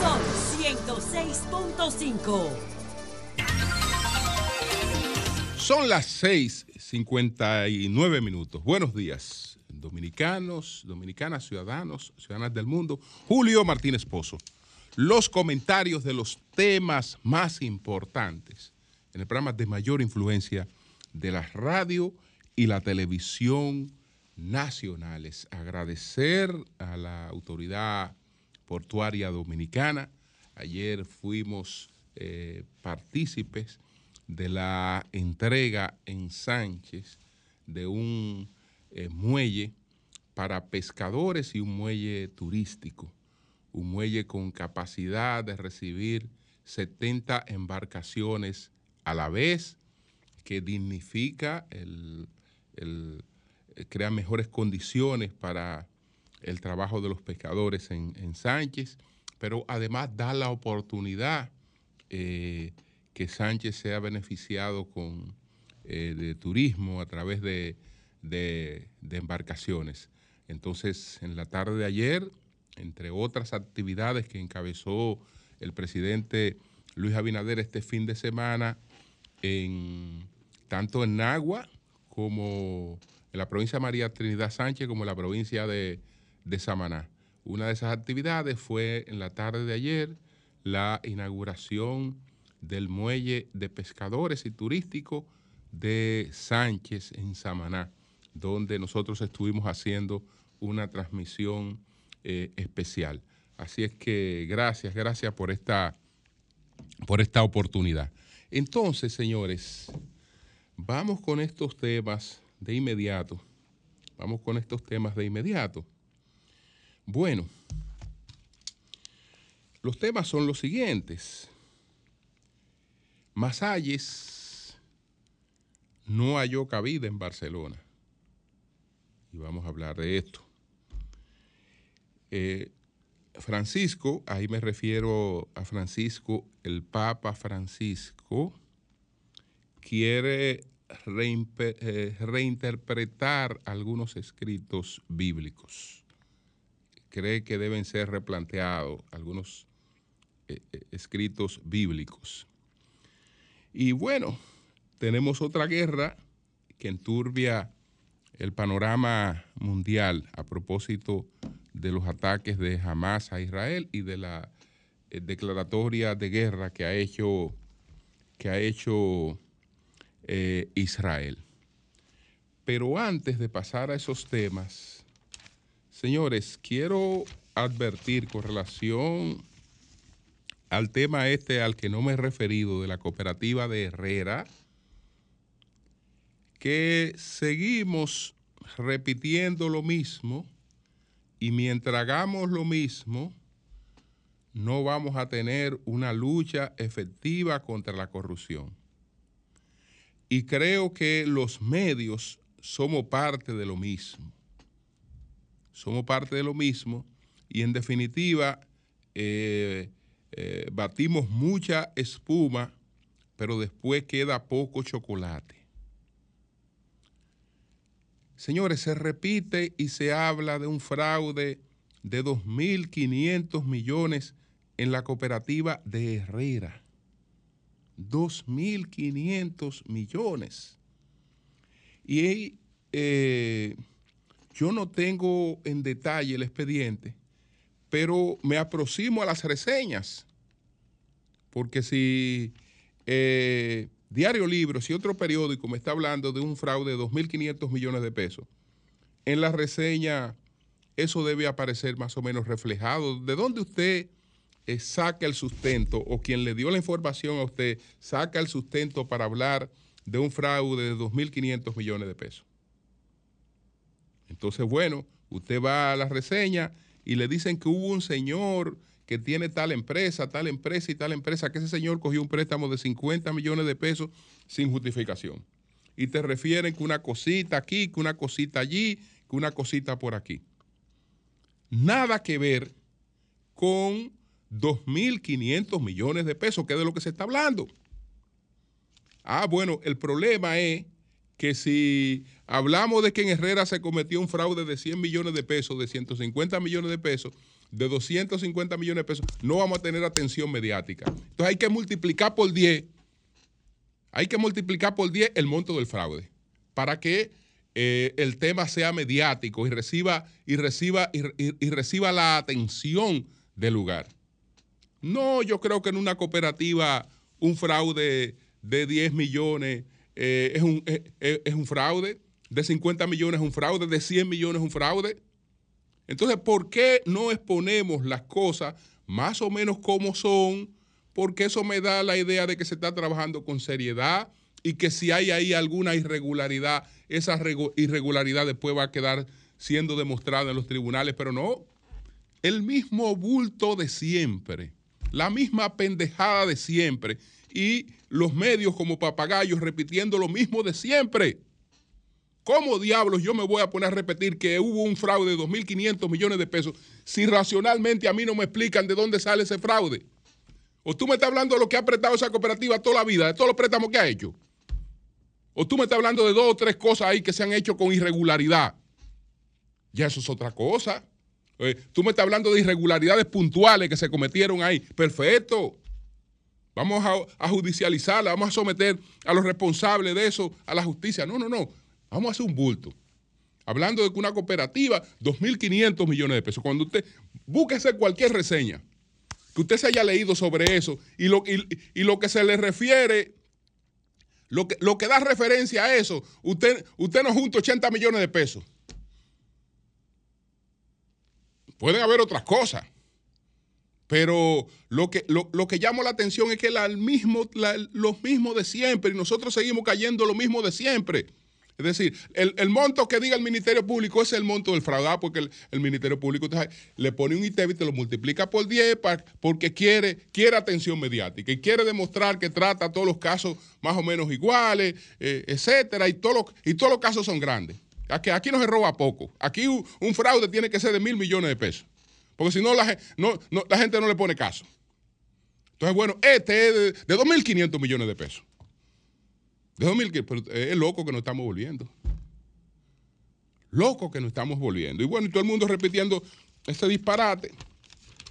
Son 106.5. Son las 6:59 minutos. Buenos días, dominicanos, dominicanas, ciudadanos, ciudadanas del mundo. Julio Martínez Pozo. Los comentarios de los temas más importantes en el programa de mayor influencia de la radio y la televisión nacionales. Agradecer a la autoridad portuaria dominicana. Ayer fuimos eh, partícipes de la entrega en Sánchez de un eh, muelle para pescadores y un muelle turístico, un muelle con capacidad de recibir 70 embarcaciones a la vez, que dignifica, el, eh, crea mejores condiciones para el trabajo de los pescadores en, Sánchez, pero además da la oportunidad eh, que Sánchez sea beneficiado con de turismo a través de, de- embarcaciones. Entonces, en la tarde de ayer, entre otras actividades que encabezó el presidente Luis Abinader este fin de semana, en, tanto en Nagua como en la provincia de María Trinidad Sánchez como en la provincia de, de Samaná. Una de esas actividades fue en la tarde de ayer la inauguración del muelle de pescadores y turístico de Sánchez en Samaná, donde nosotros estuvimos haciendo una transmisión eh, especial. Así es que gracias, gracias por esta, por esta oportunidad. Entonces, señores, vamos con estos temas de inmediato. Vamos con estos temas de inmediato. Bueno, los temas son los siguientes. Masalles no halló cabida en Barcelona. Y vamos a hablar de esto. Eh, Francisco, ahí me refiero a Francisco, el Papa Francisco, quiere eh, reinterpretar algunos escritos bíblicos. Cree que deben ser replanteados algunos eh, escritos bíblicos. Y bueno, tenemos otra guerra que enturbia el panorama mundial a propósito de los ataques de Hamas a Israel y de la eh, declaratoria de guerra que ha hecho, que ha hecho eh, Israel. Pero antes de pasar a esos temas, señores, quiero advertir con relación al tema este al que no me he referido de la cooperativa de Herrera, que seguimos repitiendo lo mismo y mientras hagamos lo mismo, no vamos a tener una lucha efectiva contra la corrupción. Y creo que los medios somos parte de lo mismo. Somos parte de lo mismo y en definitiva eh, eh, batimos mucha espuma, pero después queda poco chocolate. Señores, se repite y se habla de un fraude de 2.500 millones en la cooperativa de Herrera. 2.500 millones. Y eh, yo no tengo en detalle el expediente, pero me aproximo a las reseñas. Porque si eh, Diario Libros y otro periódico me está hablando de un fraude de 2.500 millones de pesos, en la reseña eso debe aparecer más o menos reflejado. ¿De dónde usted eh, saca el sustento o quien le dio la información a usted saca el sustento para hablar de un fraude de 2.500 millones de pesos? Entonces, bueno, usted va a la reseña y le dicen que hubo un señor que tiene tal empresa, tal empresa y tal empresa, que ese señor cogió un préstamo de 50 millones de pesos sin justificación. Y te refieren que una cosita aquí, que una cosita allí, que una cosita por aquí. nada que ver con 2.500 millones de pesos, que es de lo que se está hablando. Ah, bueno, el problema es que si hablamos de que en Herrera se cometió un fraude de 100 millones de pesos, de 150 millones de pesos, de 250 millones de pesos, no vamos a tener atención mediática. Entonces hay que multiplicar por 10, hay que multiplicar por 10 el monto del fraude para que eh, el tema sea mediático y reciba, y, reciba, y, reciba la atención del lugar. No, yo creo que en una cooperativa un fraude de 10 millones eh, es, un, eh, es un fraude, de 50 millones es un fraude, de 100 millones es un fraude. Entonces, ¿por qué no exponemos las cosas más o menos como son? Porque eso me da la idea de que se está trabajando con seriedad y que si hay ahí alguna irregularidad, esa irregularidad después va a quedar siendo demostrada en los tribunales, pero no. El mismo bulto de siempre, la misma pendejada de siempre y los medios como papagayos repitiendo lo mismo de siempre. ¿Cómo diablos yo me voy a poner a repetir que hubo un fraude de 2.500 millones de pesos si racionalmente a mí no me explican de dónde sale ese fraude? ¿O tú me estás hablando de lo que ha prestado esa cooperativa toda la vida, de todos los préstamos que ha hecho? ¿O tú me estás hablando de dos o tres cosas ahí que se han hecho con irregularidad? Ya eso es otra cosa. Eh, tú me estás hablando de irregularidades puntuales que se cometieron ahí. Perfecto. Vamos a, a judicializarla, vamos a someter a los responsables de eso a la justicia. No, no, no. Vamos a hacer un bulto. Hablando de que una cooperativa, 2.500 millones de pesos. Cuando usted, búsquese cualquier reseña que usted se haya leído sobre eso y lo, que se le refiere, lo que, da referencia a eso, usted, usted nos junta 80 millones de pesos. Pueden haber otras cosas, pero lo que, lo, llama la atención es que la, mismo, los mismos de siempre y nosotros seguimos cayendo lo mismo de siempre. Es decir, el, monto que diga el Ministerio Público es el monto del fraude, ah, porque el, Ministerio Público le pone un ITEV y te lo multiplica por 10 porque quiere, quiere atención mediática y quiere demostrar que trata todos los casos más o menos iguales, eh, etcétera, y, todos y todos los casos son grandes. Aquí, aquí no se roba poco. Aquí un, fraude tiene que ser de mil millones de pesos. Porque si no la, no, la gente no le pone caso. Entonces, bueno, este es de, de 2.500 millones de pesos. De 2000, pero es loco que nos estamos volviendo. Loco que nos estamos volviendo. Y bueno, y todo el mundo repitiendo este disparate.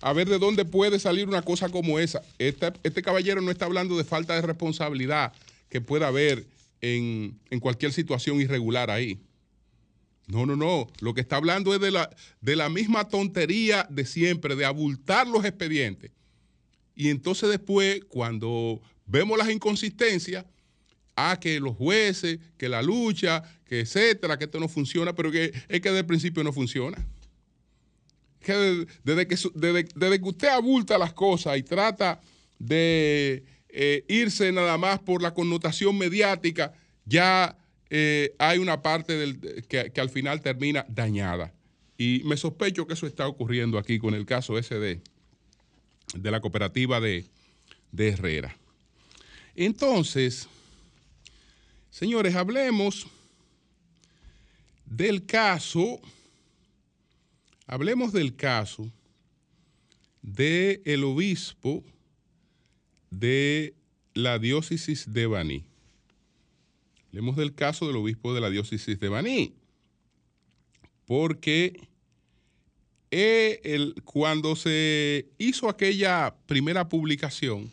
A ver de dónde puede salir una cosa como esa. este caballero no está hablando de falta de responsabilidad que pueda haber en, en, cualquier situación irregular ahí. No, no, no. Lo que está hablando es de la, de la misma tontería de siempre, de abultar los expedientes. Y entonces después, cuando vemos las inconsistencias, a que los jueces, que la lucha, que etcétera, que esto no funciona, pero que es que desde el principio no funciona. Que desde, que, desde, que usted abulta las cosas y trata de eh, irse nada más por la connotación mediática, ya eh, hay una parte del, que, al final termina dañada. Y me sospecho que eso está ocurriendo aquí con el caso ese de, de la cooperativa de, de Herrera. Entonces, Señores, hablemos del caso, hablemos del caso del el obispo de la diócesis de Baní. Hablemos del caso del obispo de la diócesis de Baní, porque el, cuando se hizo aquella primera publicación,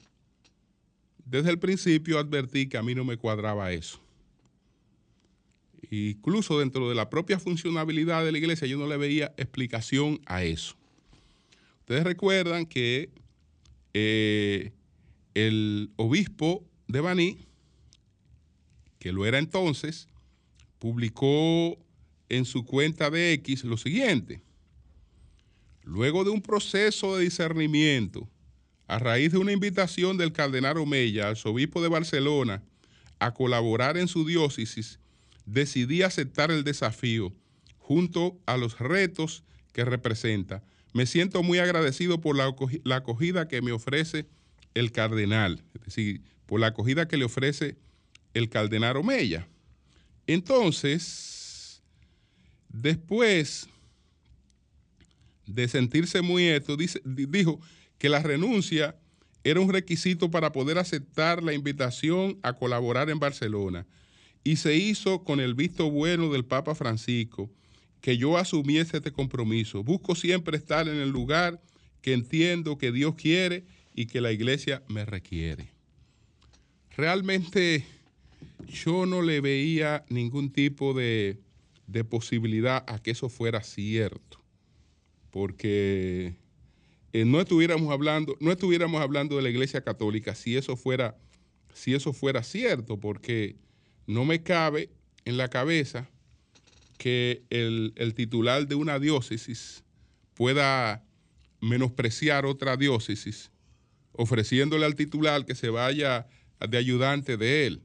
desde el principio advertí que a mí no me cuadraba eso incluso dentro de la propia funcionabilidad de la iglesia, yo no le veía explicación a eso. Ustedes recuerdan que eh, el obispo de Baní, que lo era entonces, publicó en su cuenta de X lo siguiente. Luego de un proceso de discernimiento, a raíz de una invitación del cardenal Omeya, obispo de Barcelona, a colaborar en su diócesis, decidí aceptar el desafío junto a los retos que representa. Me siento muy agradecido por la, acogida que me ofrece el cardenal, es decir, por la acogida que le ofrece el cardenal Omeya. Entonces, después de sentirse muy esto, dice, dijo que la renuncia era un requisito para poder aceptar la invitación a colaborar en Barcelona y se hizo con el visto bueno del Papa Francisco que yo asumiese este compromiso. Busco siempre estar en el lugar que entiendo que Dios quiere y que la iglesia me requiere. Realmente yo no le veía ningún tipo de, de posibilidad a que eso fuera cierto, porque eh, no estuviéramos hablando, no estuviéramos hablando de la Iglesia Católica si eso fuera, si eso fuera cierto, porque no me cabe en la cabeza que el, titular de una diócesis pueda menospreciar otra diócesis, ofreciéndole al titular que se vaya de ayudante de él.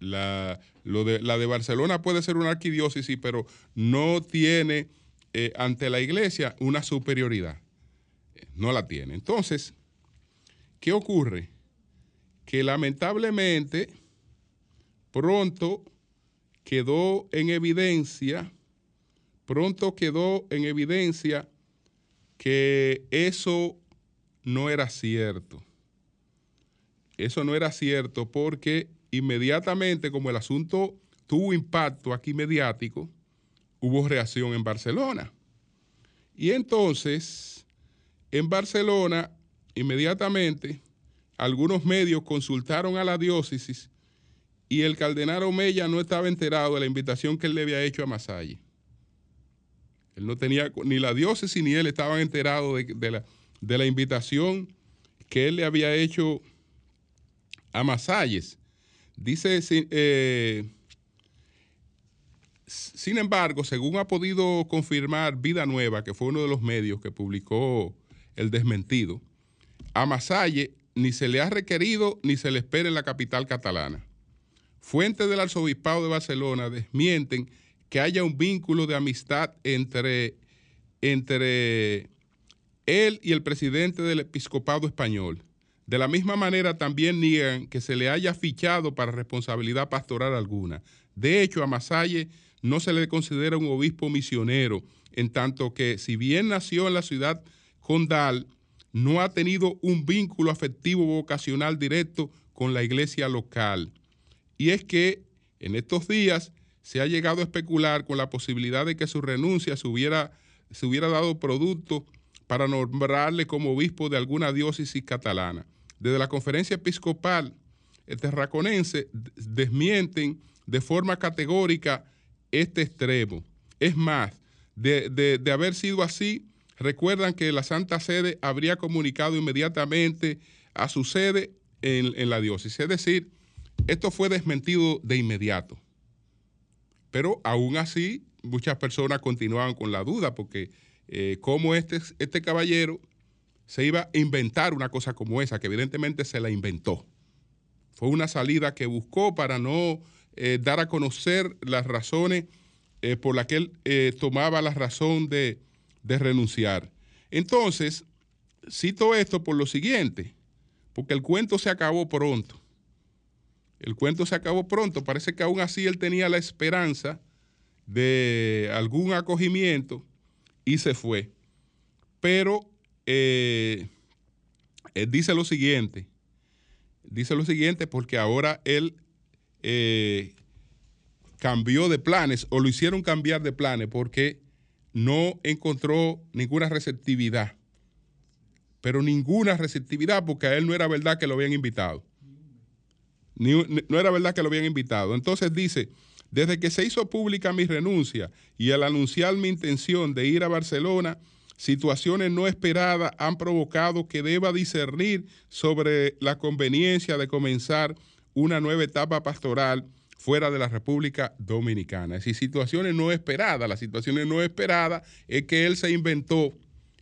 La, lo de, la de Barcelona puede ser una arquidiócesis, pero no tiene eh, ante la iglesia una superioridad. No la tiene. Entonces, ¿qué ocurre? Que lamentablemente pronto quedó en evidencia, pronto quedó en evidencia que eso no era cierto. Eso no era cierto porque inmediatamente, como el asunto tuvo impacto aquí mediático, hubo reacción en Barcelona. Y entonces, en Barcelona, inmediatamente, algunos medios consultaron a la diócesis y el cardenal Omeya no estaba enterado de la invitación que él le había hecho a Masalle. Él no tenía, ni la diócesis ni él estaban enterados de, la, de la invitación que él le había hecho a Masalles. Dice, eh, sin embargo, según ha podido confirmar Vida Nueva, que fue uno de los medios que publicó el desmentido, a Masalle ni se le ha requerido ni se le espera en la capital catalana. Fuentes del arzobispado de Barcelona desmienten que haya un vínculo de amistad entre, entre él y el presidente del episcopado español. De la misma manera, también niegan que se le haya fichado para responsabilidad pastoral alguna. De hecho, a Masalle no se le considera un obispo misionero, en tanto que, si bien nació en la ciudad condal, no ha tenido un vínculo afectivo vocacional directo con la iglesia local. Y es que en estos días se ha llegado a especular con la posibilidad de que su renuncia se hubiera, se hubiera dado producto para nombrarle como obispo de alguna diócesis catalana desde la conferencia episcopal terraconense desmienten de forma categórica este extremo. Es más, de, haber sido así, recuerdan que la Santa Sede habría comunicado inmediatamente a su sede en, la diócesis. Es decir, esto fue desmentido de inmediato. Pero aún así, muchas personas continuaban con la duda, porque eh, como este, este caballero se iba a inventar una cosa como esa, que evidentemente se la inventó. Fue una salida que buscó para no eh, dar a conocer las razones eh, por las que él eh, tomaba la razón de, de renunciar. Entonces, cito esto por lo siguiente, porque el cuento se acabó pronto. El cuento se acabó pronto. Parece que aún así él tenía la esperanza de algún acogimiento y se fue. Pero eh, dice lo siguiente, dice lo siguiente porque ahora él eh, cambió de planes o lo hicieron cambiar de planes porque no encontró ninguna receptividad. Pero ninguna receptividad porque a él no era verdad que lo habían invitado. No era verdad que lo habían invitado. Entonces dice, desde que se hizo pública mi renuncia y al anunciar mi intención de ir a Barcelona, situaciones no esperadas han provocado que deba discernir sobre la conveniencia de comenzar una nueva etapa pastoral fuera de la República Dominicana. Es decir, situaciones no esperadas. Las situaciones no esperadas es que él se inventó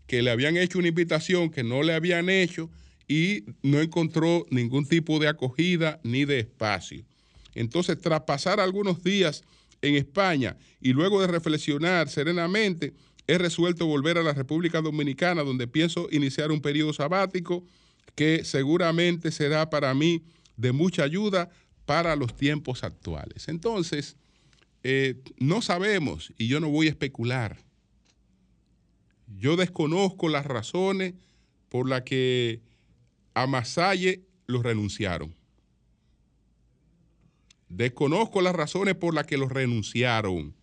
que le habían hecho una invitación que no le habían hecho y no encontró ningún tipo de acogida ni de espacio. Entonces, tras pasar algunos días en España y luego de reflexionar serenamente, he resuelto volver a la República Dominicana, donde pienso iniciar un periodo sabático que seguramente será para mí de mucha ayuda para los tiempos actuales. Entonces, eh, no sabemos, y yo no voy a especular, yo desconozco las razones por las que a Masalle los renunciaron. Desconozco las razones por las que los renunciaron.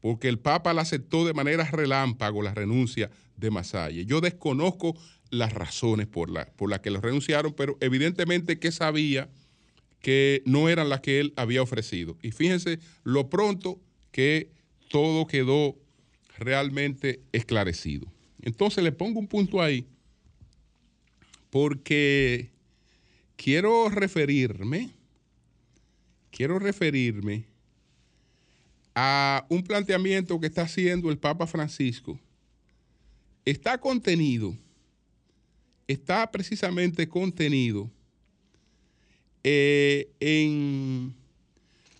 Porque el Papa la aceptó de manera relámpago, la renuncia de Masalle. Yo desconozco las razones por, la, por las que los renunciaron, pero evidentemente que sabía que no eran las que él había ofrecido. Y fíjense lo pronto que todo quedó realmente esclarecido. Entonces le pongo un punto ahí porque quiero referirme, quiero referirme a un planteamiento que está haciendo el Papa Francisco. Está contenido, está precisamente contenido eh, en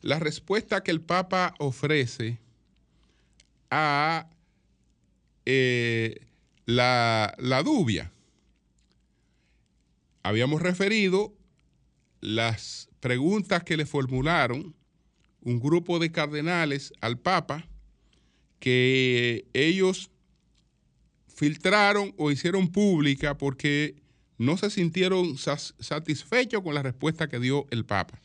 la respuesta que el Papa ofrece a eh, la, la dubia. Habíamos referido las preguntas que le formularon un grupo de cardenales al Papa que ellos filtraron o hicieron pública porque no se sintieron satisfechos con la respuesta que dio el Papa.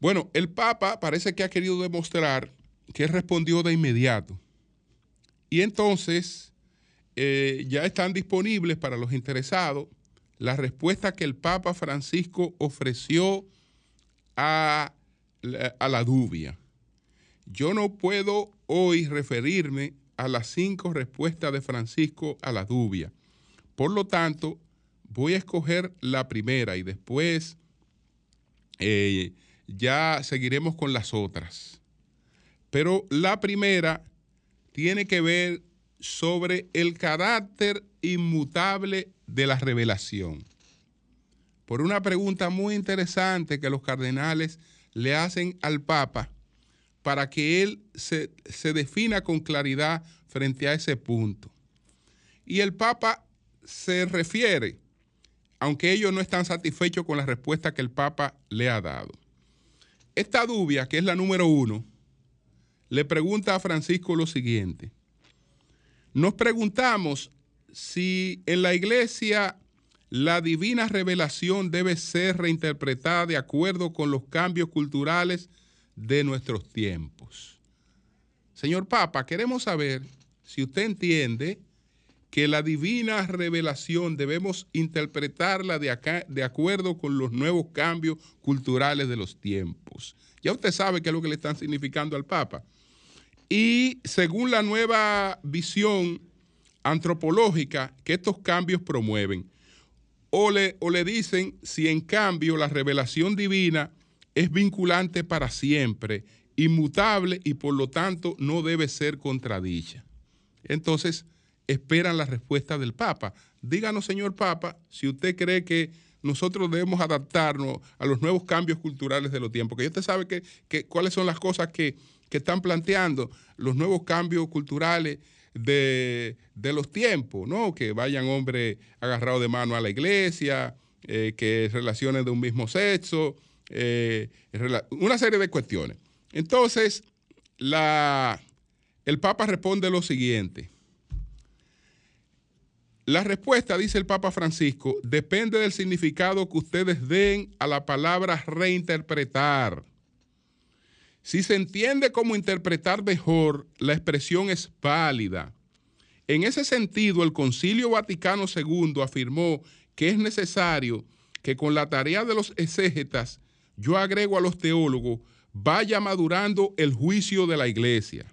Bueno, el Papa parece que ha querido demostrar que respondió de inmediato. Y entonces eh, ya están disponibles para los interesados la respuesta que el Papa Francisco ofreció a, a la dubia. Yo no puedo hoy referirme a las cinco respuestas de Francisco a la dubia. Por lo tanto, voy a escoger la primera y después eh, ya seguiremos con las otras. Pero la primera tiene que ver sobre el carácter inmutable de la revelación. Por una pregunta muy interesante que los cardenales le hacen al Papa para que él se, se defina con claridad frente a ese punto. Y el Papa se refiere, aunque ellos no están satisfechos con la respuesta que el Papa le ha dado. Esta dubia, que es la número uno, le pregunta a Francisco lo siguiente. Nos preguntamos si en la iglesia la divina revelación debe ser reinterpretada de acuerdo con los cambios culturales de nuestros tiempos. Señor Papa, queremos saber si usted entiende que la divina revelación debemos interpretarla de, de acuerdo con los nuevos cambios culturales de los tiempos. Ya usted sabe qué es lo que le están significando al Papa. Y según la nueva visión antropológica que estos cambios promueven. O le, o le dicen si en cambio la revelación divina es vinculante para siempre, inmutable y por lo tanto no debe ser contradicha. Entonces, esperan la respuesta del Papa. Díganos, señor Papa, si usted cree que nosotros debemos adaptarnos a los nuevos cambios culturales de los tiempos, que usted sabe que, cuáles son las cosas que, que están planteando los nuevos cambios culturales de, los tiempos, ¿no? Que vayan hombres agarrados de mano a la iglesia, eh, que relaciones de un mismo sexo, eh, una serie de cuestiones. Entonces, la, el Papa responde lo siguiente. La respuesta, dice el Papa Francisco, depende del significado que ustedes den a la palabra reinterpretar. Si se entiende como interpretar mejor, la expresión es válida. En ese sentido, el Concilio Vaticano II afirmó que es necesario que con la tarea de los exégetas, yo agrego a los teólogos, vaya madurando el juicio de la iglesia.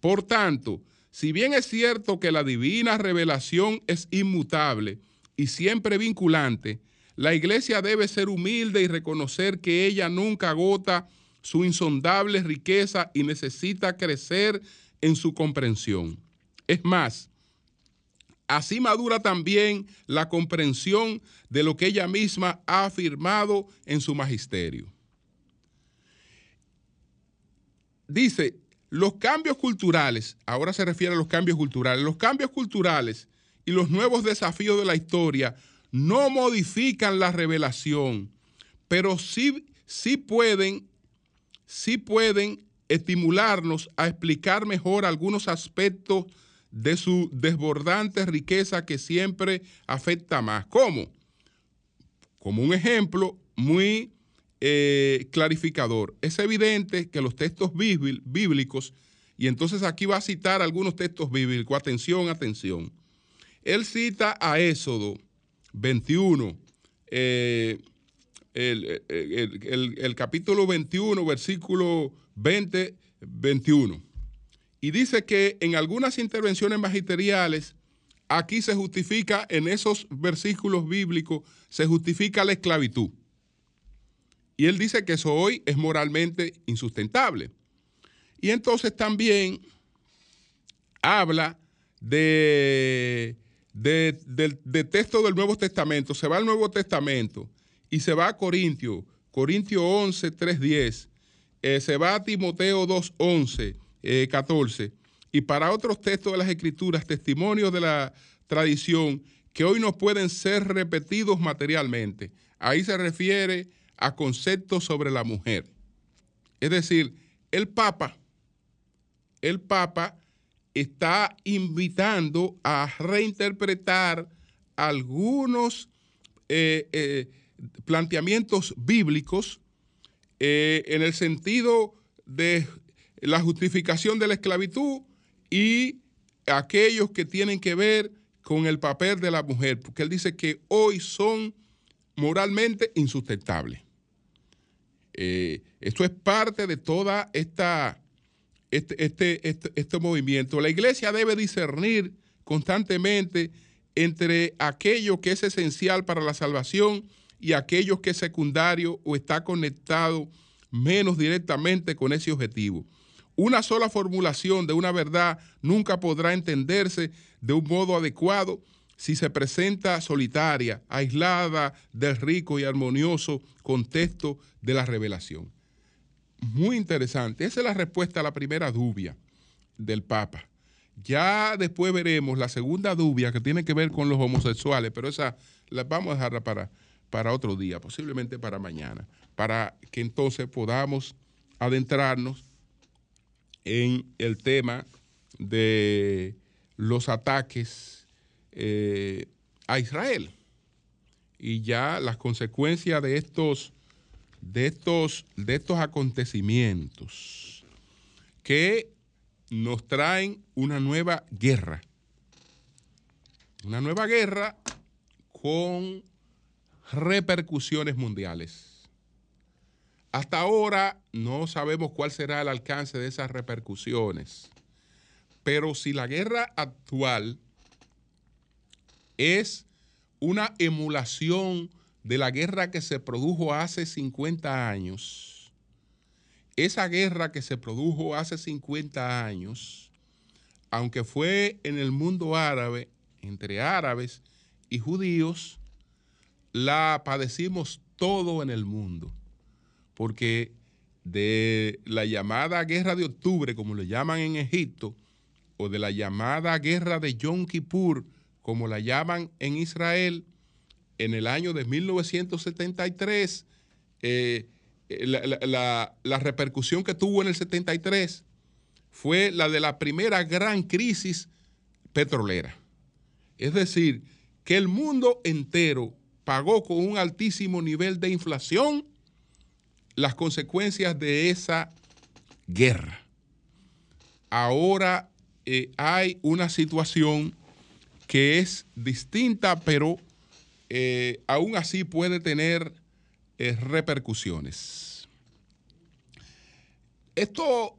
Por tanto, si bien es cierto que la divina revelación es inmutable y siempre vinculante, la iglesia debe ser humilde y reconocer que ella nunca agota su insondable riqueza y necesita crecer en su comprensión. Es más, así madura también la comprensión de lo que ella misma ha afirmado en su magisterio. Dice, los cambios culturales, ahora se refiere a los cambios culturales, los cambios culturales y los nuevos desafíos de la historia no modifican la revelación, pero sí, sí pueden sí pueden estimularnos a explicar mejor algunos aspectos de su desbordante riqueza que siempre afecta más. ¿Cómo? Como un ejemplo muy eh, clarificador. Es evidente que los textos bíblicos, y entonces aquí va a citar algunos textos bíblicos, atención, atención. Él cita a Éxodo 21, eh, el, el, capítulo 21, versículo 20, 21. Y dice que en algunas intervenciones magisteriales, aquí se justifica, en esos versículos bíblicos, se justifica la esclavitud. Y él dice que eso hoy es moralmente insustentable. Y entonces también habla de, de, texto del Nuevo Testamento. Se va al Nuevo Testamento y se va a Corintios, Corintios 11, 3, 10. se va a Timoteo 2, 11, 14. Y para otros textos de las Escrituras, testimonios de la tradición que hoy no pueden ser repetidos materialmente. Ahí se refiere a conceptos sobre la mujer. Es decir, el Papa, el Papa está invitando a reinterpretar algunos eh, eh, planteamientos bíblicos eh, en el sentido de la justificación de la esclavitud y aquellos que tienen que ver con el papel de la mujer, porque él dice que hoy son moralmente insustentables. Eh, esto es parte de toda esta, este, este, este, este, movimiento. La iglesia debe discernir constantemente entre aquello que es esencial para la salvación y aquello que es secundario o está conectado menos directamente con ese objetivo. Una sola formulación de una verdad nunca podrá entenderse de un modo adecuado si se presenta solitaria, aislada del rico y armonioso contexto de la revelación. Muy interesante. Esa es la respuesta a la primera dubia del Papa. Ya después veremos la segunda dubia que tiene que ver con los homosexuales, pero esa la vamos a dejarla para, para otro día, posiblemente para mañana, para que entonces podamos adentrarnos en el tema de los ataques eh, a Israel y ya las consecuencias de estos, de estos, de estos acontecimientos que nos traen una nueva guerra. Una nueva guerra con repercusiones mundiales. Hasta ahora no sabemos cuál será el alcance de esas repercusiones, pero si la guerra actual es una emulación de la guerra que se produjo hace 50 años, esa guerra que se produjo hace 50 años, aunque fue en el mundo árabe, entre árabes y judíos, la padecimos todo en el mundo porque de la llamada guerra de octubre, como le llaman en Egipto, o de la llamada guerra de Yom Kippur, como la llaman en Israel, en el año de 1973, eh, la, la, repercusión que tuvo en el 73 fue la de la primera gran crisis petrolera. Es decir, que el mundo entero pagó con un altísimo nivel de inflación las consecuencias de esa guerra. Ahora eh, hay una situación que es distinta, pero eh, aún así puede tener eh, repercusiones. Esto,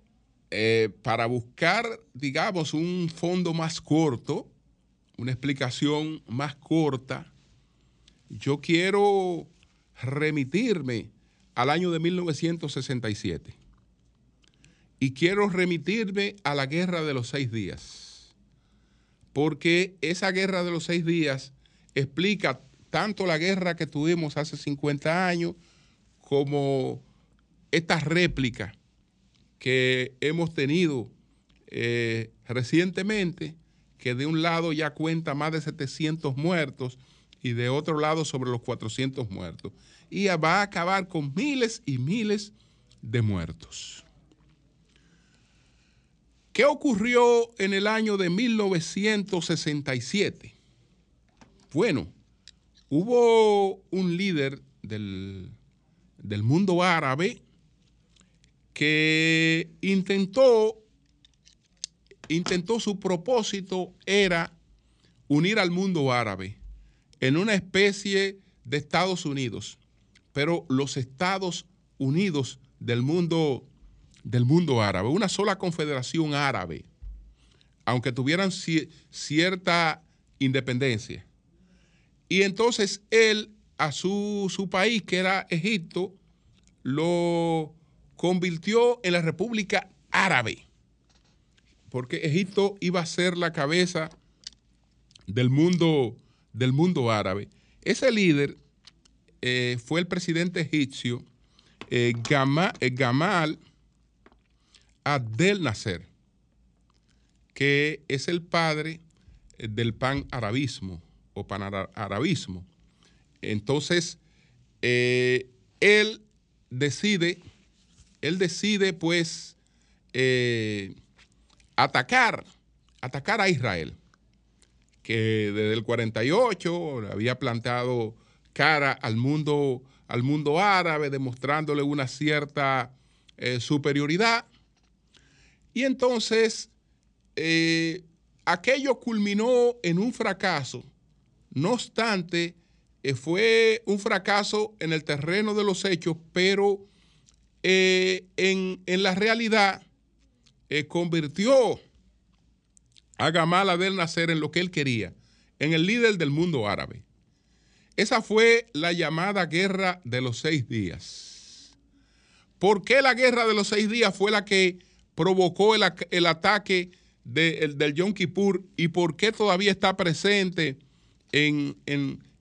para buscar, digamos, un fondo más corto, una explicación más corta, yo quiero remitirme al año de 1967. Y quiero remitirme a la guerra de los seis días, porque esa guerra de los seis días explica tanto la guerra que tuvimos hace 50 años como esta réplica que hemos tenido eh, recientemente, que de un lado ya cuenta más de 700 muertos y de otro lado sobre los 400 muertos y va a acabar con miles y miles de muertos. ¿Qué ocurrió en el año de 1967? Bueno, hubo un líder del, del mundo árabe que intentó, intentó su propósito era unir al mundo árabe en una especie de Estados Unidos, pero los Estados Unidos del mundo, del mundo árabe, una sola confederación árabe, aunque tuvieran cierta independencia. Y entonces él a su, su país, que era Egipto, lo convirtió en la República Árabe, porque Egipto iba a ser la cabeza del mundo, del mundo árabe. Ese líder eh, fue el presidente egipcio eh, eh, Gamal Abdel Nasser, que es el padre del pan-arabismo o pan-arabismo. Entonces, él decide, él decide pues atacar, atacar a Israel que desde el 48 había plantado cara al mundo, al mundo árabe, demostrándole una cierta eh, superioridad. Y entonces eh, aquello culminó en un fracaso. No obstante, eh, fue un fracaso en el terreno de los hechos, pero en, en, la realidad convirtió a Gamal Abdel Nasser en lo que él quería, en el líder del mundo árabe. Esa fue la llamada guerra de los seis días. ¿Por qué la guerra de los seis días fue la que provocó el, ataque del Yom Kippur y por qué todavía está presente en,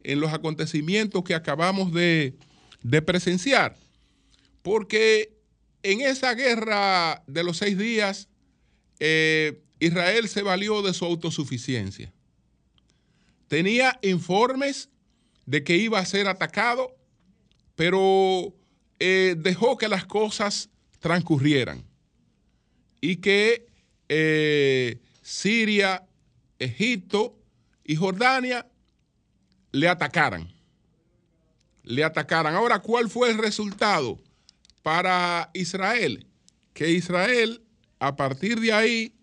los acontecimientos que acabamos de, presenciar? Porque en esa guerra de los seis días, eh, Israel se valió de su autosuficiencia. Tenía informes de que iba a ser atacado, pero eh, dejó que las cosas transcurrieran y que eh, Siria, Egipto y Jordania le atacaran. Le atacaran. Ahora, ¿cuál fue el resultado para Israel? Que Israel, a partir de ahí,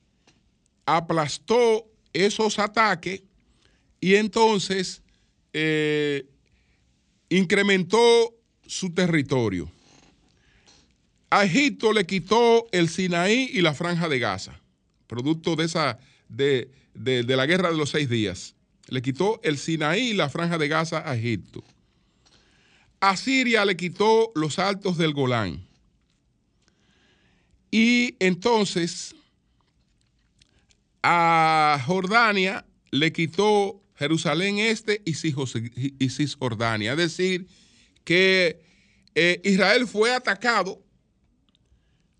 aplastó esos ataques y entonces eh, incrementó su territorio. A Egipto le quitó el Sinaí y la franja de Gaza, producto de, esa, de, de la guerra de los seis días. Le quitó el Sinaí y la franja de Gaza a Egipto. A Siria le quitó los altos del Golán. Y entonces a Jordania le quitó Jerusalén Este y Cisjordania. Es decir, que eh, Israel fue atacado,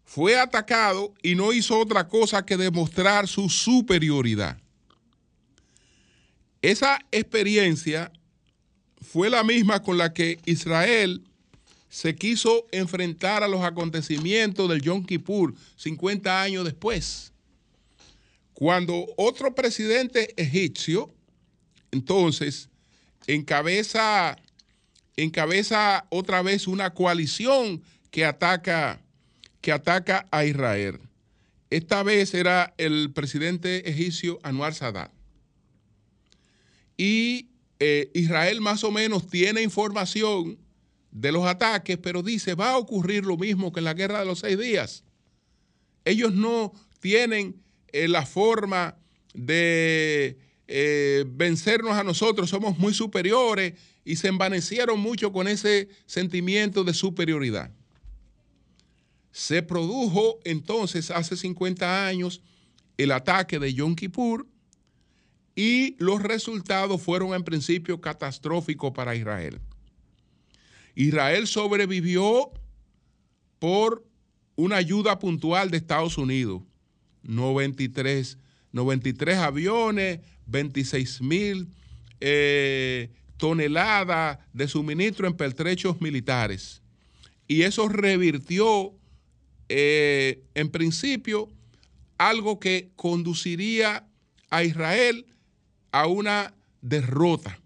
fue atacado y no hizo otra cosa que demostrar su superioridad. Esa experiencia fue la misma con la que Israel se quiso enfrentar a los acontecimientos del Yom Kippur 50 años después. Cuando otro presidente egipcio, entonces, encabeza, encabeza otra vez una coalición que ataca, que ataca a Israel. Esta vez era el presidente egipcio Anwar Sadat. Y eh, Israel más o menos tiene información de los ataques, pero dice, va a ocurrir lo mismo que en la guerra de los seis días. Ellos no tienen la forma de eh, vencernos a nosotros, somos muy superiores y se envanecieron mucho con ese sentimiento de superioridad. Se produjo entonces hace 50 años el ataque de Yom Kippur y los resultados fueron en principio catastróficos para Israel. Israel sobrevivió por una ayuda puntual de Estados Unidos 93, 93 aviones, 26 mil eh, toneladas de suministro en pertrechos militares. Y eso revirtió, eh, en principio, algo que conduciría a Israel a una derrota,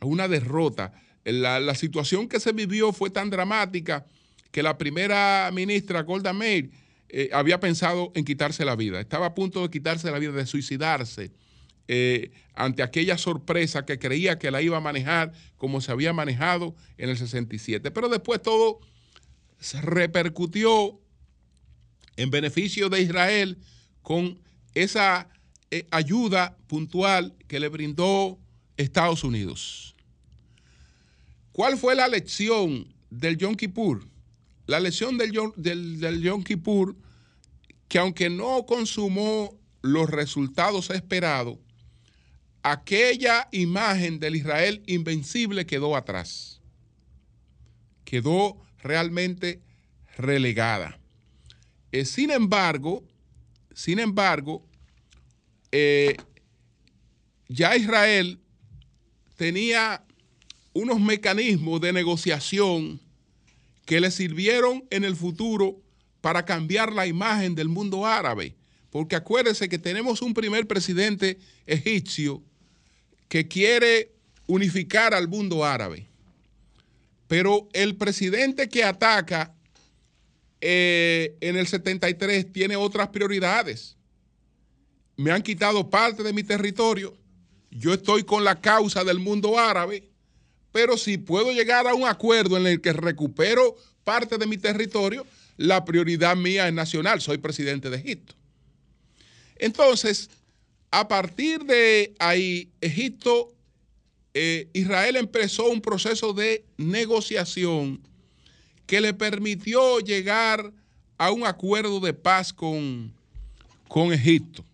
a una derrota. La, la situación que se vivió fue tan dramática que la primera ministra Golda Meir eh, había pensado en quitarse la vida. Estaba a punto de quitarse la vida, de suicidarse eh, ante aquella sorpresa que creía que la iba a manejar como se había manejado en el 67. Pero después todo repercutió en beneficio de Israel con esa eh, ayuda puntual que le brindó Estados Unidos. ¿Cuál fue la lección del Yom Kippur? La lección del del, del Yom Kippur, que aunque no consumó los resultados esperados, aquella imagen del Israel invencible quedó atrás. Quedó realmente relegada. Eh, sin embargo, sin embargo, eh, ya Israel tenía unos mecanismos de negociación que le sirvieron en el futuro para cambiar la imagen del mundo árabe. Porque acuérdense que tenemos un primer presidente egipcio que quiere unificar al mundo árabe. Pero el presidente que ataca eh, en el 73 tiene otras prioridades. Me han quitado parte de mi territorio. Yo estoy con la causa del mundo árabe, pero si puedo llegar a un acuerdo en el que recupero parte de mi territorio, la prioridad mía es nacional. Soy presidente de Egipto. Entonces, a partir de ahí, Egipto, eh, Israel empezó un proceso de negociación que le permitió llegar a un acuerdo de paz con, con Egipto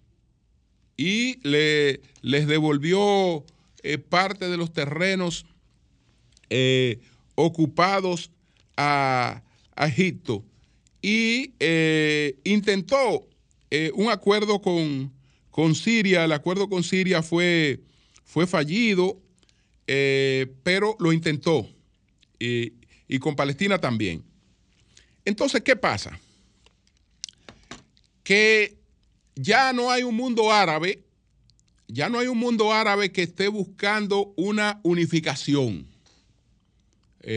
y le, les devolvió eh, parte de los terrenos eh, ocupados a, a, Egipto y eh, intentó eh, un acuerdo con, con, Siria. El acuerdo con Siria fue, fue fallido, eh, pero lo intentó y, y con Palestina también. Entonces, ¿qué pasa? Que ya no hay un mundo árabe, ya no hay un mundo árabe que esté buscando una unificación,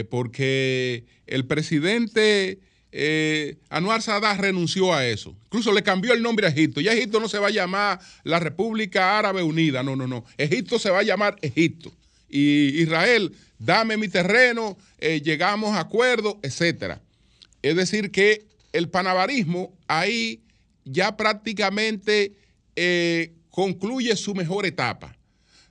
porque el presidente eh, Anwar Sadat renunció a eso, incluso le cambió el nombre a Egipto, ya Egipto no se va a llamar la República Árabe Unida, no, no, no, Egipto se va a llamar Egipto, y Israel, dame mi terreno, eh, llegamos a acuerdos, etcétera. Es decir, que el panabarismo ahí ya prácticamente eh, concluye su mejor etapa.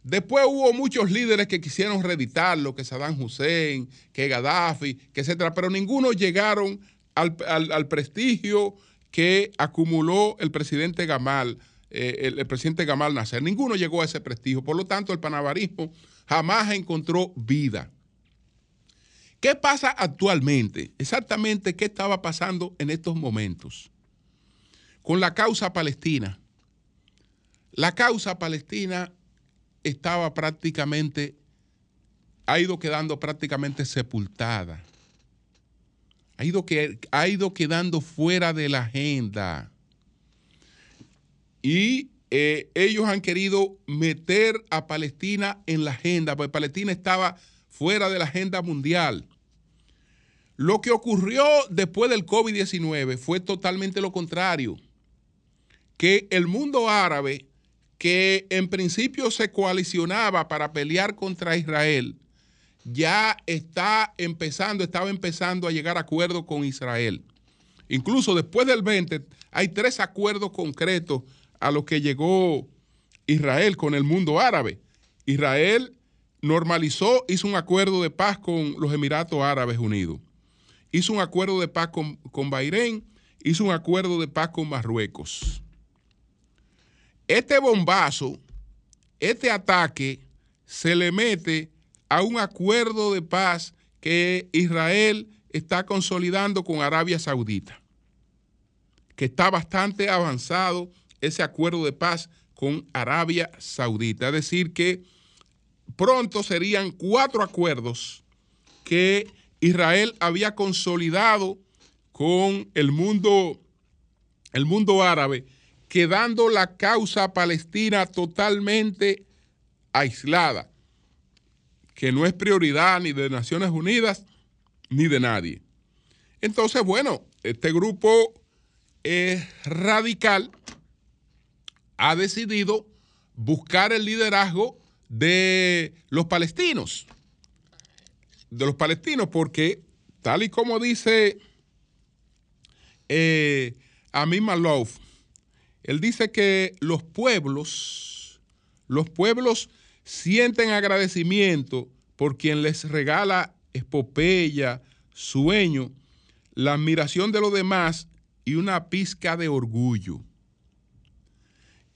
Después hubo muchos líderes que quisieron reeditarlo, que Saddam Hussein, que Gaddafi, que etcétera, pero ninguno llegaron al, al, prestigio que acumuló el presidente Gamal, eh, el, el, presidente Gamal Nasser. Ninguno llegó a ese prestigio. Por lo tanto, el panabarismo jamás encontró vida. ¿Qué pasa actualmente? Exactamente qué estaba pasando en estos momentos con la causa palestina. La causa palestina estaba prácticamente, ha ido quedando prácticamente sepultada. Ha ido, que, ha ido quedando fuera de la agenda. Y eh, ellos han querido meter a Palestina en la agenda, porque Palestina estaba fuera de la agenda mundial. Lo que ocurrió después del COVID-19 fue totalmente lo contrario que el mundo árabe, que en principio se coalicionaba para pelear contra Israel, ya está empezando, estaba empezando a llegar a acuerdos con Israel. Incluso después del 20 hay tres acuerdos concretos a los que llegó Israel con el mundo árabe. Israel normalizó, hizo un acuerdo de paz con los Emiratos Árabes Unidos. Hizo un acuerdo de paz con, con Bahrein, hizo un acuerdo de paz con Marruecos. Este bombazo, este ataque, se le mete a un acuerdo de paz que Israel está consolidando con Arabia Saudita, que está bastante avanzado ese acuerdo de paz con Arabia Saudita. Es decir, que pronto serían cuatro acuerdos que Israel había consolidado con el mundo, el mundo árabe quedando la causa palestina totalmente aislada, que no es prioridad ni de Naciones Unidas ni de nadie. Entonces, bueno, este grupo eh, radical ha decidido buscar el liderazgo de los palestinos, de los palestinos, porque tal y como dice eh, Amin Malouf, él dice que los pueblos, los pueblos sienten agradecimiento por quien les regala epopeya, sueño, la admiración de los demás y una pizca de orgullo.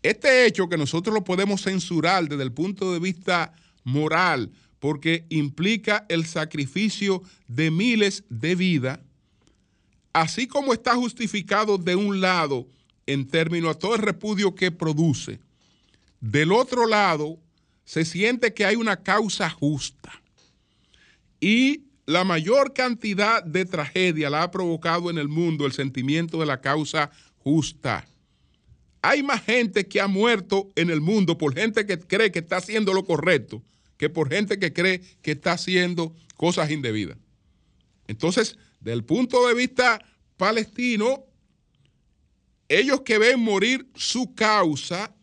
Este hecho que nosotros lo podemos censurar desde el punto de vista moral, porque implica el sacrificio de miles de vidas, así como está justificado de un lado en términos a todo el repudio que produce, del otro lado se siente que hay una causa justa. Y la mayor cantidad de tragedia la ha provocado en el mundo el sentimiento de la causa justa. Hay más gente que ha muerto en el mundo por gente que cree que está haciendo lo correcto que por gente que cree que está haciendo cosas indebidas. Entonces, del punto de vista palestino, ellos que ven morir su causa,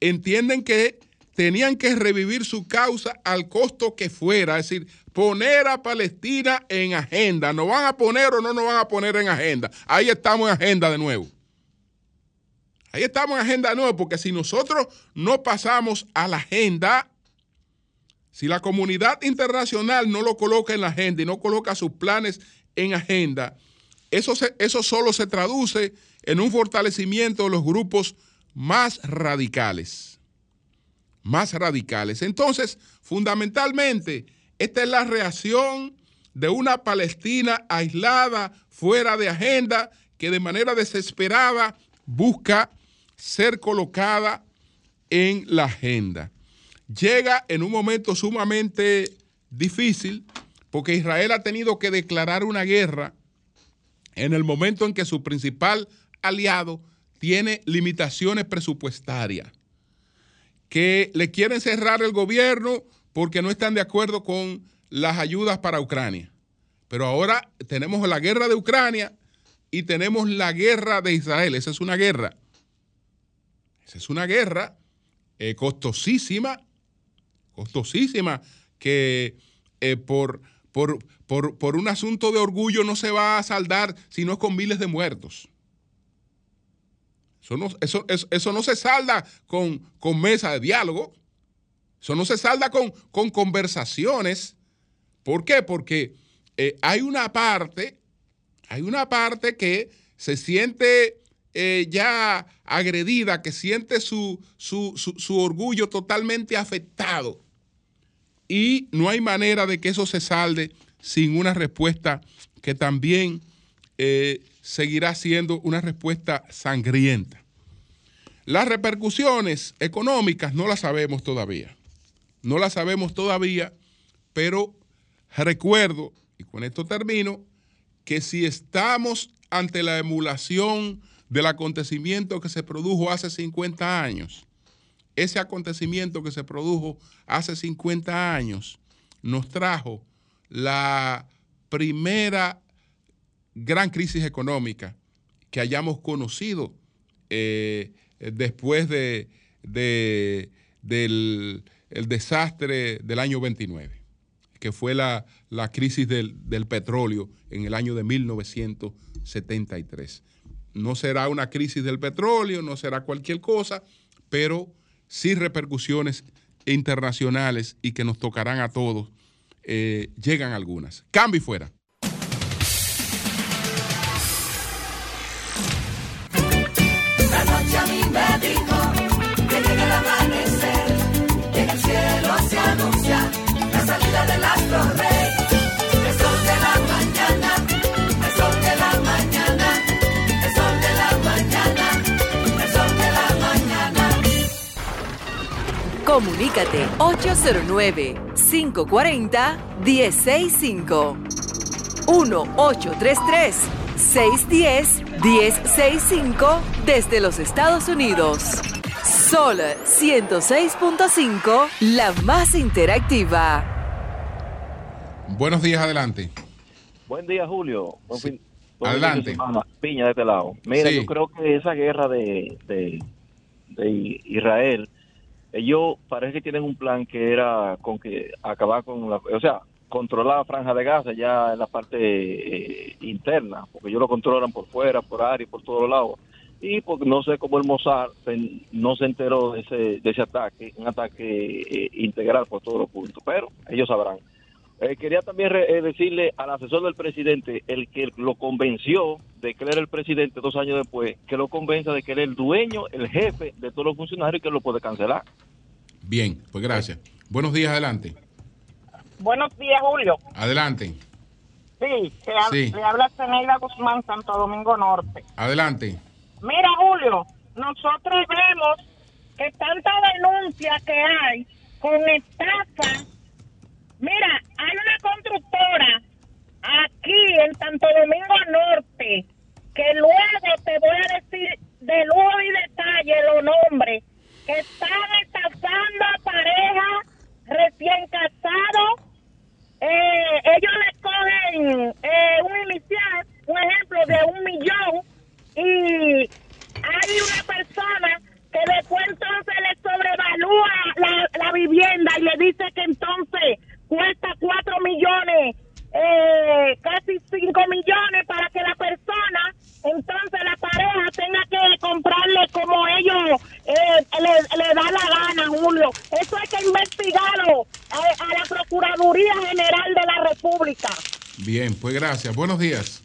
entienden que tenían que revivir su causa al costo que fuera, es decir, poner a Palestina en agenda. ¿Nos van a poner o no nos van a poner en agenda? Ahí estamos en agenda de nuevo. Ahí estamos en agenda de nuevo, porque si nosotros no pasamos a la agenda, si la comunidad internacional no lo coloca en la agenda y no coloca sus planes en agenda, eso, eso solo se traduce en un fortalecimiento de los grupos más radicales. Más radicales. Entonces, fundamentalmente, esta es la reacción de una Palestina aislada, fuera de agenda, que de manera desesperada busca ser colocada en la agenda. Llega en un momento sumamente difícil porque Israel ha tenido que declarar una guerra en el momento en que su principal aliado tiene limitaciones presupuestarias, que le quieren cerrar el gobierno porque no están de acuerdo con las ayudas para Ucrania. Pero ahora tenemos la guerra de Ucrania y tenemos la guerra de Israel. Esa es una guerra. Esa es una guerra eh, costosísima, costosísima, que eh, por, por, por, un asunto de orgullo no se va a saldar, sino con miles de muertos. Eso no, se salda con, mesa de diálogo. Eso no se salda con, con conversaciones. ¿Por qué? Porque eh, hay una parte, hay una parte que se siente eh, ya agredida, que siente su, su, orgullo totalmente afectado. Y no hay manera de que eso se salde sin una respuesta que también eh, seguirá siendo una respuesta sangrienta. Las repercusiones económicas no las sabemos todavía. No las sabemos todavía, pero recuerdo, y con esto termino, que si estamos ante la emulación del acontecimiento que se produjo hace 50 años, ese acontecimiento que se produjo hace 50 años nos trajo la primera gran crisis económica que hayamos conocido eh, después de, del desastre del año 29, que fue la, crisis del, del, petróleo en el año de 1973. No será una crisis del petróleo, no será cualquier cosa, pero sí repercusiones internacionales y que nos tocarán a todos eh, llegan algunas. Cambio fuera. Dijo que llega el amanecer, que en el cielo se anuncia la salida del astro rey. El sol de la mañana, el sol de la mañana, el sol de la mañana, el sol de la mañana. Comunícate 809 540 165 1833 610-1065 desde los Estados Unidos. Sol 106.5, la más interactiva. Buenos días, adelante. Buen día, Julio. Buen Sí. fin- buen Adelante. fin de semana. Piña de este lado. Mira, Sí. yo creo que esa guerra de, de, de Israel, ellos parece que tienen un plan que era con que acabar con la, o sea, controlar la franja de Gaza ya en la parte eh, interna, porque ellos lo controlan por fuera, por área y por todos lados. Y porque no sé cómo el Mossad no se enteró de ese, de ese ataque, un ataque eh, integral por todos los puntos, pero ellos sabrán. Eh, quería también re- decirle al asesor del presidente, el que lo convenció de que él era el presidente dos años después, que lo convenza de que él es el dueño, el jefe de todos los funcionarios y que lo puede cancelar. Bien, pues gracias. Buenos días, adelante. Buenos días, Julio. Adelante, Sí, te hab- Sí. le habla Zeneida Guzmán, Santo Domingo Norte. adelante. Mira, Julio, nosotros vemos que tanta denuncia que hay con estafa. Mira, hay una constructora aquí en Santo Domingo Norte que luego te voy a decir de lujo y detalle los nombres que están estafando a parejas recién casados eh, ellos le cogen eh, un inicial, un ejemplo de un millón, y hay una persona que después entonces le sobrevalúa la, la vivienda y le dice que entonces cuesta cuatro millones, eh, casi cinco millones para que la persona, entonces la pareja tenga que comprarle como ellos eh, le, le da la gana, Julio. Eso hay que investigarlo a, a la Procuraduría General de la República. Bien, pues gracias. Buenos días.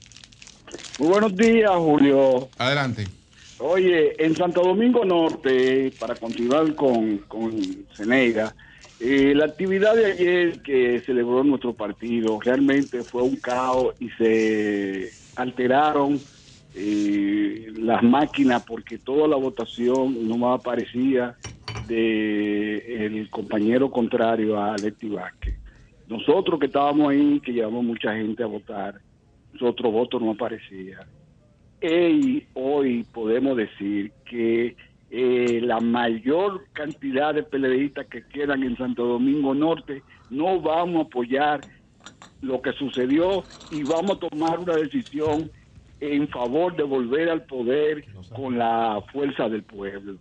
Muy buenos días, Julio. Adelante. Oye, en Santo Domingo Norte, para continuar con, con Ceneida, eh, la actividad de ayer que celebró nuestro partido realmente fue un caos y se alteraron eh, las máquinas porque toda la votación no aparecía de el compañero contrario a Leti Vázquez. Nosotros que estábamos ahí, que llevamos mucha gente a votar, nuestro voto no aparecía. Y hoy podemos decir que eh, la mayor cantidad de peledeístas que quedan en Santo Domingo Norte no vamos a apoyar lo que sucedió y vamos a tomar una decisión en favor de volver al poder con la fuerza del pueblo.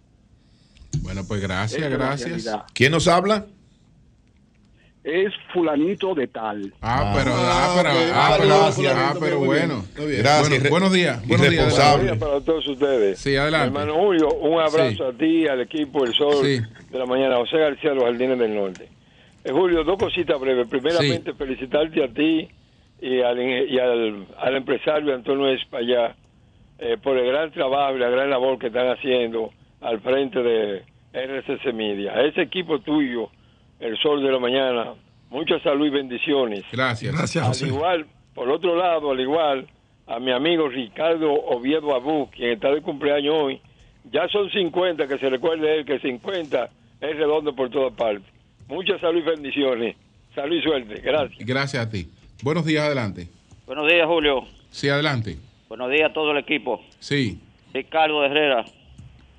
Bueno, pues gracias, es gracias. ¿Quién nos habla? Es fulanito de tal. Ah, pero, ah, Ah, pero, ah, Ah, pero, ah, bueno. Gracias. buenos días. Buenos días. Para todos ustedes. Sí, adelante. Hermano Julio, un abrazo Sí. a ti, al equipo El Sol Sí. de la mañana, José García, Los Jardines del Norte. Eh, Julio, dos cositas breves. Primeramente, felicitarte a ti y al, y al, al empresario Antonio Espallá eh, por el gran trabajo y la gran labor que están haciendo al frente de RCC Media. A ese equipo tuyo, El Sol de la Mañana, mucha salud y bendiciones. Gracias. Al igual, por otro lado, al igual, a mi amigo Ricardo Oviedo Abú, quien está de cumpleaños hoy, ya son 50, que se recuerde él que 50 es redondo por todas partes. Mucha salud y bendiciones. Salud y suerte. Gracias. Gracias a ti. Buenos días, adelante. Buenos días, Julio. Sí, adelante. Buenos días a todo el equipo. Sí, Ricardo Herrera.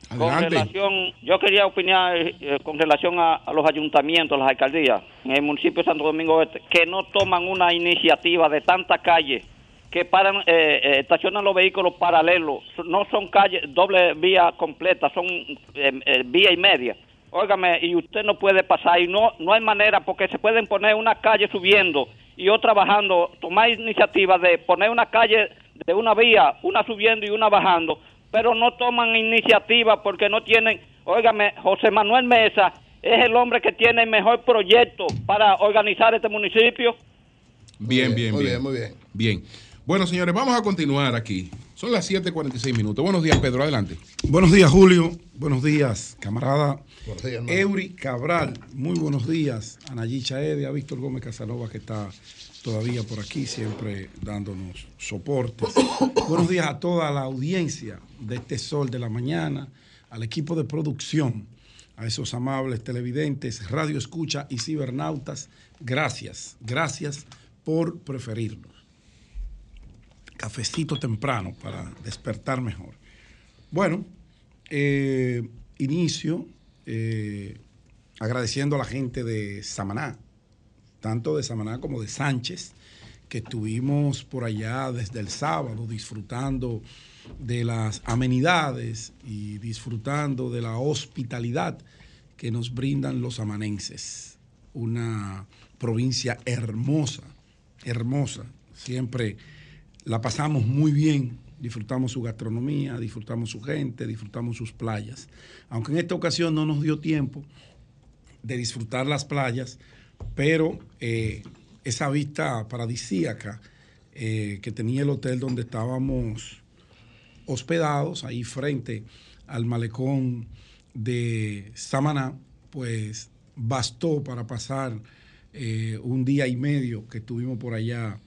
Con adelante. relación, yo quería opinar eh, con relación a, a los ayuntamientos, las alcaldías, en el municipio de Santo Domingo Este, que no toman una iniciativa de tanta calle, que paran, eh, eh, estacionan los vehículos paralelos, no son calles, doble vía completa, son eh, eh, vía y media. Óigame, y usted no puede pasar, y no, no hay manera, porque se pueden poner una calle subiendo y otra bajando, tomar iniciativa de poner una calle de una vía, una subiendo y una bajando, pero no toman iniciativa porque no tienen, óigame, José Manuel Mesa es el hombre que tiene el mejor proyecto para organizar este municipio. Bien, bien, Muy bien. bien, muy bien. Bien. Bueno, señores, vamos a continuar aquí. Son las 7:46 minutos. Buenos días, Pedro. Adelante. Buenos días, Julio. Buenos días, camarada Buenos días. Eury Cabral. Muy buenos días. Anayi Chaede, a Víctor Gómez Casanova, que está todavía por aquí, siempre dándonos soporte. buenos días a toda la audiencia de este Sol de la Mañana, al equipo de producción, a esos amables televidentes, radio escucha y cibernautas. Gracias, gracias por preferirnos. Cafecito temprano para despertar mejor. Bueno, eh, inicio eh, agradeciendo a la gente de Samaná, tanto de Samaná como de Sánchez, que estuvimos por allá desde el sábado disfrutando de las amenidades y disfrutando de la hospitalidad que nos brindan los amanenses. Una provincia hermosa, hermosa. Siempre la pasamos muy bien, disfrutamos su gastronomía, disfrutamos su gente, disfrutamos sus playas. Aunque en esta ocasión no nos dio tiempo de disfrutar las playas, pero eh, esa vista paradisíaca eh, que tenía el hotel donde estábamos hospedados, ahí frente al malecón de Samaná, pues bastó para pasar eh, un día y medio que estuvimos por allá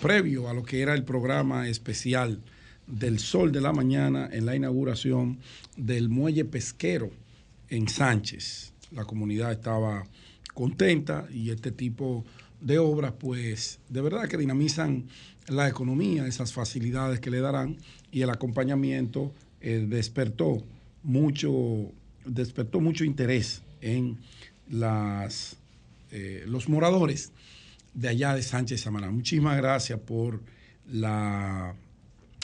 previo a lo que era el programa especial del Sol de la Mañana en la inauguración del muelle pesquero en Sánchez. La comunidad estaba contenta y este tipo de obras, pues de verdad que dinamizan la economía, esas facilidades que le darán y el acompañamiento eh, despertó mucho, despertó mucho interés en eh, los moradores de allá de Sánchez Samaná. Muchísimas gracias por la,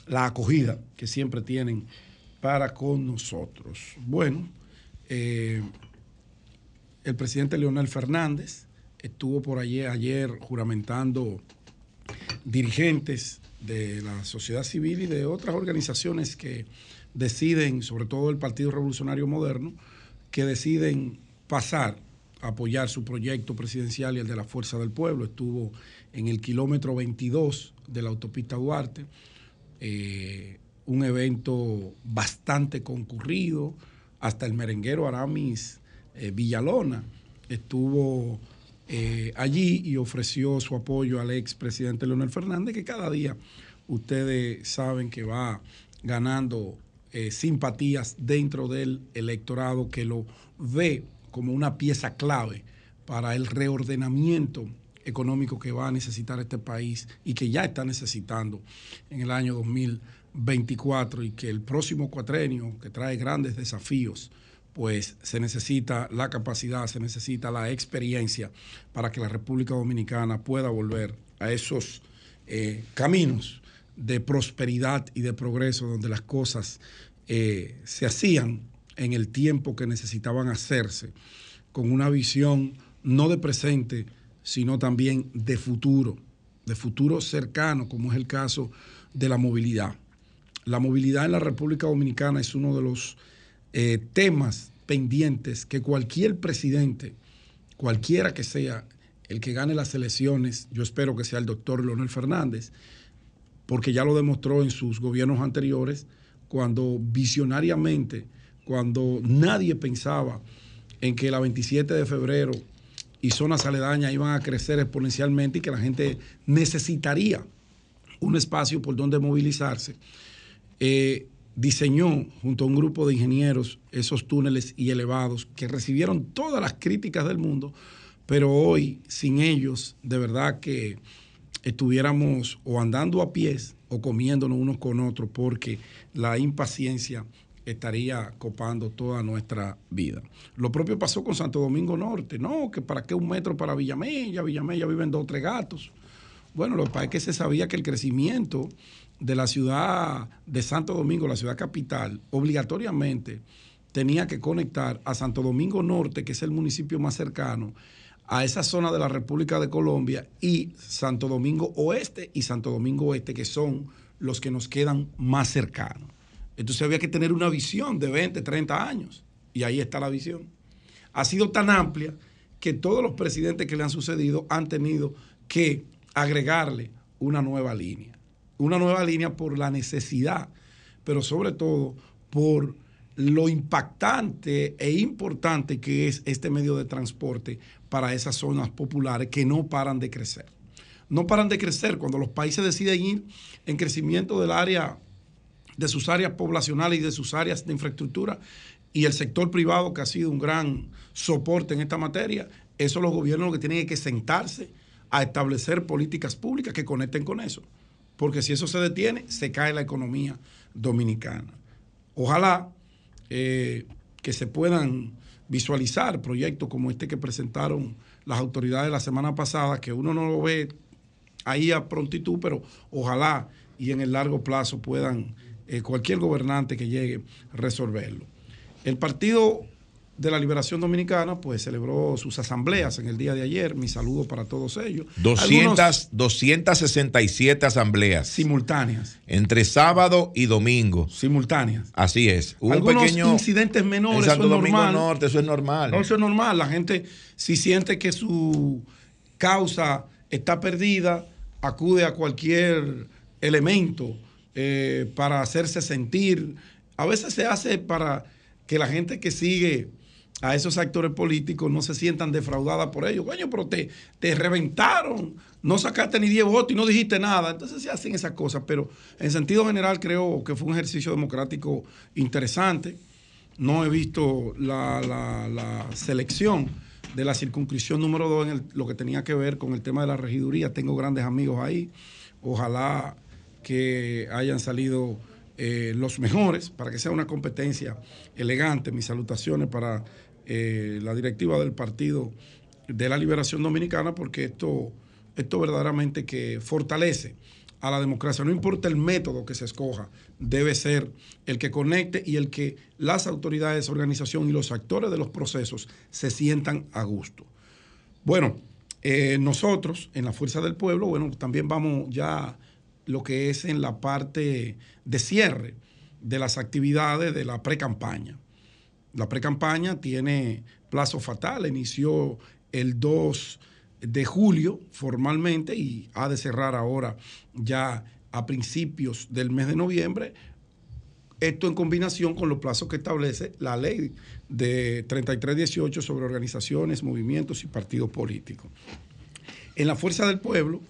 la acogida que siempre tienen para con nosotros. Bueno, eh, el presidente Leonel Fernández estuvo por allí ayer juramentando dirigentes de la sociedad civil y de otras organizaciones que deciden, sobre todo el Partido Revolucionario Moderno, que deciden pasar apoyar su proyecto presidencial y el de la Fuerza del Pueblo. Estuvo en el kilómetro 22 de la autopista Duarte, eh, un evento bastante concurrido, hasta el merenguero Aramis eh, Villalona estuvo eh, allí y ofreció su apoyo al expresidente Leonel Fernández, que cada día ustedes saben que va ganando simpatías dentro del electorado que lo ve como una pieza clave para el reordenamiento económico que va a necesitar este país y que ya está necesitando en el año 2024 y que el próximo cuatrenio, que trae grandes desafíos, pues se necesita la capacidad, se necesita la experiencia para que la República Dominicana pueda volver a esos eh, caminos de prosperidad y de progreso donde las cosas eh, se hacían en el tiempo que necesitaban hacerse, con una visión no de presente, sino también de futuro, de futuro cercano, como es el caso de la movilidad. La movilidad en la República Dominicana es uno de los eh, temas pendientes que cualquier presidente, cualquiera que sea el que gane las elecciones, yo espero que sea el doctor Leonel Fernández, porque ya lo demostró en sus gobiernos anteriores, cuando visionariamente, cuando nadie pensaba en que la 27 de febrero y zonas aledañas iban a crecer exponencialmente y que la gente necesitaría un espacio por donde movilizarse. Eh, diseñó junto a un grupo de ingenieros esos túneles y elevados que recibieron todas las críticas del mundo, pero hoy sin ellos de verdad que estuviéramos o andando a pies o comiéndonos unos con otros porque la impaciencia estaría copando toda nuestra vida. Lo propio pasó con Santo Domingo Norte, no, que para qué un metro para Villamella, Villamella viven dos o tres gatos. Bueno, lo que pasa es que se sabía que el crecimiento de la ciudad de Santo Domingo, la ciudad capital, obligatoriamente tenía que conectar a Santo Domingo Norte, que es el municipio más cercano, a esa zona de la República de Colombia y Santo Domingo Oeste y Santo Domingo Oeste, que son los que nos quedan más cercanos. Entonces había que tener una visión de 20, 30 años. Y ahí está la visión. Ha sido tan amplia que todos los presidentes que le han sucedido han tenido que agregarle una nueva línea una nueva línea por la necesidad, pero sobre todo por lo impactante e importante que es este medio de transporte para esas zonas populares que no paran de crecer. No paran de crecer cuando los países deciden ir en crecimiento del área, de sus áreas poblacionales y de sus áreas de infraestructura y el sector privado que ha sido un gran soporte en esta materia. Eso los gobiernos lo que tienen que sentarse a establecer políticas públicas que conecten con eso. Porque si eso se detiene, se cae la economía dominicana. Ojalá eh, que se puedan visualizar proyectos como este que presentaron las autoridades la semana pasada, que uno no lo ve ahí a prontitud, pero ojalá y en el largo plazo puedan eh, cualquier gobernante que llegue resolverlo. El Partido de la Liberación Dominicana pues celebró sus asambleas en el día de ayer. Mi saludo para todos ellos. 200, Algunos 267 asambleas. simultáneas. Entre sábado y domingo. Simultáneas. Así es. Hubo Algunos un pequeño. incidentes menores, En Santo eso es Domingo normal. Norte, eso es normal. No, eso es normal. La gente, si siente que su causa está perdida, acude a cualquier elemento eh, para hacerse sentir. A veces se hace para que la gente que sigue a esos actores políticos no se sientan defraudadas por ellos. Coño, pero te, te reventaron, no sacaste ni 10 votos y no dijiste nada. Entonces se hacen esas cosas, pero en sentido general creo que fue un ejercicio democrático interesante. No he visto la, selección de la circunscripción número 2 en lo que tenía que ver con el tema de la regiduría. Tengo grandes amigos ahí. Ojalá que hayan salido eh, los mejores para que sea una competencia elegante. Mis salutaciones para eh, la directiva del Partido de la Liberación Dominicana, porque esto, esto verdaderamente que fortalece a la democracia. No importa el método que se escoja, debe ser el que conecte y el que las autoridades, organización y los actores de los procesos se sientan a gusto. Bueno, eh, nosotros en la Fuerza del Pueblo, bueno, también vamos ya lo que es en la parte de cierre de las actividades de la pre-campaña. La pre-campaña tiene plazo fatal, inició el 2 de julio formalmente y ha de cerrar ahora ya a principios del mes de noviembre. Esto en combinación con los plazos que establece la ley de 3318 sobre organizaciones, movimientos y partidos políticos. En la Fuerza del Pueblo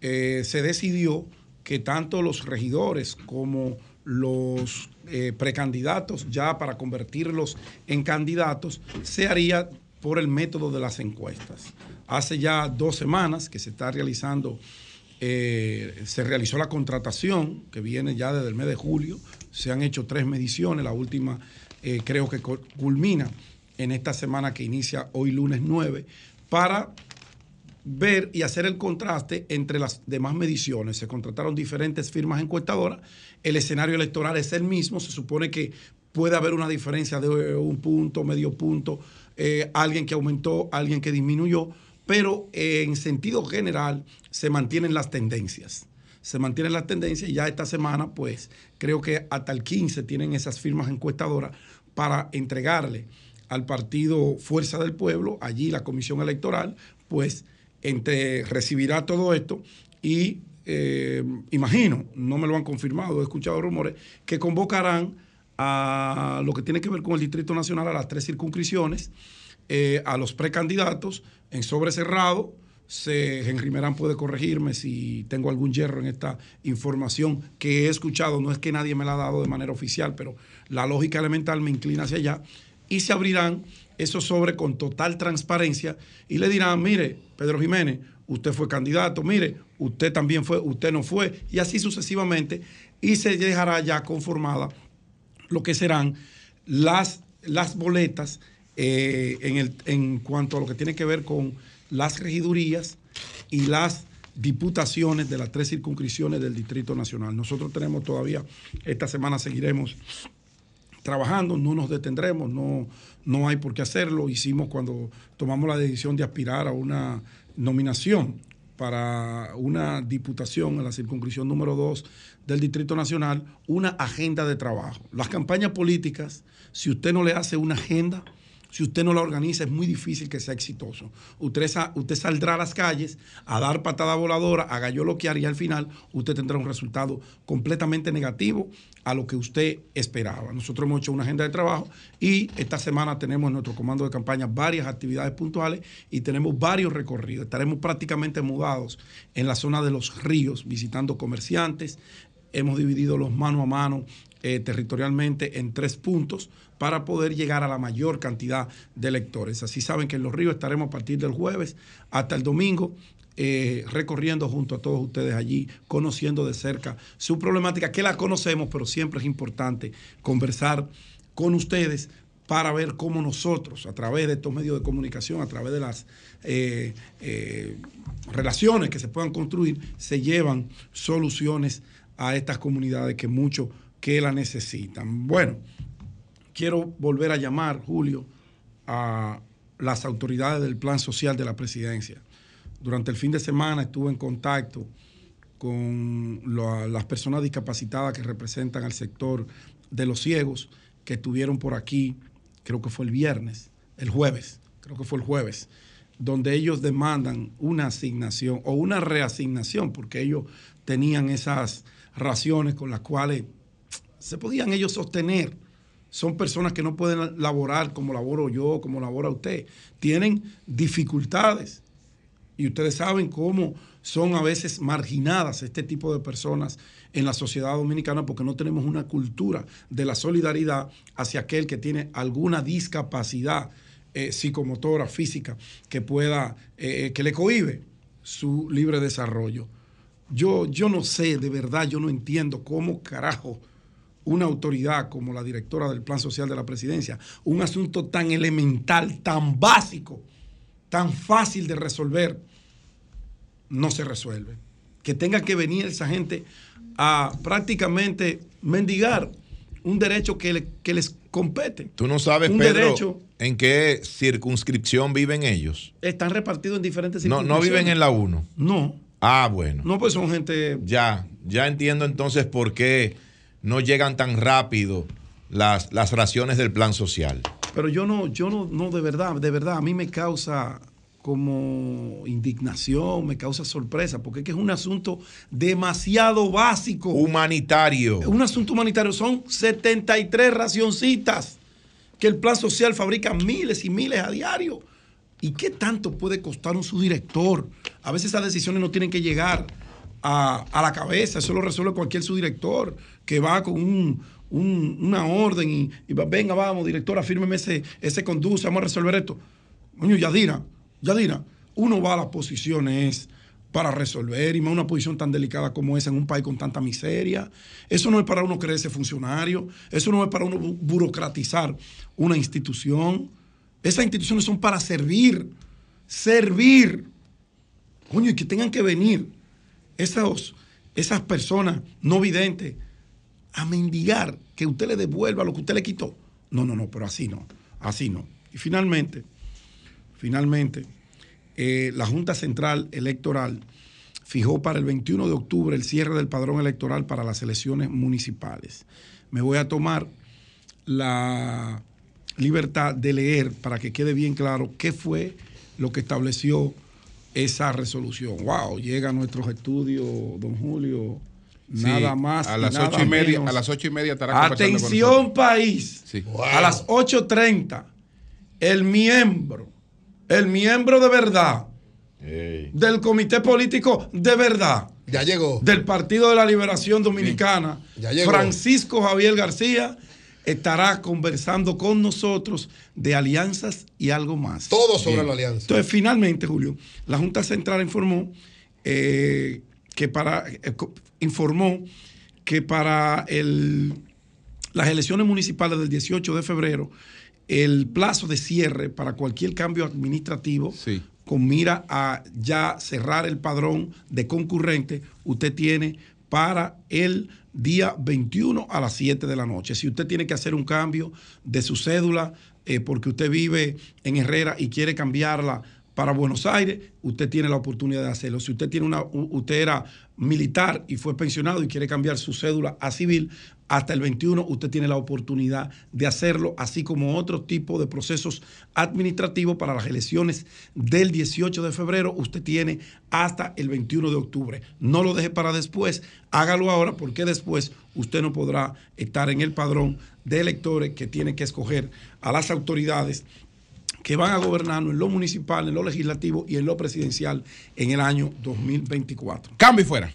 eh, se decidió que tanto los regidores como los eh, precandidatos, ya para convertirlos en candidatos, se haría por el método de las encuestas. Hace ya dos semanas que se está realizando, eh, se realizó la contratación, que viene ya desde el mes de julio, se han hecho tres mediciones, la última eh, creo que cu- culmina en esta semana que inicia hoy lunes 9, para ver y hacer el contraste entre las demás mediciones. Se contrataron diferentes firmas encuestadoras. El escenario electoral es el mismo. Se supone que puede haber una diferencia de un punto, medio punto, eh, alguien que aumentó, alguien que disminuyó, pero eh, en sentido general se mantienen las tendencias. Se mantienen las tendencias y ya esta semana, pues creo que hasta el 15 tienen esas firmas encuestadoras para entregarle al partido Fuerza del Pueblo, allí la comisión electoral, pues entre, recibirá todo esto y eh, imagino, no me lo han confirmado, he escuchado rumores, que convocarán a lo que tiene que ver con el Distrito Nacional, a las tres circunscripciones, eh, a los precandidatos en sobre cerrado. Se, Henry Merán puede corregirme si tengo algún hierro en esta información que he escuchado. No es que nadie me la ha dado de manera oficial, pero la lógica elemental me inclina hacia allá. Y se abrirán esos sobres con total transparencia y le dirán, mire, Pedro Jiménez, usted fue candidato, mire, usted también fue, usted no fue, y así sucesivamente. Y se dejará ya conformada lo que serán las, las boletas eh, en, el, en cuanto a lo que tiene que ver con las regidurías y las diputaciones de las tres circunscripciones del Distrito Nacional. Nosotros tenemos todavía, esta semana seguiremos trabajando, no nos detendremos, no, no hay por qué hacerlo. Hicimos cuando tomamos la decisión de aspirar a una nominación para una diputación en la circunscripción número 2 del Distrito Nacional, una agenda de trabajo. Las campañas políticas, si usted no le hace una agenda, si usted no la organiza, es muy difícil que sea exitoso. Usted, usted saldrá a las calles a dar patada voladora, a galloloquear y al final usted tendrá un resultado completamente negativo a lo que usted esperaba. Nosotros hemos hecho una agenda de trabajo y esta semana tenemos en nuestro comando de campaña varias actividades puntuales y tenemos varios recorridos. Estaremos prácticamente mudados en la zona de los ríos, visitando comerciantes. Hemos dividido los mano a mano eh, territorialmente en tres puntos para poder llegar a la mayor cantidad de electores. Así saben que en Los Ríos estaremos a partir del jueves hasta el domingo eh, recorriendo junto a todos ustedes allí, conociendo de cerca su problemática, que la conocemos, pero siempre es importante conversar con ustedes para ver cómo nosotros, a través de estos medios de comunicación, a través de las eh, relaciones que se puedan construir, se llevan soluciones a estas comunidades que mucho que la necesitan. Bueno, quiero volver a llamar, Julio, a las autoridades del Plan Social de la Presidencia. Durante el fin de semana estuve en contacto con las personas discapacitadas que representan al sector de los ciegos, que estuvieron por aquí, creo que fue el viernes, el jueves, creo que fue el jueves, donde ellos demandan una asignación o una reasignación, porque ellos tenían esas raciones con las cuales se podían ellos sostener. Son personas que no pueden laborar como laboro yo, como labora usted. Tienen dificultades. Y ustedes saben cómo son a veces marginadas este tipo de personas en la sociedad dominicana porque no tenemos una cultura de la solidaridad hacia aquel que tiene alguna discapacidad eh, psicomotora, física, que pueda, eh, que le cohibe su libre desarrollo. Yo, yo no sé, de verdad, yo no entiendo cómo carajo una autoridad como la directora del Plan Social de la Presidencia, un asunto tan elemental, tan básico, tan fácil de resolver, no se resuelve. Que tenga que venir esa gente a prácticamente mendigar un derecho que, le- que les compete. Tú no sabes, un Pedro, derecho, en qué circunscripción viven ellos. están repartidos en diferentes No, no viven en la 1. No. Ah, bueno. No, pues son gente. Ya, ya entiendo entonces por qué no llegan tan rápido las, las raciones del plan social. Pero yo no, yo no, no, de verdad, de verdad, a mí me causa como indignación, me causa sorpresa, porque es que es un asunto demasiado básico. Humanitario. Un asunto humanitario. Son 73 racioncitas que el plan social fabrica miles y miles a diario. ¿Y qué tanto puede costar un subdirector? A veces esas decisiones no tienen que llegar a, la cabeza, eso lo resuelve cualquier subdirector que va con un- un- una orden y, va, venga, vamos, directora, fírmeme ese, ese conduce, vamos a resolver esto. Coño, Yadira, Yadira, uno va a las posiciones para resolver y más una posición tan delicada como esa en un país con tanta miseria. Eso no es para uno creerse funcionario, eso no es para uno bu- burocratizar una institución. Esas instituciones son para servir, servir. Coño, y que tengan que venir esas personas no videntes a mendigar que usted le devuelva lo que usted le quitó. No, no, no, pero así no, así no. Y finalmente, finalmente, eh, la Junta Central Electoral fijó para el 21 de octubre el cierre del padrón electoral para las elecciones municipales. Me voy a tomar la libertad de leer para que quede bien claro qué fue lo que estableció esa resolución. Wow, llega a nuestros estudios, don Julio, Sí, nada más. A y las ocho y media, menos. a las ocho y media estará con Atención país. Sí. A las 8.30, el miembro, el miembro de verdad del comité político de verdad. Ya llegó. Del Partido de la Liberación Dominicana, Ya llegó. Francisco Javier García, estará conversando con nosotros de alianzas y algo más. Todo sobre Bien. la alianza. Entonces, finalmente, Julio, la Junta Central informó eh, que para eh, informó que para el, las elecciones municipales del 18 de febrero, el plazo de cierre para cualquier cambio administrativo con mira a ya cerrar el padrón de concurrente, usted tiene para el día 21 a las 7 de la noche. Si usted tiene que hacer un cambio de su cédula eh, porque usted vive en Herrera y quiere cambiarla para Buenos Aires, usted tiene la oportunidad de hacerlo. Si usted tiene una, usted era militar y fue pensionado y quiere cambiar su cédula a civil, hasta el 21 usted tiene la oportunidad de hacerlo, así como otro tipo de procesos administrativos para las elecciones del 18 de febrero, usted tiene hasta el 21 de octubre. No lo deje para después, hágalo ahora porque después usted no podrá estar en el padrón de electores que tiene que escoger a las autoridades que van a gobernarnos en lo municipal, en lo legislativo y en lo presidencial en el año 2024. Cambio y fuera.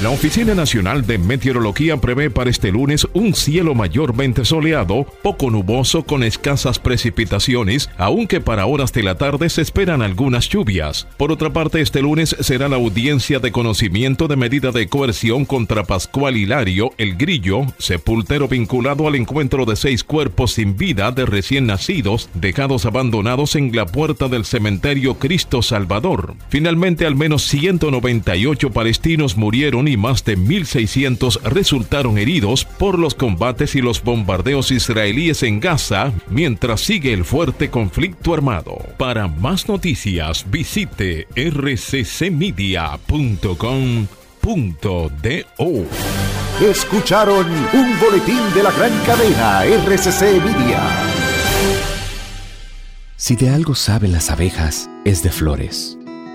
La Oficina Nacional de Meteorología prevé para este lunes un cielo mayormente soleado, poco nuboso con escasas precipitaciones, aunque para horas de la tarde se esperan algunas lluvias. Por otra parte, este lunes será la audiencia de conocimiento de medida de coerción contra Pascual Hilario, el Grillo, sepultero vinculado al encuentro de seis cuerpos sin vida de recién nacidos dejados abandonados en la puerta del cementerio Cristo Salvador. Finalmente, al menos 198 palestinos murieron y más de 1.600 resultaron heridos por los combates y los bombardeos israelíes en Gaza mientras sigue el fuerte conflicto armado. Para más noticias visite rccmedia.com.do. Escucharon un boletín de la gran cadena RCC Media. Si de algo saben las abejas, es de flores.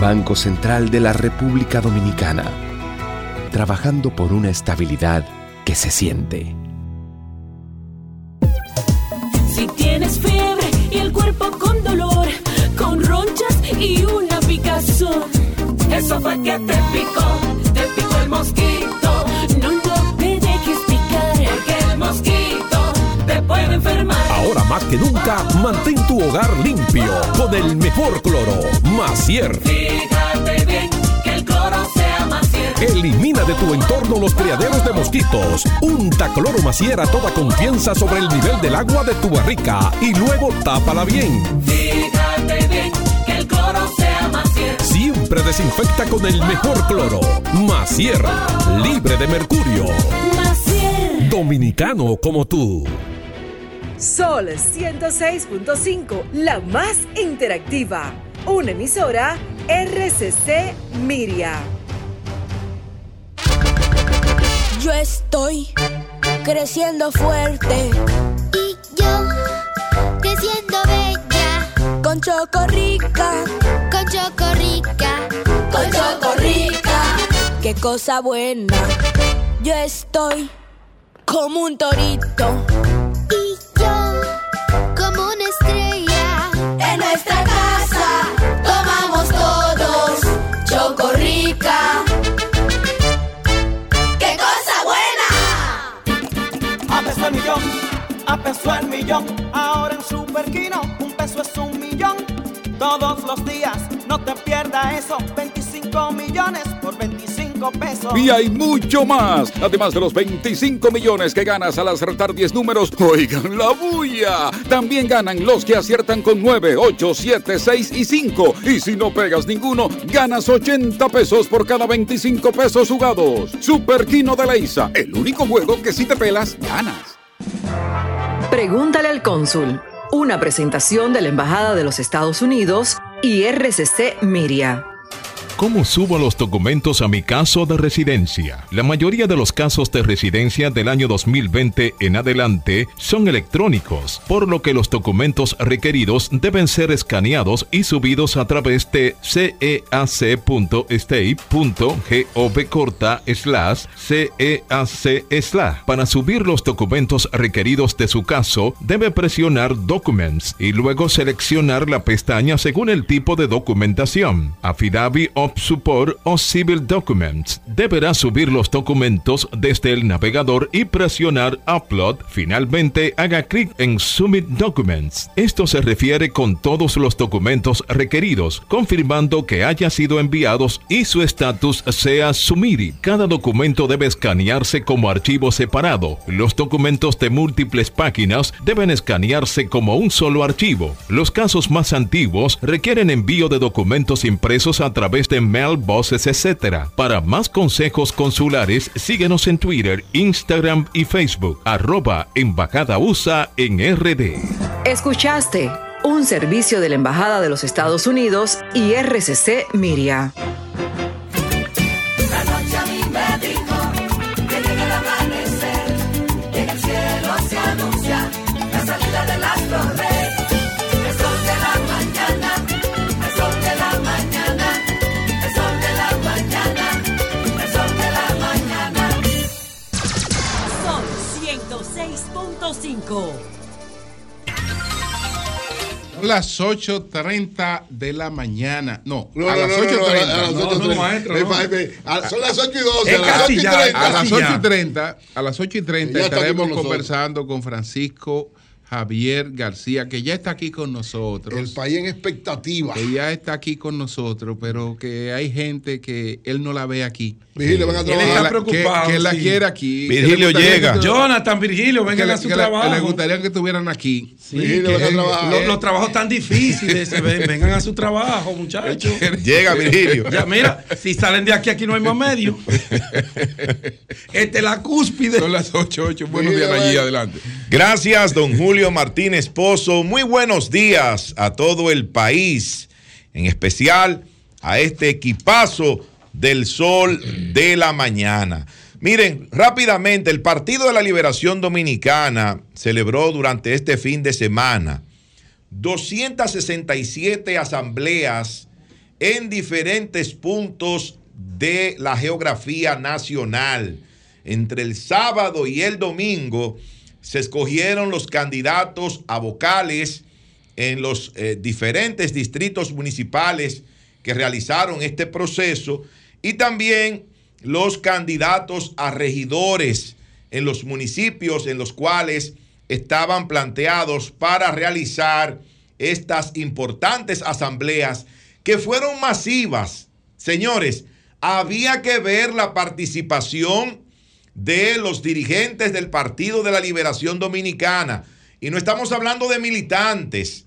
Banco Central de la República Dominicana, trabajando por una estabilidad que se siente. Si tienes fiebre y el cuerpo con dolor, con ronchas y una picazón, eso fue que te picó, te picó el mosquito. No, no te dejes picar, porque el mosquito te puede enfermar. Más que nunca, mantén tu hogar limpio con el mejor cloro, Macier. Fíjate bien que el cloro sea Macier. Elimina de tu entorno los criaderos de mosquitos. Unta cloro Macier a toda confianza sobre el nivel del agua de tu barrica y luego tápala bien. Fíjate bien que el cloro sea Macier. Siempre desinfecta con el mejor cloro. Macier, libre de mercurio. Macier. Dominicano como tú. Sol 106.5, la más interactiva. Una emisora RCC Miria. Yo estoy creciendo fuerte. Y yo creciendo bella. Con Chocorrica. Con Chocorrica. Con Chocorrica. Qué cosa buena. Yo estoy como un torito. Como una estrella. En nuestra casa tomamos todos Chocorrica. ¡Qué cosa buena! A peso el millón, a peso el millón. Ahora en Superquino, un peso es un millón. Todos los días, no te pierdas eso. 25 millones por 25 pesos. Y hay mucho más. Además de los 25 millones que ganas al acertar 10 números, oigan la bulla. También ganan los que aciertan con 9, 8, 7, 6 y 5. Y si no pegas ninguno, ganas 80 pesos por cada 25 pesos jugados. Super Kino de la ISA, el único juego que si te pelas, ganas. Pregúntale al cónsul. Una presentación de la Embajada de los Estados Unidos y RCC Miria. ¿Cómo subo los documentos a mi caso de residencia? La mayoría de los casos de residencia del año 2020 en adelante son electrónicos, por lo que los documentos requeridos deben ser escaneados y subidos a través de ceac.state.gov corta slash ceac slash. Para subir los documentos requeridos de su caso, debe presionar Documents y luego seleccionar la pestaña según el tipo de documentación. Affidavit Support o Civil Documents. Deberá subir los documentos desde el navegador y presionar Upload. Finalmente, haga clic en Submit Documents. Esto se refiere con todos los documentos requeridos, confirmando que haya sido enviados y su estatus sea Submitted. Cada documento debe escanearse como archivo separado. Los documentos de múltiples páginas deben escanearse como un solo archivo. Los casos más antiguos requieren envío de documentos impresos a través de mailboxes, etc. Para más consejos consulares, síguenos en Twitter, Instagram y Facebook, arroba Embajada USA en. Escuchaste un servicio de la Embajada de los Estados Unidos y RCC Miria. Son las 8.30 de la mañana. No, No, a las no, no, 8.30. no, a las No, 8:30. no, maestro, Eh, no. pa- eh, a- son las 8 y 12, Es a las 8 y casi ya, 30. A las Casi 8 ya. y 30, a las 8 y 30 Ya está aquí estaremos conversando con Francisco Javier García, que ya está aquí con nosotros. El país en expectativa. Que ya está aquí con nosotros, pero que hay gente que él no la ve aquí. Virgilio, ven a trabajar. está Él está preocupado. Que, que la sí. quiere aquí. Virgilio llega. que Jonathan, Virgilio, vengan a su que trabajo. le gustaría que estuvieran aquí. Sí, que- Los, los trabajos tan difíciles. ven- vengan a su trabajo, muchachos. Llega Virgilio. Ya, mira, si salen de aquí, aquí no hay más medio. Esta es la cúspide. Son las 8, 8. Buenos días, allí adelante. Gracias, don Julio Martínez Pozo. Muy buenos días a todo el país, en especial a este equipazo del sol de la mañana. Miren, rápidamente, el Partido de la Liberación Dominicana celebró durante este fin de semana 267 asambleas en diferentes puntos de la geografía nacional. Entre el sábado y el domingo se escogieron los candidatos a vocales en los eh, diferentes distritos municipales que realizaron este proceso y también los candidatos a regidores en los municipios en los cuales estaban planteados para realizar estas importantes asambleas que fueron masivas. Señores, había que ver la participación de los dirigentes del Partido de la Liberación Dominicana. Y no estamos hablando de militantes,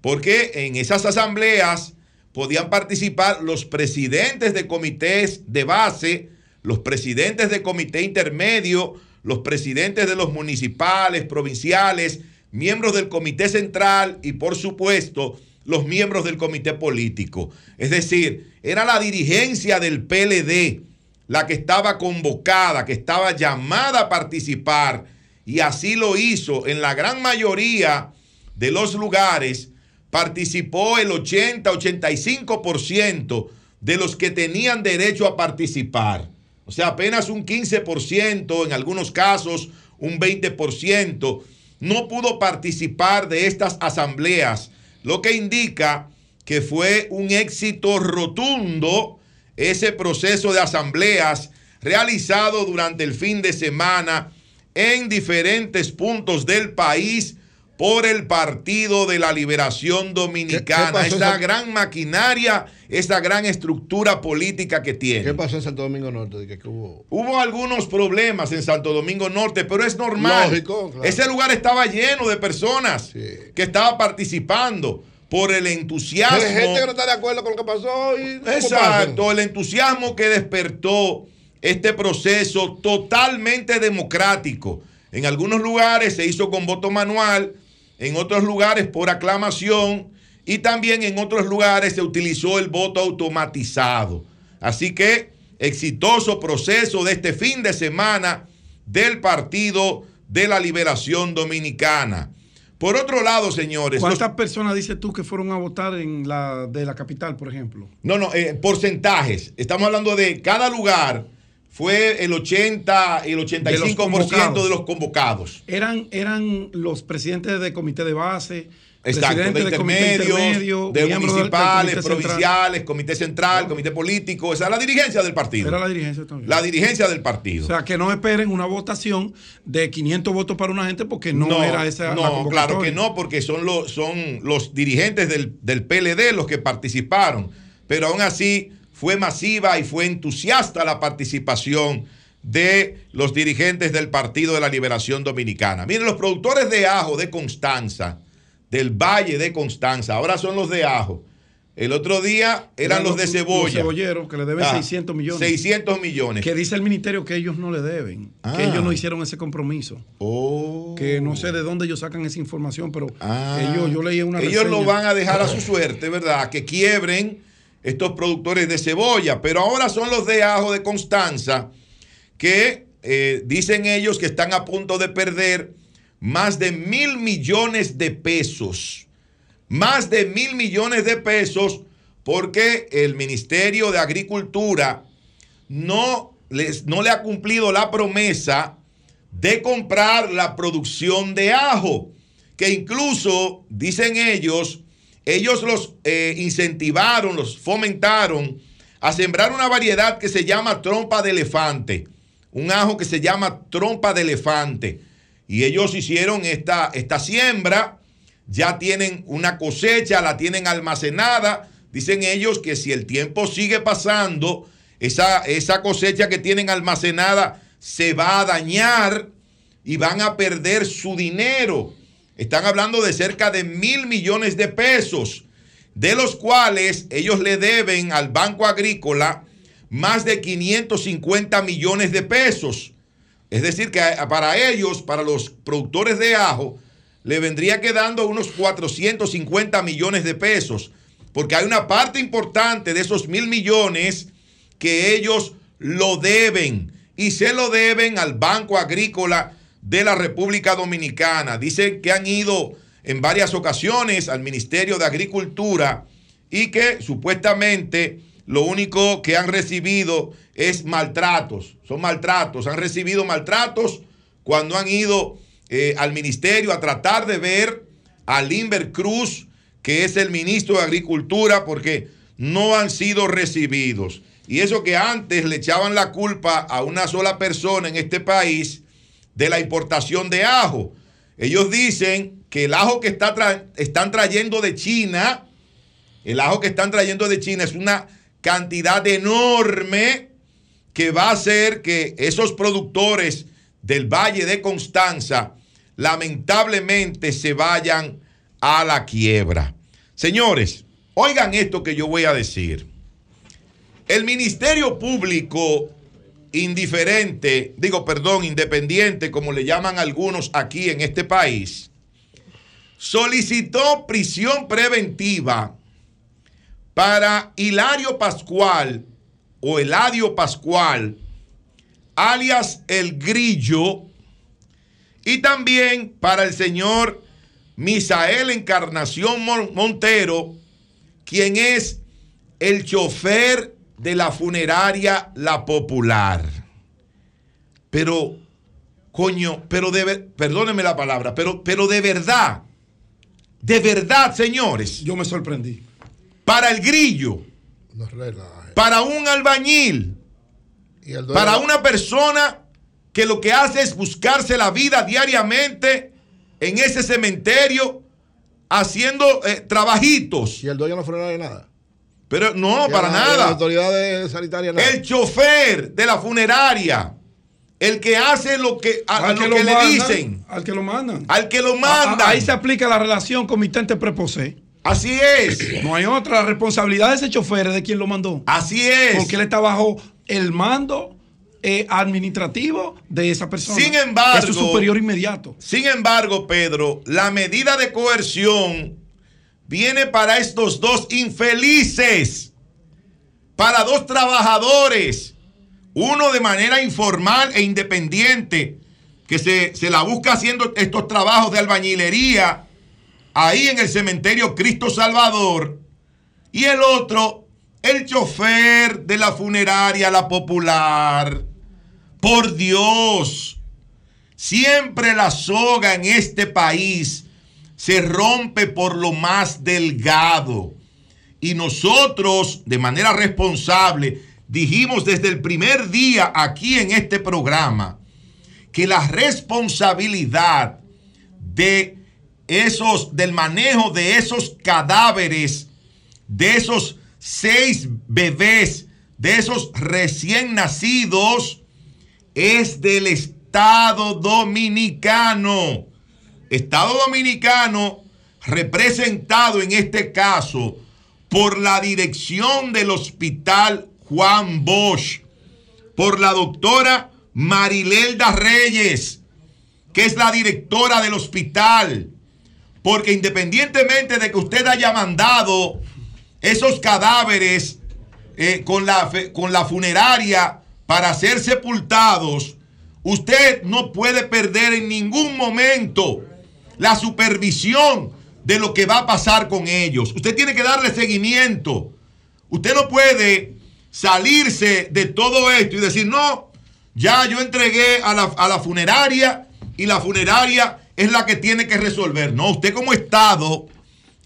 porque en esas asambleas podían participar los presidentes de comités de base, los presidentes de comité intermedio, los presidentes de los municipales, provinciales, miembros del comité central y por supuesto los miembros del comité político. Es decir, era la dirigencia del PLD la que estaba convocada, que estaba llamada a participar y así lo hizo en la gran mayoría de los lugares participó el 80-85% de los que tenían derecho a participar. O sea, apenas un 15%, en algunos casos un 20%, no pudo participar de estas asambleas, lo que indica que fue un éxito rotundo ese proceso de asambleas realizado durante el fin de semana en diferentes puntos del país por el Partido de la Liberación Dominicana, ¿Qué- qué esa- gran maquinaria, esa gran estructura política que tiene. ¿Qué pasó en Santo Domingo Norte? Hubo... Hubo algunos problemas en Santo Domingo Norte, pero es normal. Lógico, claro. Ese lugar estaba lleno de personas que estaban participando por el entusiasmo. Hay gente que no está de acuerdo con lo que pasó y... ¿cómo Exacto, el entusiasmo que despertó este proceso totalmente democrático. En algunos lugares se hizo con voto manual, en otros lugares por aclamación y también en otros lugares se utilizó el voto automatizado. Así que exitoso proceso de este fin de semana del Partido de la Liberación Dominicana. Por otro lado, señores, los- ¿Cuántas personas dices tú que fueron a votar en la de la capital, por ejemplo? No, no, eh, porcentajes. Estamos hablando de cada lugar fue el 80, el 85% de los convocados. Eran, eran los presidentes de comité de base, Exacto, de intermedios, intermedio, de municipales, comité provinciales, comité central, comité político. Esa es la dirigencia del partido. Era la dirigencia también. La dirigencia del partido. O sea, que no esperen una votación de 500 votos para una gente porque no, era esa la No, claro que no, porque son los, son los dirigentes del, del PLD los que participaron. Pero aún así fue masiva y fue entusiasta la participación de los dirigentes del Partido de la Liberación Dominicana. Miren, los productores de ajo de Constanza, del Valle de Constanza, ahora son los de ajo, El otro día eran los de cebolla. Los cebolleros que le deben Ah, 600 millones. 600 millones. Que dice el ministerio que ellos no le deben, Ah. que ellos no hicieron ese compromiso. Que no sé de dónde ellos sacan esa información, pero ellos, yo leí una Ah. Ellos lo van a dejar a su suerte, ¿verdad? Que quiebren estos productores de cebolla. Pero ahora son los de ajo de Constanza que eh, dicen ellos que están a punto de perder más de mil millones de pesos. Más de mil millones de pesos porque el Ministerio de Agricultura no, les, no le ha cumplido la promesa de comprar la producción de ajo, que incluso, dicen ellos, ellos los eh, incentivaron, los fomentaron a sembrar una variedad que se llama trompa de elefante, un ajo que se llama trompa de elefante. Y ellos hicieron esta, esta siembra, ya tienen una cosecha, la tienen almacenada. Dicen ellos que si el tiempo sigue pasando, esa, esa cosecha que tienen almacenada se va a dañar y van a perder su dinero. Están hablando de cerca de mil millones de pesos, de los cuales ellos le deben al Banco Agrícola más de 550 millones de pesos. Es decir, que para ellos, para los productores de ajo, le vendría quedando unos 450 millones de pesos, porque hay una parte importante de esos mil millones que ellos lo deben y se lo deben al Banco Agrícola de la República Dominicana. Dicen que han ido en varias ocasiones al Ministerio de Agricultura y que supuestamente lo único que han recibido es maltratos. Son maltratos. Han recibido maltratos cuando han ido eh, al ministerio a tratar de ver a Limber Cruz, que es el ministro de Agricultura, porque no han sido recibidos. Y eso que antes le echaban la culpa a una sola persona en este país de la importación de ajo. Ellos dicen que el ajo que está están trayendo de China, el ajo que están trayendo de China es una cantidad enorme que va a hacer que esos productores del Valle de Constanza lamentablemente se vayan a la quiebra. Señores, oigan esto que yo voy a decir. El Ministerio Público indiferente, digo, perdón, independiente, como le llaman algunos aquí en este país, solicitó prisión preventiva para Hilario Pascual o Eladio Pascual, alias El Grillo, y también para el señor Misael Encarnación Mon- Montero, quien es el chofer de la funeraria La Popular. Pero, coño, pero de perdónenme la palabra, pero, pero de verdad, de verdad, señores. Yo me sorprendí. Para el grillo, No para un albañil, Y el dueño- para una persona que lo que hace es buscarse la vida diariamente en ese cementerio haciendo eh, trabajitos. Y el dueño no funeraria nada. Pero no, Y para la- nada. Las autoridades sanitarias nada. El chofer de la funeraria, el que hace lo que, a, a Al lo que lo le mandan, dicen, Al que lo mandan. al que lo A- a- mandan. Ahí se aplica la relación comitente preposé. Así es. No hay otra. La responsabilidad de ese chofer es de quien lo mandó. Así es. Porque él está bajo el mando eh, administrativo de esa persona. Sin embargo, Es su superior inmediato. Sin embargo, Pedro, la medida de coerción viene para estos dos infelices, para dos trabajadores, uno de manera informal e independiente, que se, se la busca haciendo estos trabajos de albañilería ahí en el cementerio Cristo Salvador, y el otro, el chofer de la funeraria La Popular. Por Dios, siempre la soga en este país se rompe por lo más delgado. Y nosotros, de manera responsable, dijimos desde el primer día aquí en este programa que la responsabilidad de esos, del manejo de esos cadáveres, de esos seis bebés, de esos recién nacidos, es del Estado Dominicano. Estado Dominicano representado en este caso por la dirección del hospital Juan Bosch, por la doctora Marilelda Reyes, que es la directora del hospital, porque independientemente de que usted haya mandado esos cadáveres eh, con, la, con la funeraria para ser sepultados, usted no puede perder en ningún momento la supervisión de lo que va a pasar con ellos. Usted tiene que darle seguimiento. Usted no puede salirse de todo esto y decir, no, ya yo entregué a la, a la funeraria y la funeraria es la que tiene que resolver. No, usted como Estado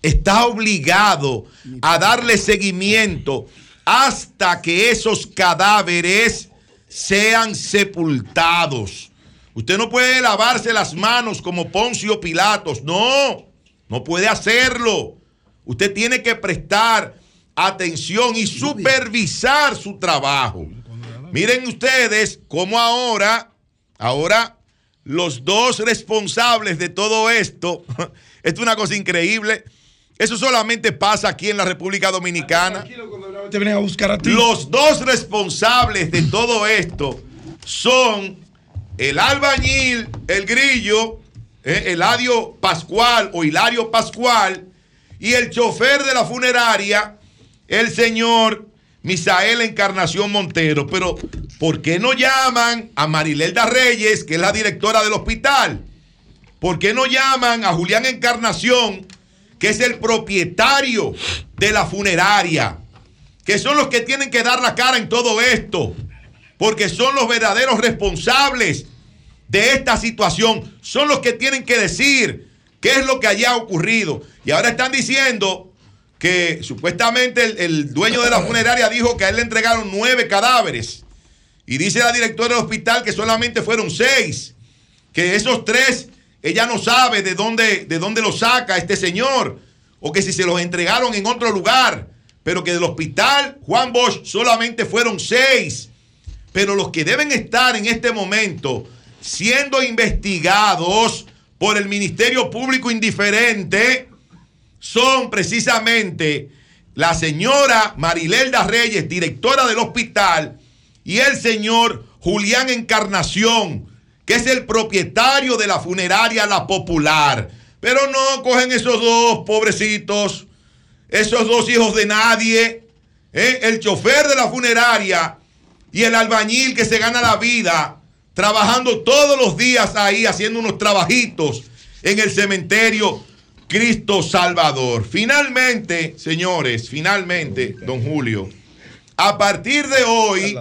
está obligado a darle seguimiento hasta que esos cadáveres sean sepultados. Usted no puede lavarse las manos como Poncio Pilatos. No, no puede hacerlo. Usted tiene que prestar atención y supervisar su trabajo. Miren ustedes cómo ahora, ahora los dos responsables de todo esto, esto es una cosa increíble. Eso solamente pasa aquí en la República Dominicana. Te a buscar a ti. Los dos responsables de todo esto son el albañil, el grillo, eh, Eladio Pascual o Hilario Pascual, y el chofer de la funeraria, el señor Misael Encarnación Montero. Pero, ¿por qué no llaman a Marilelda Reyes, que es la directora del hospital? ¿Por qué no llaman a Julián Encarnación, que es el propietario de la funeraria? Que son los que tienen que dar la cara en todo esto. Porque son los verdaderos responsables de esta situación. Son los que tienen que decir qué es lo que haya ocurrido. Y ahora están diciendo que supuestamente el, dueño de la funeraria dijo que a él le entregaron nueve cadáveres. Y dice la directora del hospital que solamente fueron seis. Que esos tres, ella no sabe de dónde, de dónde los saca este señor. O que si se los entregaron en otro lugar. Pero que del hospital Juan Bosch solamente fueron seis. Pero los que deben estar en este momento siendo investigados por el Ministerio Público Indiferente son precisamente la señora Marilelda Reyes, directora del hospital, y el señor Julián Encarnación, que es el propietario de la funeraria La Popular. Pero no cogen esos dos pobrecitos, esos dos hijos de nadie, ¿eh? el chofer de la funeraria y el albañil que se gana la vida trabajando todos los días ahí haciendo unos trabajitos en el cementerio Cristo Salvador. Finalmente, señores, finalmente, don Julio, a partir de hoy,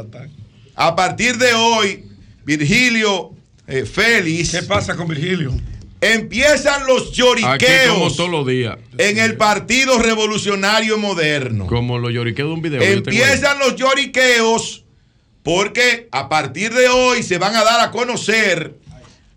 a partir de hoy, Virgilio eh, Félix. ¿Qué pasa con Virgilio? Empiezan los lloriqueos como todos los días. en el Partido Revolucionario Moderno. Como los lloriqueos de un video. Empiezan los lloriqueos porque a partir de hoy se van a dar a conocer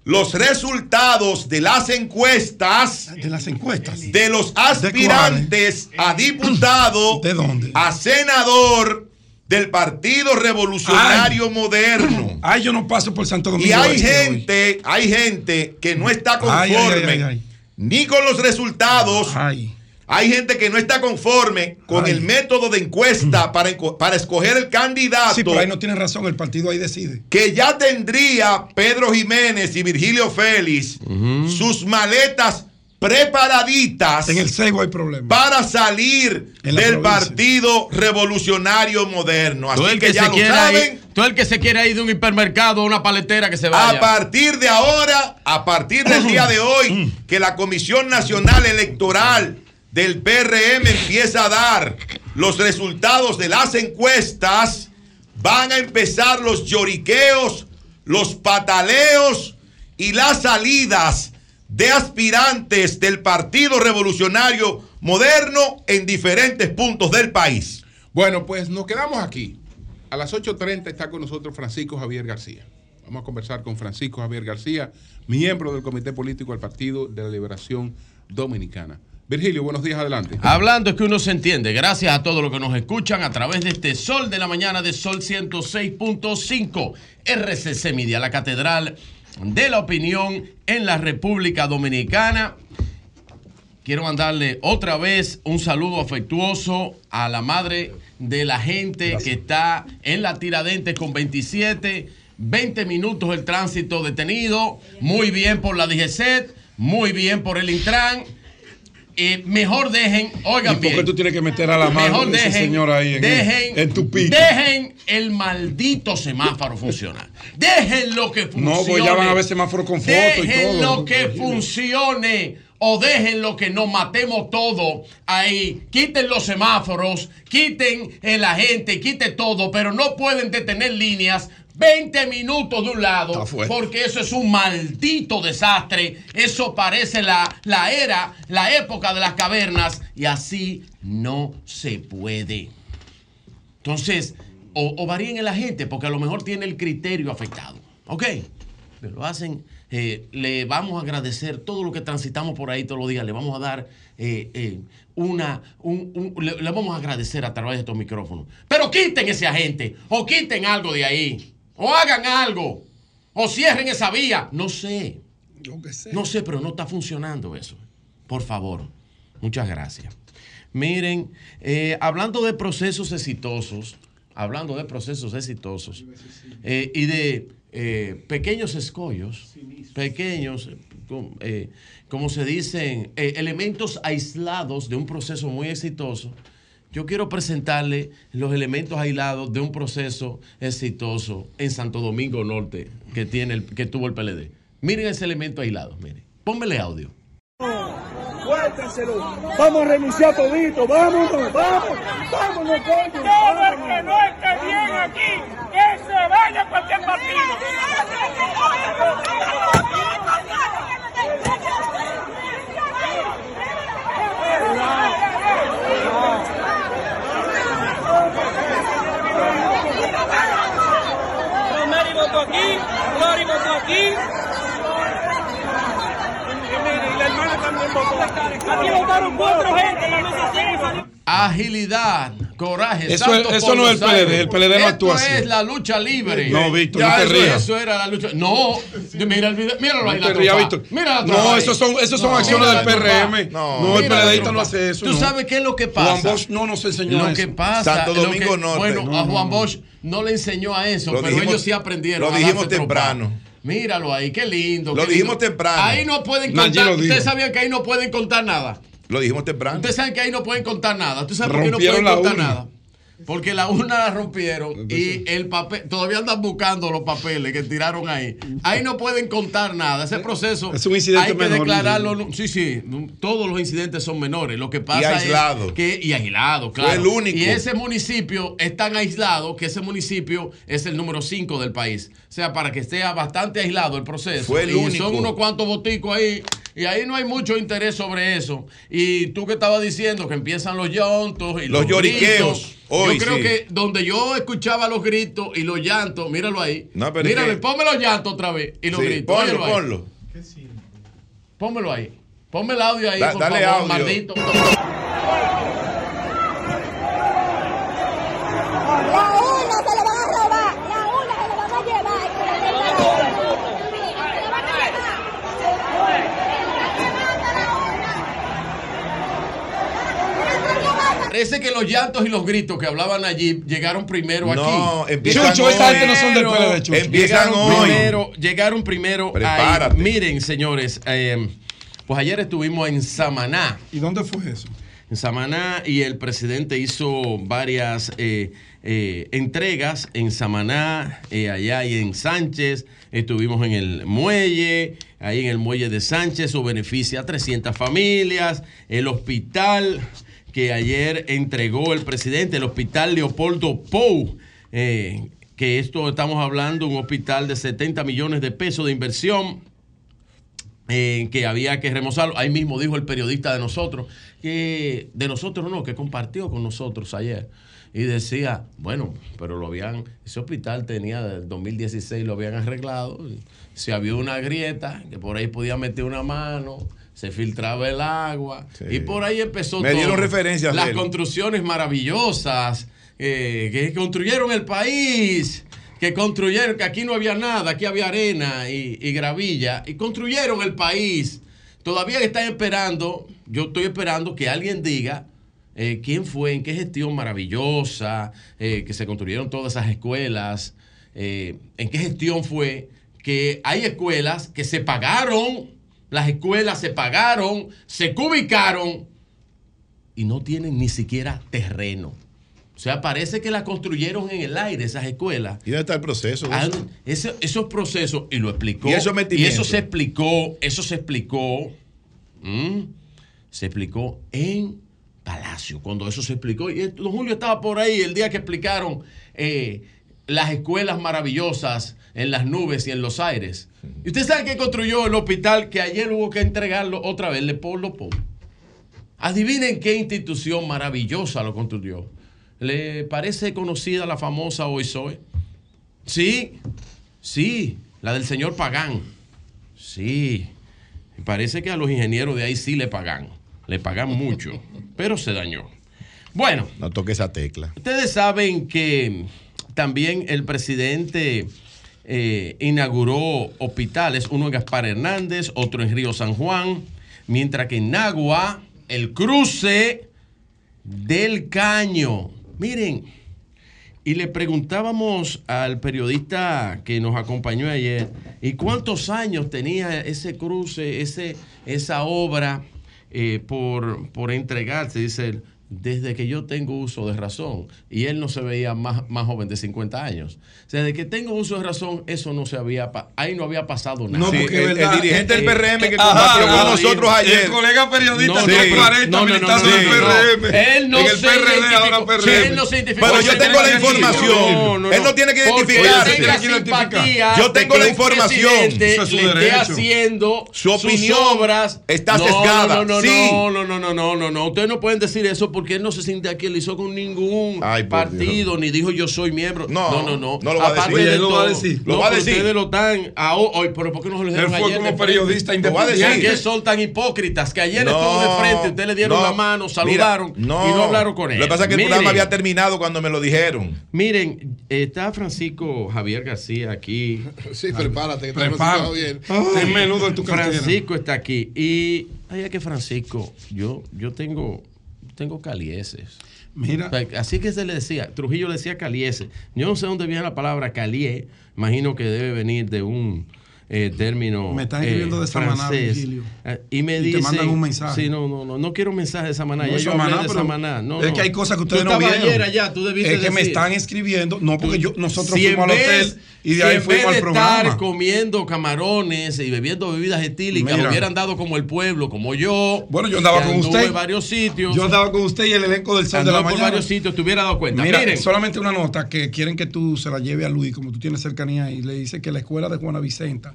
los resultados de las encuestas. De las encuestas. De los aspirantes a diputado. ¿De dónde? A senador del Partido Revolucionario Moderno. Ay, yo no paso por Santo Domingo. Y hay Este hoy. gente, hay gente que no está conforme ay, ni con los resultados. Hay gente que no está conforme con el método de encuesta para, enco- para escoger el candidato Sí, pero ahí no tiene razón, el partido ahí decide. que ya tendría Pedro Jiménez y Virgilio Félix sus maletas preparaditas En el Sego hay problema. para salir del provincia. Partido Revolucionario Moderno. Así Todo el que, que, ya se lo quiera saben. ir, todo el que se quiera ir de un hipermercado a una paletera que se vaya. A partir de ahora, a partir del día de hoy, que la Comisión Nacional Electoral del PRM empieza a dar los resultados de las encuestas, van a empezar los lloriqueos, los pataleos y las salidas de aspirantes del Partido Revolucionario Moderno en diferentes puntos del país. Bueno, pues nos quedamos aquí. A las 8.30 está con nosotros Francisco Javier García. Vamos a conversar con Francisco Javier García, miembro del Comité Político del Partido de la Liberación Dominicana. Virgilio, buenos días, adelante. Hablando es que uno se entiende. Gracias a todos los que nos escuchan a través de este Sol de la Mañana de Sol 106.5 RCC Media, la catedral de la opinión en la República Dominicana. quiero mandarle otra vez un saludo afectuoso a la madre de la gente que está en la Tiradentes con 27, 20 minutos el tránsito detenido. Muy bien por la DGCET, muy bien por el Intran. Eh, mejor dejen, ¿Y oigan por qué bien. tú tienes que meter a la mano Mejor de ese dejen, señor ahí en, dejen, en tu pico? dejen el maldito semáforo funcionar. Dejen lo que funcione. No, pues ya van a ver semáforo con foto y Dejen todo. lo que funcione. O dejen lo que nos matemos todo ahí. Quiten los semáforos, quiten el agente, quiten todo, pero no pueden detener líneas 20 minutos de un lado, porque eso es un maldito desastre. Eso parece la, la era, la época de las cavernas, y así no se puede. Entonces, o, o varíen el agente, porque a lo mejor tiene el criterio afectado. ¿Ok? Pero lo hacen. eh, le vamos a agradecer todo lo que transitamos por ahí todos los días. Le vamos a dar eh, eh, una. un- un- le, le vamos a agradecer a través de estos micrófonos. Pero quiten ese agente. O quiten algo de ahí. O hagan algo. O cierren esa vía. No sé. No sé, pero no está funcionando eso. Por favor. Muchas gracias. Miren, eh, hablando de procesos exitosos, hablando de procesos exitosos eh, y de eh, pequeños escollos, pequeños, com- como se dicen, elementos aislados de un proceso muy exitoso, yo quiero presentarle los elementos aislados de un proceso exitoso en Santo Domingo Norte que, tiene el, que tuvo el PLD. Miren ese elemento aislado, miren. Pónmele audio. Cuéntenselo. Vamos a renunciar todito. Vámonos, vamos. Vámonos, coño. Todo el que no esté bien aquí, que se vaya a cualquier Romero Glory votó aquí. Y mire, y la hermana también votó. Aquí votaron cuatro gente, la mesa tiene Agilidad, coraje. Eso es- eso no es el PLD, el PLD no actúa así. es la lucha libre. No, Víctor, Ya no te eso, rías. eso era la lucha. No, mira el video, míralo ahí. No la te rías, trompa. Víctor. Mira la No, ahí. esos son- esos son acciones del. PRM. No, el Mira la PLDista no hace eso, Tú no. sabes qué es lo que pasa. Juan Bosch no nos enseñó Lo eso. que pasa. Santo lo Domingo que- Norte. Bueno, No, a no, Juan no. Bosch no le enseñó a eso, Lo pero dijimos- ellos sí aprendieron. lo a dijimos temprano. Míralo ahí, qué lindo. Lo qué dijimos lindo. temprano. Ahí no pueden contar. dijo. Ustedes sabían que ahí no pueden contar nada. Lo dijimos temprano. Ustedes saben que ahí no pueden contar nada. ¿Tú sabes por qué no Rompieron pueden la contar nada? Porque la urna la rompieron y el papel, todavía andan buscando los papeles que tiraron ahí. Ahí no pueden contar nada. Ese proceso Es un incidente hay que menor, declararlo. Sí, sí, todos los incidentes son menores. Lo que pasa aislado. es que y aislado, Fue claro. el único. Y ese municipio es tan aislado que ese municipio es el número 5 del país. O sea, para que esté bastante aislado el proceso. Fue el y único. son unos cuantos boticos ahí. Y ahí no hay mucho interés sobre eso. Y tú que estabas diciendo que empiezan los llantos y Los los, lloriqueos. gritos. Hoy, yo creo sí. que donde yo escuchaba los gritos y los llantos, míralo ahí. No, míralo, que- ponme los llantos otra vez y los Sí, gritos. ponlo, ahí. ponlo. Pónmelo ahí. Ponme el audio ahí, Da- por dale favor, audio. maldito. La una se lo van a robar, la una se lo van a llevar. Parece que los llantos y los gritos que hablaban allí llegaron primero No, aquí. empiezan Chucho, esa gente no son del Pero PLD, Chucho. empiezan llegaron hoy. Primero, llegaron primero Prepárate. ahí. Miren, señores, eh, pues ayer estuvimos en Samaná. ¿Y dónde fue eso? En Samaná y el presidente hizo varias eh, eh, entregas en Samaná, eh, allá y en Sánchez. Estuvimos en el muelle, ahí en el muelle de Sánchez, eso beneficia a 300 familias. El hospital que ayer entregó el presidente, el hospital Leopoldo Pou, eh, que esto estamos hablando, un hospital de 70 millones de pesos de inversión eh, que había que remozarlo. Ahí mismo dijo el periodista de nosotros, que de nosotros no, que compartió con nosotros ayer. Y decía, bueno, pero lo habían, ese hospital tenía del 2016, lo habían arreglado. Si había una grieta, que por ahí podía meter una mano, se filtraba el agua. Y por ahí empezó Me dieron todo. referencias Las construcciones maravillosas, eh, que construyeron el país que construyeron, que aquí no había nada, aquí había arena y, y gravilla, y construyeron el país. Todavía están esperando, yo estoy esperando que alguien diga eh, quién fue, en qué gestión maravillosa, eh, que se construyeron todas esas escuelas, en qué gestión fue que hay escuelas que se pagaron, las escuelas se pagaron, se cubicaron y no tienen ni siquiera terreno. O sea, parece que las construyeron en el aire, esas escuelas. ¿Y dónde está el proceso? Ah, ese- esos procesos, y lo explicó. Y eso se explicó, eso se explicó, se explicó en Palacio, cuando eso se explicó. Y don Julio estaba por ahí el día que explicaron eh, las escuelas maravillosas en las nubes y en los aires. Y usted sabe que construyó el hospital que ayer hubo que entregarlo otra vez, Leopoldo Pou. Adivinen qué institución maravillosa lo construyó. ¿Le parece conocida la famosa Hoy Soy? Sí, sí, la del señor Pagán. Sí, parece que a los ingenieros de ahí sí le pagan. Le pagan mucho, pero se dañó. Bueno, No toque esa tecla. Ustedes saben que también el presidente eh, inauguró hospitales, uno en Gaspar Hernández, otro en Río San Juan, mientras que en Nagua, el cruce del caño. Miren, y le preguntábamos al periodista que nos acompañó ayer, ¿y cuántos años tenía ese cruce, ese, esa obra eh, por, por entregarse? Dice él, desde que yo tengo uso de razón. Y él no se veía más, más joven de 50 años. O sea, desde que tengo uso de razón, eso no se había, ahí no había pasado nada. No, Sí, porque el- el verdad- dirigente del Eh, PRM que eh, combatió ajá, con nosotros y- ayer. el colega periodista No, sí. es 40 No, no, no, militando no, en el sí. PRM. Él no En el se PRD, identificó. ahora PRM. Sí, él no se identificó. Pero yo tengo la información. Él no tiene que identificarse. Yo tengo la información. esté haciendo Su sus opinión obras. está No, sesgada. No, no, Sí. no, no, no, no, no, no, no. Ustedes no pueden decir eso porque él no se siente aquilizó con ningún Ay, por partido, ni dijo yo soy miembro. No, no, no. no. no lo va a Aparte decir. de él lo va a todo, decir. Lo no, va a pero decir. Ustedes lo dan a hoy, pero ¿por qué no se lo dijeron Él fue ayer como periodista Lo va a decir. independiente. que son tan hipócritas que ayer No, estuvo de frente, ustedes le dieron no. la mano, Mira, saludaron y no hablaron con él. Lo que pasa es que el Miren. programa había terminado cuando me lo dijeron. Miren, está Francisco Javier García aquí. Sí, prepárate, que Javier. Ay, Ten menudo en tu cartera. Francisco está aquí. Y ay, es que Francisco, yo, yo tengo, tengo calieses. Mira. O sea, Así que se le decía, Trujillo le decía calieses. Yo no sé dónde viene la palabra calié. Imagino que debe venir de un eh, término Me están escribiendo de Samaná, francés. Virgilio. Eh, Y me Y te mandan un mensaje. Sí, no, no, no, no quiero un mensaje de Samaná. No, ya yo Samaná, hablé de Samaná. No, es que hay cosas que ustedes Tú no vieron. ayer allá, tú debiste es que me están escribiendo, no porque yo nosotros Si fuimos al vez- hotel y de ahí fuimos al programa. estar comiendo camarones y bebiendo bebidas etílicas, Mira. hubieran dado como el pueblo, como yo. Bueno, yo andaba con usted. en varios sitios. Yo andaba con usted y el elenco del Sol de la Mañana. varios sitios, te hubiera dado cuenta. Mira, Miren, solamente una nota que quieren que tú se la lleve a Luis, como tú tienes cercanía y le dice que la escuela de Juana Vicenta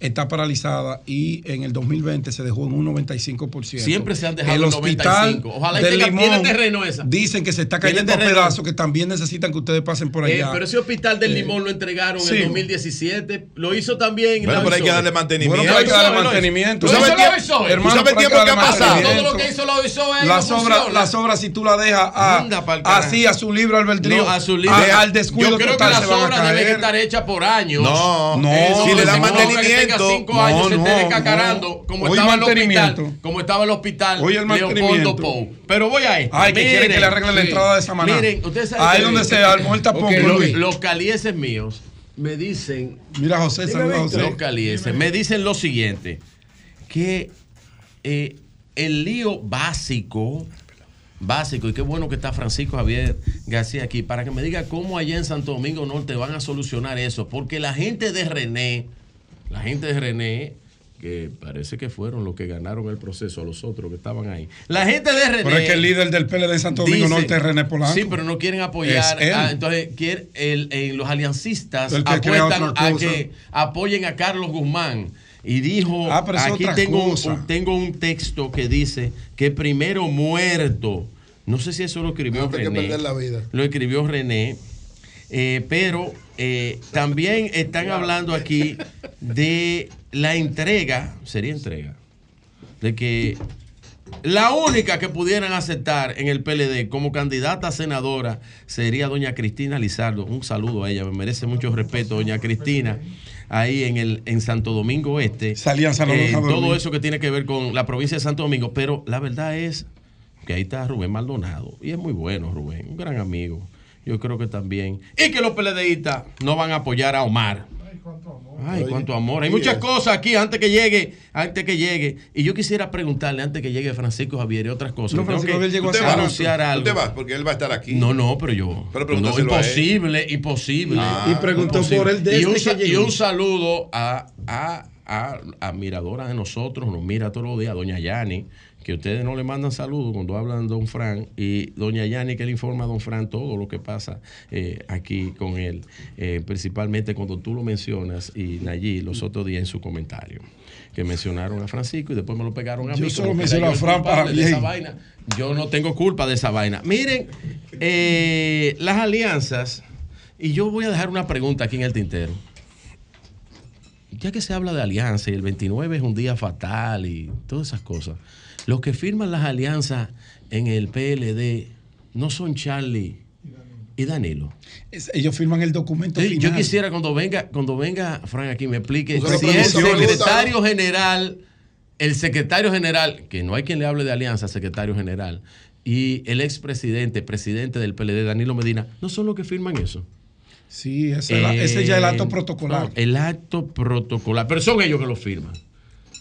está paralizada y en el 2020 se dejó en un 95%. Siempre se han dejado el en hospital 95. Ojalá y del tenga- Limón tiene terreno esa. Dicen que se está cayendo a pedazos, que también necesitan que ustedes pasen por eh, allá. pero ese hospital del Eh, Limón lo entregaron sí. en 2017. Lo hizo también. Bueno, la pero hay que darle mantenimiento. Bueno, pero hay que darle mantenimiento. Lo ¿Tú hizo sabes la tiempo- tú sabes el tiempo que ha pasado? Todo lo que hizo la Oisoe las no obras, las obras, si tú las dejas así a su libre albedrío, a su al descuido Yo creo que las obras deben estar hechas por años. No, No, Eso, si le dan que tenga cinco años no, se esté no, descacarando, como, estaba el hospital, como estaba el hospital Oye, el Leopoldo mantenimiento. Pou. Pero voy a esto. Ay, que quieren que le arregle la entrada de Samaná. Miren, ustedes saben Ahí donde se armó el tapón, los, Luis. los calieses míos me dicen Mira, José, saluda José. los calieses me dicen lo siguiente que eh, el lío básico básico y qué bueno que está Francisco Javier García aquí para que me diga cómo allá en Santo Domingo Norte van a solucionar eso porque la gente de René la gente de René que parece que fueron los que ganaron el proceso a los otros que estaban ahí la gente de René Pero es que el líder del PLD de Santo Domingo Dice- Norte es René Polanco. Sí, pero no quieren apoyar. Es él. a- entonces, quiere, el, el- los aliancistas que apuestan a que apoyen a Carlos Guzmán. Y dijo, Ah, pero es aquí otra tengo, cosa. un, tengo un texto que dice que primero muerto. No sé si eso lo escribió Antes que René. perder la vida. Lo escribió René. Eh, pero eh, también están hablando aquí de la entrega, sería entrega, de que la única que pudieran aceptar en el PLD como candidata a senadora sería doña Cristina Lizardo. Un saludo a ella, me merece mucho respeto, doña Cristina. ahí en el en Santo Domingo Este. Esa alianza no Eh, todo eso que tiene que ver con la provincia de Santo Domingo, pero la verdad es que ahí está Rubén Maldonado y es muy bueno Rubén, un gran amigo. Yo creo que también. Y que los PLDistas no van a apoyar a Omar. Ay, cuánto amor. Hay Oye. muchas cosas aquí antes que llegue, antes que llegue. Y yo quisiera preguntarle antes que llegue Francisco Javier y otras cosas. No, Francisco que Javier llegó Tú rato. anunciar tú algo. te vas, porque él va a estar aquí. No, no, pero yo. Pero no, a él. imposible, imposible. Ah. Y preguntó Imposible. por él desde y un, que y un saludo a, a, a, admiradora de nosotros, nos mira todos los días, doña Yani, que ustedes no le mandan saludos cuando hablan de Don Fran, y doña Yani que le informa a Don Fran todo lo que pasa eh, aquí con él, eh, principalmente cuando tú lo mencionas y Nayí los otros días en su comentario, que mencionaron a Francisco y después me lo pegaron a Yo mí. solo era a Fran para de esa vaina. Yo no tengo culpa de esa vaina. Miren, eh, las alianzas, y yo voy a dejar una pregunta aquí en el tintero. Ya que se habla de alianza y el 29 es un día fatal y todas esas cosas, los que firman las alianzas en el PLD no son Charlie y Danilo. Es- ellos firman el documento Sí, final. yo quisiera cuando venga, cuando venga Frank aquí me explique si el secretario general, el secretario general, que no hay quien le hable de alianza, secretario general, y el expresidente, presidente del PLD, Danilo Medina, no son los que firman eso. Sí, ese, ese ya es el acto Eh, protocolar. no, el acto protocolar. Pero son ellos que lo firman.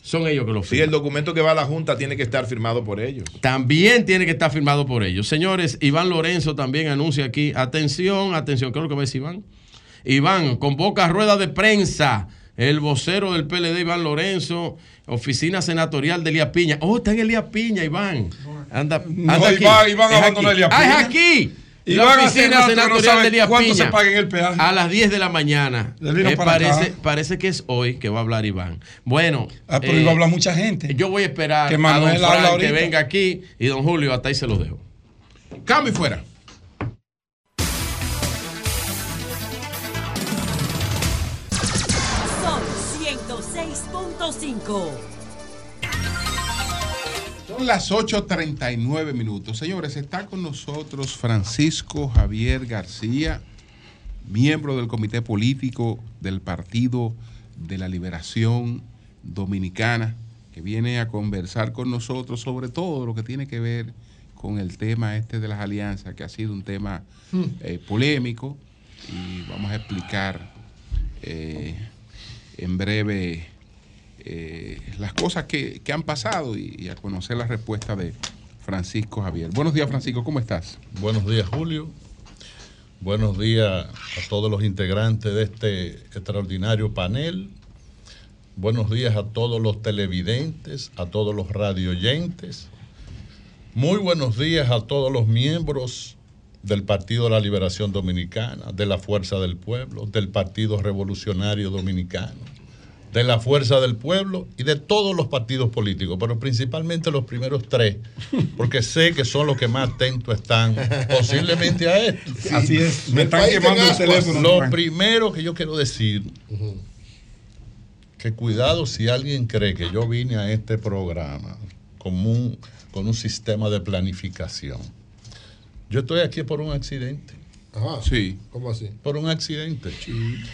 Son ellos que lo Sí, firman. el documento que va a la Junta tiene que estar firmado por ellos. También tiene que estar firmado por ellos. Señores, Iván Lorenzo también anuncia aquí. Atención, atención. ¿Qué es lo que va a decir Iván? Iván, convoca rueda de prensa. El vocero del PLD, Iván Lorenzo, oficina senatorial de Elías Piña. Oh, está en Elías Piña, Iván. Anda, No, anda aquí. Iván- Iván abandonó. Elías Ah, Piña. es aquí. Iván La oficina no senatorial sabe de cuánto Piña. se paga en el peaje. A las 10 de la mañana. Eh, para parece, parece que es hoy que va a hablar Iván. Bueno. Ah, pero eh, iba a hablar mucha gente. yo voy a esperar Que a Manuel don habla Frank que venga aquí y don Julio hasta ahí se los dejo. Cambio y fuera. Son 106.5. Son las 8.39 minutos. Señores, está con nosotros Francisco Javier García, miembro del Comité Político del Partido de la Liberación Dominicana, que viene a conversar con nosotros sobre todo lo que tiene que ver con el tema este de las alianzas, que ha sido un tema eh, polémico y vamos a explicar eh, en breve eh, las cosas que, han pasado y, y a conocer la respuesta de Francisco Javier. Buenos días, Francisco, ¿cómo estás? Buenos días, Julio. Buenos días a todos los integrantes de este extraordinario panel. Buenos días a todos los televidentes, a todos los radioyentes. Muy buenos días a todos los miembros del Partido de la Liberación Dominicana, de la Fuerza del Pueblo, del Partido Revolucionario Dominicano, de la Fuerza del Pueblo y de todos los partidos políticos, pero principalmente los primeros tres, porque sé que son los que más atentos están posiblemente a esto. Así es, me están quemando el teléfono. Lo Frank. primero que yo quiero decir, que cuidado si alguien cree que yo vine a este programa con un, con un sistema de planificación. Yo estoy aquí por un accidente. Ajá. Sí. ¿Cómo así? Por un accidente.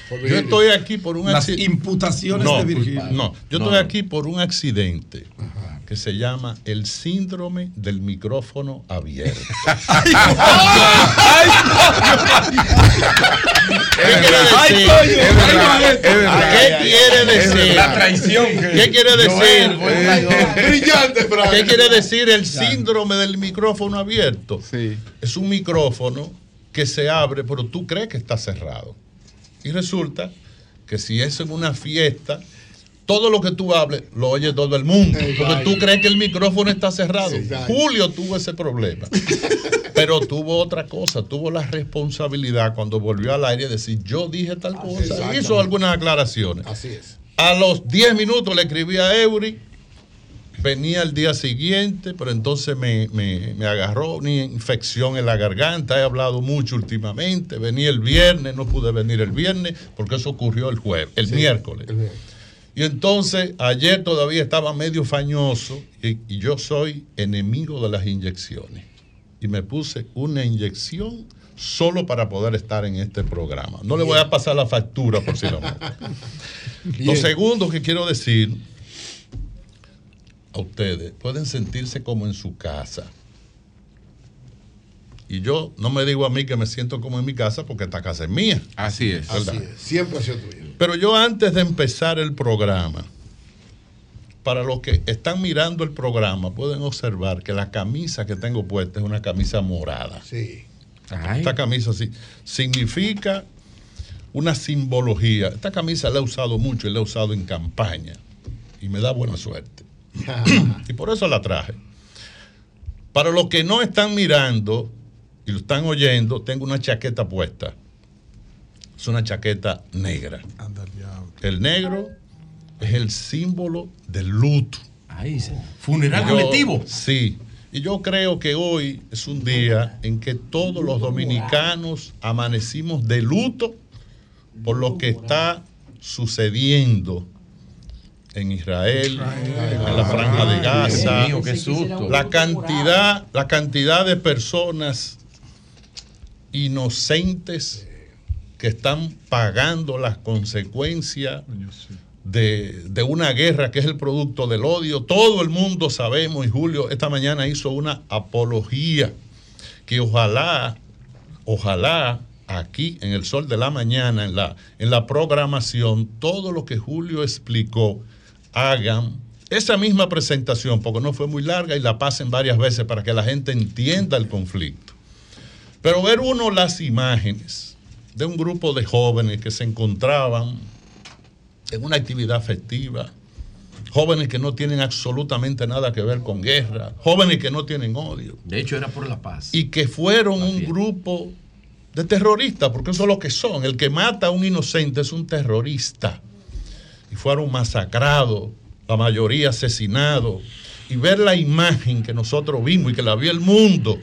Por Yo estoy aquí por un Las accidente. imputaciones no, de Virginia. No, yo No. estoy aquí por un accidente que se llama el síndrome del micrófono abierto. Verdad. ¿Qué quiere decir? la traición ¿Qué quiere decir? Brillante. ¿Qué quiere decir el síndrome del micrófono abierto? Es un micrófono que se abre, pero tú crees que está cerrado. Y resulta que si es en una fiesta, todo lo que tú hables lo oye todo el mundo. Porque tú crees que el micrófono está cerrado. Julio tuvo ese problema. Pero tuvo otra cosa, tuvo la responsabilidad cuando volvió al aire de decir, yo dije tal cosa. Hizo algunas aclaraciones. Así es. A los 10 minutos le escribí a Eury, venía el día siguiente, pero entonces me, me- me agarró una infección en la garganta, he hablado mucho últimamente, venía el viernes, no pude venir el viernes, porque eso ocurrió el jueves, el Sí, miércoles. el. Y entonces ayer todavía estaba medio fañoso y, y yo soy enemigo de las inyecciones. Y me puse una inyección solo para poder estar en este programa. No le voy a pasar la factura por si lo Lo segundo que quiero decir a ustedes, pueden sentirse como en su casa. Y yo no me digo a mí que me siento como en mi casa porque esta casa es mía. Así es. ¿verdad? Así es, Siempre ha sido tuyo. Pero yo antes de empezar el programa, para los que están mirando el programa, pueden observar que la camisa que tengo puesta es una camisa morada. Sí. Esta camisa sí, significa una simbología. Esta camisa la he usado mucho y la he usado en campaña. Y me da buena suerte. y por eso la traje. Para los que no están mirando y lo están oyendo, tengo una chaqueta puesta. Es una chaqueta negra. El negro es el símbolo del luto. Ahí, funeral Yo- colectivo. Sí. Y yo creo que hoy es un día en que todos los dominicanos amanecimos de luto por lo que está sucediendo en Israel, en la franja de Gaza. Mío, qué susto. La cantidad, la cantidad de personas inocentes que están pagando las consecuencias de, de una guerra que es el producto del odio. Todo el mundo sabemos, y Julio esta mañana hizo una apología que ojalá, ojalá aquí en el sol de la mañana, en la, en la programación, todo lo que Julio explicó, hagan esa misma presentación, porque no fue muy larga y la pasen varias veces para que la gente entienda el conflicto. Pero ver uno las imágenes de un grupo de jóvenes que se encontraban en una actividad festiva, jóvenes que no tienen absolutamente nada que ver con guerra, jóvenes que no tienen odio, De hecho, era por la paz. y que fueron un grupo de terroristas, porque eso es lo que son. El que mata a un inocente es un terrorista. Y fueron masacrados, la mayoría asesinados. Y ver la imagen que nosotros vimos y que la vio el mundo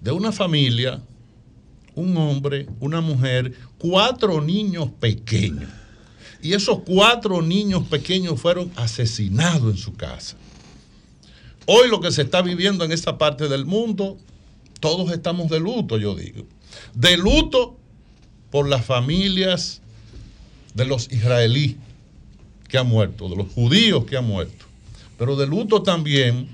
de una familia, un hombre, una mujer, cuatro niños pequeños. Y esos cuatro niños pequeños fueron asesinados en su casa. Hoy lo que se está viviendo en esta parte del mundo, todos estamos de luto, yo digo. De luto por las familias de los israelíes que han muerto, de los judíos que han muerto, pero de luto también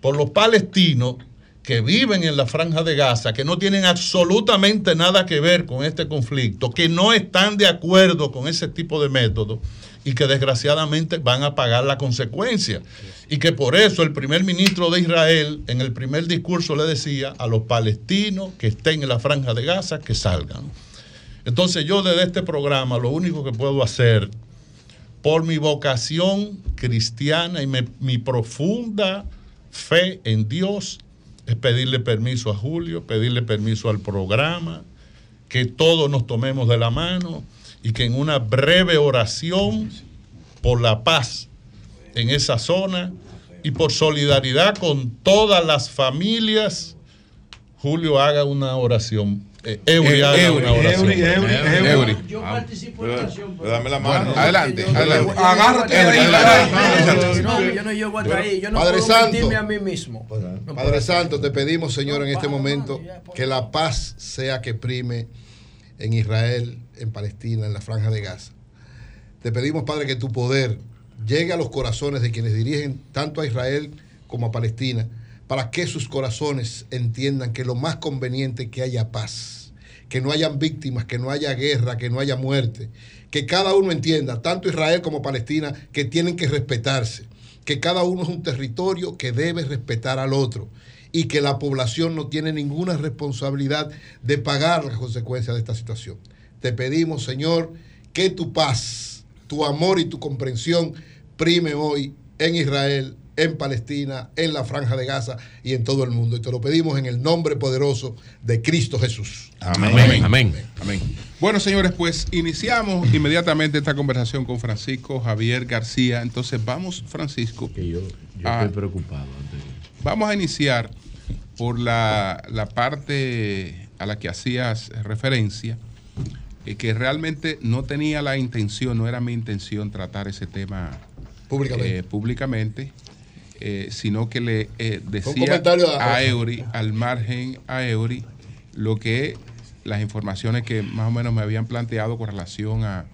por los palestinos que viven en la franja de Gaza, que no tienen absolutamente nada que ver con este conflicto, que no están de acuerdo con ese tipo de método y que desgraciadamente van a pagar la consecuencia. Y que por eso el primer ministro de Israel en el primer discurso le decía a los palestinos que estén en la franja de Gaza que salgan. Entonces yo desde este programa lo único que puedo hacer por mi vocación cristiana y mi profunda fe en Dios es pedirle permiso a Julio, pedirle permiso al programa, que todos nos tomemos de la mano y que en una breve oración por la paz en esa zona y por solidaridad con todas las familias, Julio haga una oración. Eh, Eury Eh, haga Eury. Eury, Eury, Eury. Eury. Yo participo en la oración. pero- Dame la Bueno, mano. adelante, adelante. Agárrate ahí. No, yo no llego hasta ahí. Yo no Padre puedo Santo. mentirme a mí mismo. No Padre. Santo, te pedimos, Señor, en este momento que la paz sea que prime en Israel, en Palestina, en la franja de Gaza. Te pedimos, Padre, que tu poder llegue a los corazones de quienes dirigen tanto a Israel como a Palestina, para que sus corazones entiendan que lo más conveniente es que haya paz, que no hayan víctimas, que no haya guerra, que no haya muerte, que cada uno entienda, tanto Israel como Palestina, que tienen que respetarse, que cada uno es un territorio que debe respetar al otro y que la población no tiene ninguna responsabilidad de pagar las consecuencias de esta situación. Te pedimos, Señor, que tu paz, tu amor y tu comprensión prime hoy en Israel, en Palestina, en la franja de Gaza y en todo el mundo. Y te lo pedimos en el nombre poderoso de Cristo Jesús. Amén. Amén. Amén. Bueno, señores, pues iniciamos inmediatamente esta conversación con Francisco Javier García. Entonces vamos, Francisco. yo a- estoy preocupado. Vamos a iniciar por la, la parte a la que hacías referencia, eh, que realmente no tenía la intención, no era mi intención tratar ese tema Públicamente. eh, públicamente, eh, sino que le eh, decía a- a Eury, al margen a Eury, lo que las informaciones que más o menos me habían planteado con relación a,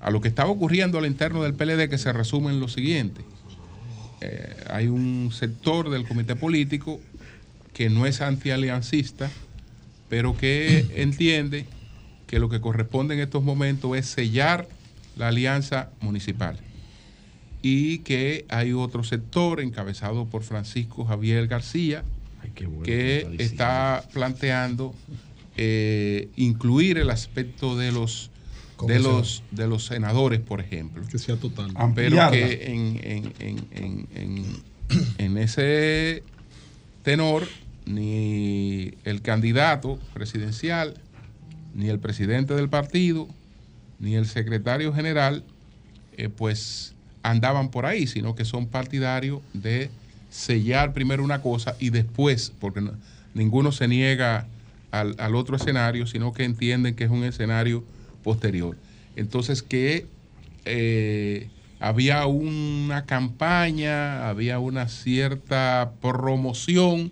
a lo que estaba ocurriendo al interno del PLD, que se resume en lo siguiente. Eh, hay un sector del comité político que no es antialiancista, pero que entiende que lo que corresponde en estos momentos es sellar la alianza municipal y que hay otro sector encabezado por Francisco Javier García que está planteando eh, incluir el aspecto de los de los de los senadores, por ejemplo. Que sea total. Pero Ampliarla. que en, en- en- en- en- en ese tenor ni el candidato presidencial, ni el presidente del partido, ni el secretario general, eh, pues andaban por ahí, sino que son partidarios de sellar primero una cosa y después, porque no- ninguno se niega al, al otro escenario, sino que entienden que es un escenario posterior. Entonces que eh, había una campaña, había una cierta promoción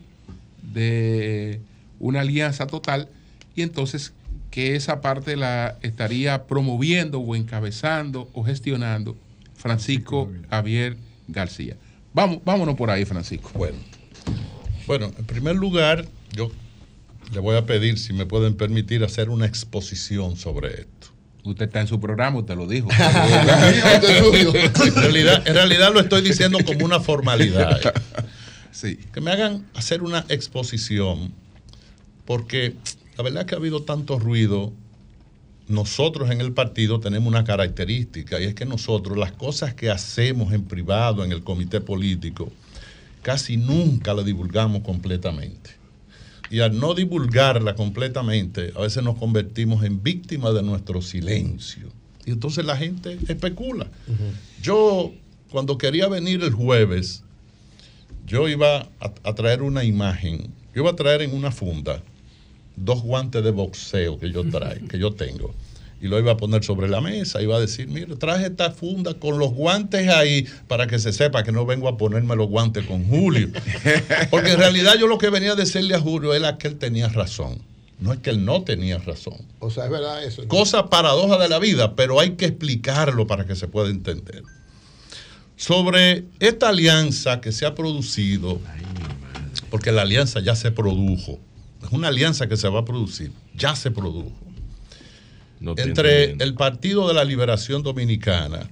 de una alianza total y entonces que esa parte la estaría promoviendo o encabezando o gestionando Francisco Javier García. Vamos, vámonos por ahí, Francisco. Bueno. Bueno, en primer lugar, yo le voy a pedir si me pueden permitir hacer una exposición sobre esto. Usted está en su programa, usted lo dijo. en, realidad, en realidad lo estoy diciendo como una formalidad. Sí. Que me hagan hacer una exposición, porque la verdad que ha habido tanto ruido. Nosotros en el partido tenemos una característica y es que nosotros las cosas que hacemos en privado en el comité político casi nunca la divulgamos completamente. Y al no divulgarla completamente, a veces nos convertimos en víctimas de nuestro silencio. Y entonces la gente especula. Yo, cuando quería venir el jueves, yo iba a, a traer una imagen. Yo iba a traer en una funda dos guantes de boxeo que yo traigo, que yo tengo. Y lo iba a poner sobre la mesa. Iba a decir, mire, traje esta funda con los guantes ahí para que se sepa que no vengo a ponerme los guantes con Julio. Porque en realidad yo lo que venía a decirle a Julio era que él tenía razón. No es que él no tenía razón. O sea, es verdad eso. ¿no? Cosa paradoja de la vida, pero hay que explicarlo para que se pueda entender. Sobre esta alianza que se ha producido, porque la alianza ya se produjo, es una alianza que se va a producir, ya se produjo, entre el Partido de la Liberación Dominicana,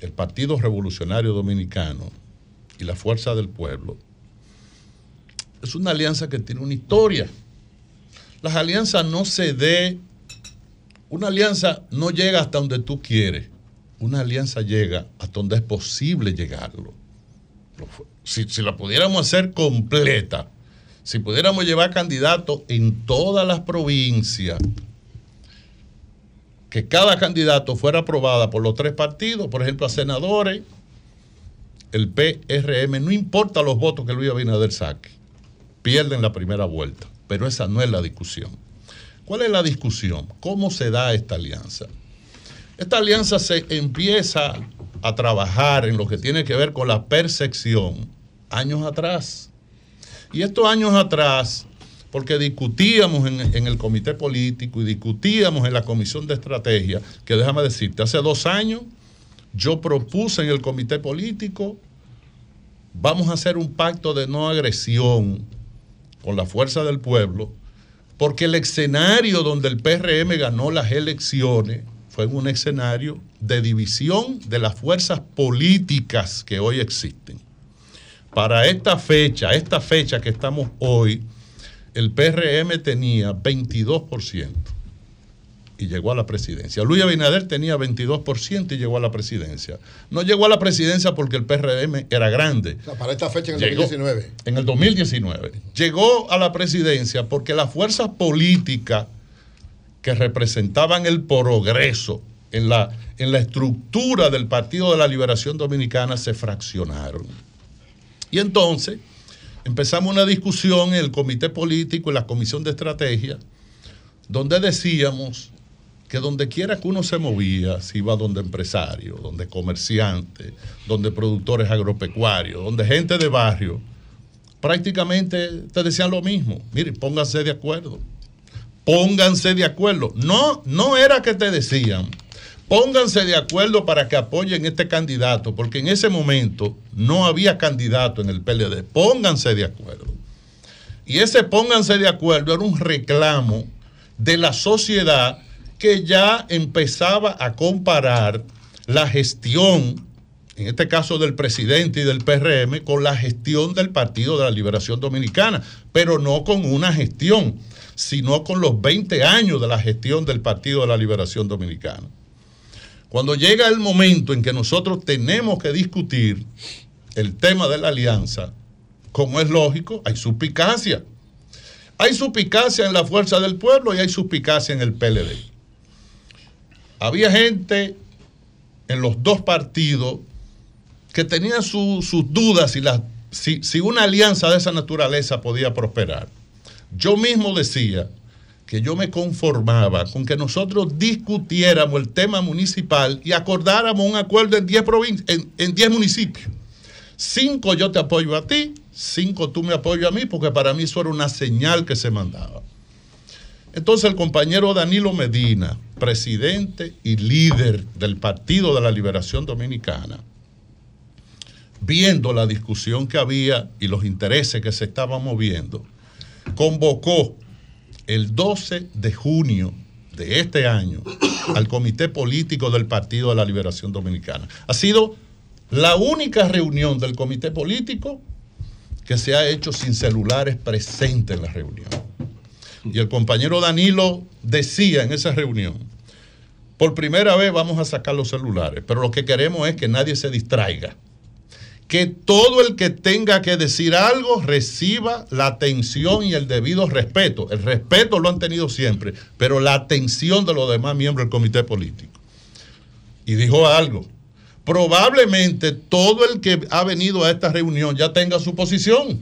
el Partido Revolucionario Dominicano y la Fuerza del Pueblo. Es una alianza que tiene una historia. Las alianzas no se dé, una alianza no llega hasta donde tú quieres, una alianza llega hasta donde es posible llegarlo. Si, si la pudiéramos hacer completa, si pudiéramos llevar candidatos en todas las provincias, que cada candidato fuera aprobada por los tres partidos, por ejemplo, a senadores, el PRM, no importa los votos que Luis Abinader saque, pierden la primera vuelta, pero esa no es la discusión. ¿Cuál es la discusión? ¿Cómo se da esta alianza? Esta alianza se empieza a trabajar en lo que tiene que ver con la percepción años atrás. Y estos años atrás, porque discutíamos en, el comité político y discutíamos en la comisión de estrategia, que déjame decirte, hace dos años yo propuse en el comité político, vamos a hacer un pacto de no agresión con la fuerza del pueblo, porque el escenario donde el PRM ganó las elecciones fue un escenario de división de las fuerzas políticas que hoy existen. Para esta fecha, esta fecha que estamos hoy, el PRM tenía 22% y llegó a la presidencia. Luis Abinader tenía 22% y llegó a la presidencia. No llegó a la presidencia porque el PRM era grande. O sea, para esta fecha en el Llegó- 2019. En el 2019. Llegó a la presidencia porque las fuerzas políticas que representaban el progreso en la, en la estructura del Partido de la Liberación Dominicana se fraccionaron. Y entonces empezamos una discusión en el comité político, en la comisión de estrategia, donde decíamos que donde quiera que uno se movía, si iba donde empresarios, donde comerciantes, donde productores agropecuarios, donde gente de barrio, prácticamente te decían lo mismo. Mire, pónganse de acuerdo. pónganse de acuerdo. No, no era que te decían, pónganse de acuerdo para que apoyen este candidato, porque en ese momento no había candidato en el PLD. Pónganse de acuerdo. Y ese pónganse de acuerdo era un reclamo de la sociedad que ya empezaba a comparar la gestión, en este caso del presidente y del PRM, con la gestión del Partido de la Liberación Dominicana, pero no con una gestión, sino con los 20 años de la gestión del Partido de la Liberación Dominicana. Cuando llega el momento en que nosotros tenemos que discutir el tema de la alianza, como es lógico, hay suspicacia. Hay suspicacia en la fuerza del pueblo y hay suspicacia en el PLD. Había gente en los dos partidos que tenían su- sus dudas si, la- si, si una alianza de esa naturaleza podía prosperar. Yo mismo decía que yo me conformaba con que nosotros discutiéramos el tema municipal y acordáramos un acuerdo en 10 provin- en, 10 municipios. Cinco yo te apoyo a ti, cinco tú me apoyo a mí, porque para mí eso era una señal que se mandaba. Entonces el compañero Danilo Medina, presidente y líder del Partido de la Liberación Dominicana, viendo la discusión que había y los intereses que se estaban moviendo, convocó el 12 de junio de este año al Comité Político del Partido de la Liberación Dominicana. Ha sido la única reunión del Comité Político que se ha hecho sin celulares presentes en la reunión. Y el compañero Danilo decía en esa reunión, por primera vez vamos a sacar los celulares, pero lo que queremos es que nadie se distraiga. Que todo el que tenga que decir algo reciba la atención y el debido respeto. El respeto lo han tenido siempre, pero la atención de los demás miembros del comité político. Y dijo algo. Probablemente todo el que ha venido a esta reunión ya tenga su posición,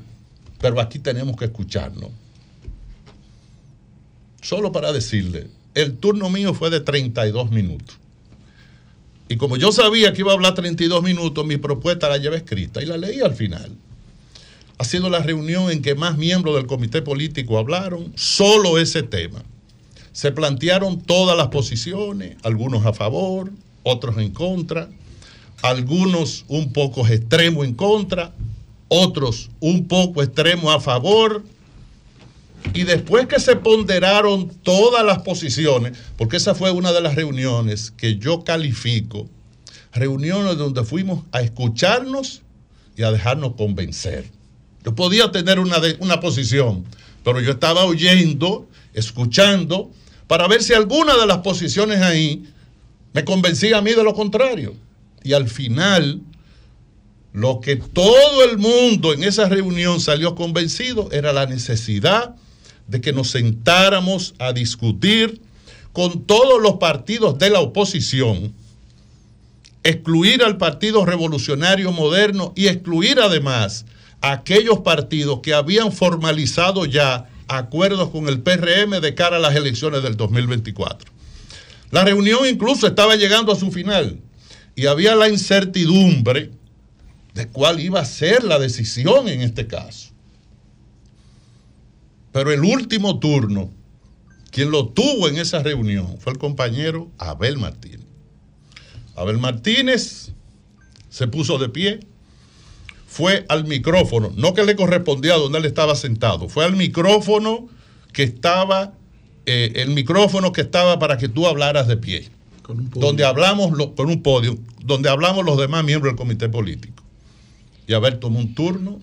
pero aquí tenemos que escucharnos. Solo para decirle, el turno mío fue de 32 minutos. Y como yo sabía que iba a hablar 32 minutos, mi propuesta la llevé escrita y la leí al final. Ha sido la reunión en que más miembros del comité político hablaron, solo ese tema. Se plantearon todas las posiciones, algunos a favor, otros en contra, algunos un poco extremo en contra, otros un poco extremo a favor. Y después que se ponderaron todas las posiciones, porque esa fue una de las reuniones que yo califico, reuniones donde fuimos a escucharnos y a dejarnos convencer. Yo podía tener una, una posición, pero yo estaba oyendo, escuchando, para ver si alguna de las posiciones ahí me convencía a mí de lo contrario. Y al final, lo que todo el mundo en esa reunión salió convencido era la necesidad de que nos sentáramos a discutir con todos los partidos de la oposición, excluir al Partido Revolucionario Moderno y excluir además a aquellos partidos que habían formalizado ya acuerdos con el PRM de cara a las elecciones del 2024. La reunión incluso estaba llegando a su final y había la incertidumbre de cuál iba a ser la decisión en este caso. Pero el último turno, quien lo tuvo en esa reunión fue el compañero Abel Martínez. Abel Martínez se puso de pie, fue al micrófono, no que le correspondía a donde él estaba sentado, fue al micrófono que estaba, eh, el micrófono que estaba para que tú hablaras de pie, donde hablamos lo- con un podio, donde hablamos los demás miembros del comité político. Y Abel tomó un turno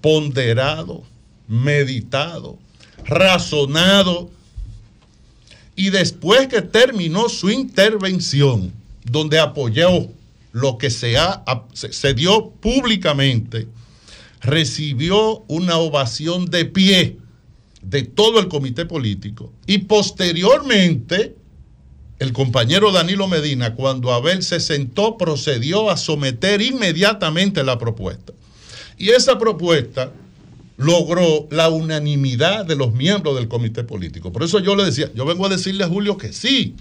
ponderado, meditado, razonado, y después que terminó su intervención, donde apoyó lo que se, ha, se, dio públicamente, recibió una ovación de pie de todo el comité político y posteriormente el compañero Danilo Medina, cuando Abel se sentó, procedió a someter inmediatamente la propuesta. Y esa propuesta logró la unanimidad de los miembros del comité político. Por eso yo le decía, yo vengo a decirle a Julio que sí,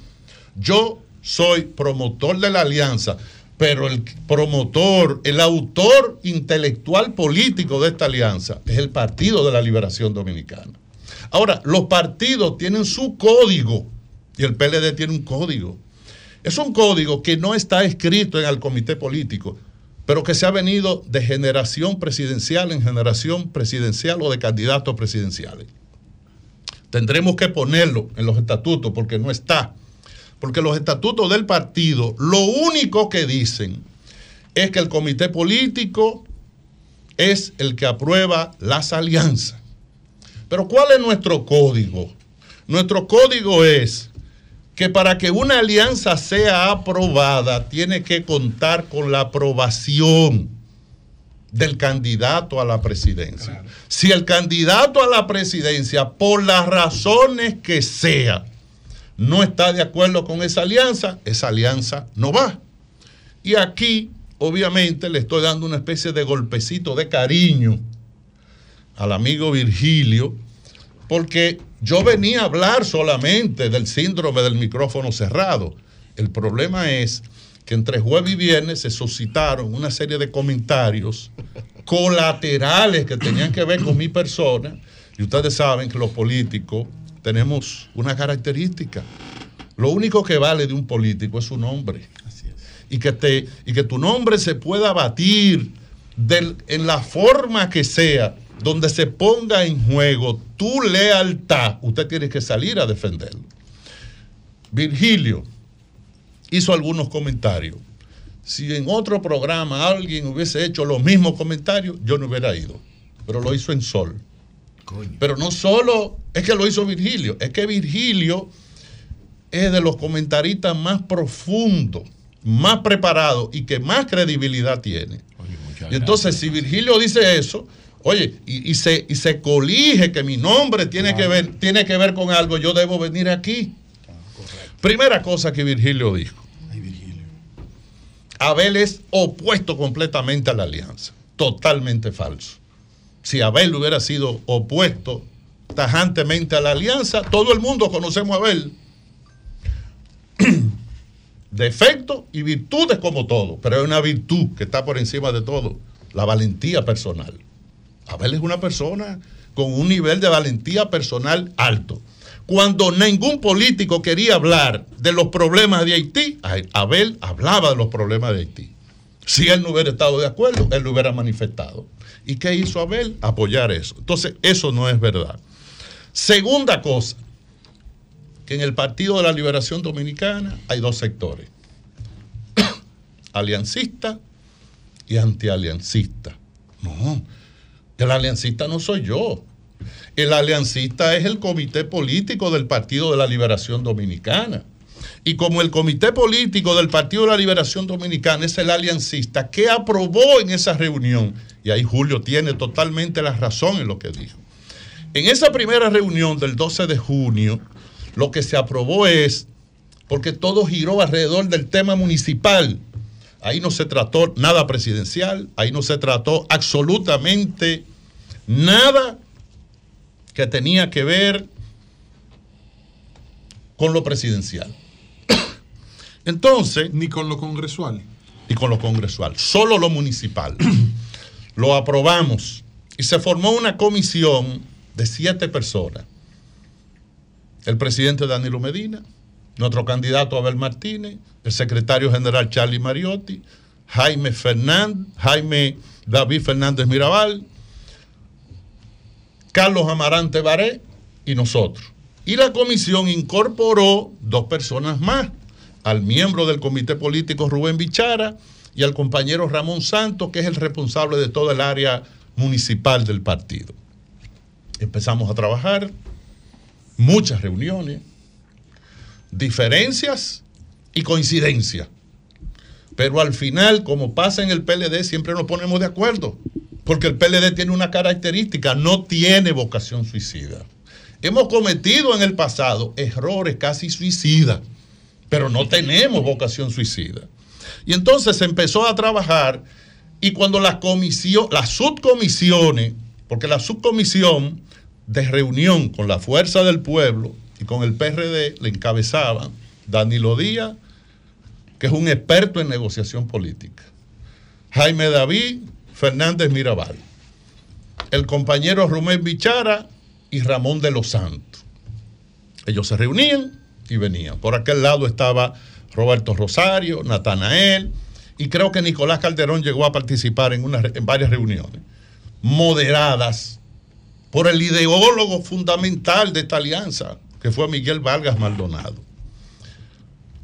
yo soy promotor de la alianza, pero el promotor, el autor intelectual político de esta alianza es el Partido de la Liberación Dominicana. Ahora, los partidos tienen su código y el PLD tiene un código. Es un código que no está escrito en el comité político, pero que se ha venido de generación presidencial en generación presidencial o de candidatos presidenciales. Tendremos que ponerlo en los estatutos porque no está. Porque los estatutos del partido lo único que dicen es que el comité político es el que aprueba las alianzas. Pero ¿cuál es nuestro código? Nuestro código es que para que una alianza sea aprobada tiene que contar con la aprobación del candidato a la presidencia. Si el candidato a la presidencia, por las razones que sea, no está de acuerdo con esa alianza, esa alianza no va. Y aquí, obviamente, le estoy dando una especie de golpecito de cariño al amigo Virgilio, porque yo venía a hablar solamente del síndrome del micrófono cerrado. El problema es que entre jueves y viernes se suscitaron una serie de comentarios colaterales que tenían que ver con mi persona. Y ustedes saben que los políticos tenemos una característica. Lo único que vale de un político es su nombre. Y, que te, y que tu nombre se pueda batir del- en la forma que sea, donde se ponga en juego tu lealtad, usted tiene que salir a defenderlo. Virgilio hizo algunos comentarios. Si en otro programa alguien hubiese hecho los mismos comentarios, yo no hubiera ido. Pero lo hizo en Sol. Pero no solo es que lo hizo Virgilio, es que Virgilio es de los comentaristas más profundos, más preparados y que más credibilidad tiene. Y entonces, si Virgilio dice eso, oye, y, y se, y se colige que mi nombre tiene, que ver, tiene que ver con algo, yo debo venir aquí. Primera cosa que Virgilio dijo. Abel es opuesto completamente a la alianza. Totalmente falso. Si Abel hubiera sido opuesto tajantemente a la alianza, todo el mundo conocemos a Abel. Defectos y virtudes como todo, pero hay una virtud que está por encima de todo, la valentía personal. Abel es una persona con un nivel de valentía personal alto. Cuando ningún político quería hablar de los problemas de Haití, Abel hablaba de los problemas de Haití. Si él no hubiera estado de acuerdo, él lo hubiera manifestado. ¿Y qué hizo Abel? Apoyar eso. Entonces, eso no es verdad. Segunda cosa, que en el Partido de la Liberación Dominicana hay dos sectores, aliancista y antialiancista. No, el aliancista no soy yo. El aliancista es el comité político del Partido de la Liberación Dominicana. Y como el comité político del Partido de la Liberación Dominicana es el aliancista que aprobó en esa reunión, y ahí Julio tiene totalmente la razón en lo que dijo. En esa primera reunión del 12 de junio, lo que se aprobó es, porque todo giró alrededor del tema municipal, ahí no se trató nada presidencial, ahí no se trató absolutamente nada que tenía que ver con lo presidencial. Entonces. Ni con lo congresual. Ni con lo congresual. Solo lo municipal. lo aprobamos. Y se formó una comisión de siete personas. El presidente Danilo Medina, nuestro candidato Abel Martínez, el secretario general Charlie Mariotti, Jaime Fernández, Jaime David Fernández Mirabal, Carlos Amarante Baré y nosotros. Y la comisión incorporó dos personas más, al miembro del comité político Rubén Bichara y al compañero Ramón Santos, que es el responsable de toda el área municipal del partido. Empezamos a trabajar, muchas reuniones, diferencias y coincidencias. Pero al final, como pasa en el PLD, siempre nos ponemos de acuerdo. Porque el PLD tiene una característica, no tiene vocación suicida. Hemos cometido en el pasado errores casi suicidas, pero no tenemos vocación suicida. Y entonces se empezó a trabajar y cuando las, comisión, las subcomisiones, porque la subcomisión de reunión con la Fuerza del Pueblo y con el PRD le encabezaban Danilo Díaz, que es un experto en negociación política, Jaime David Fernández Mirabal, el compañero Rumén Bichara y Ramón de los Santos. Ellos se reunían y venían. Por aquel lado estaba Roberto Rosario, Natanael, y creo que Nicolás Calderón llegó a participar en, en varias reuniones moderadas por el ideólogo fundamental de esta alianza, que fue Miguel Vargas Maldonado,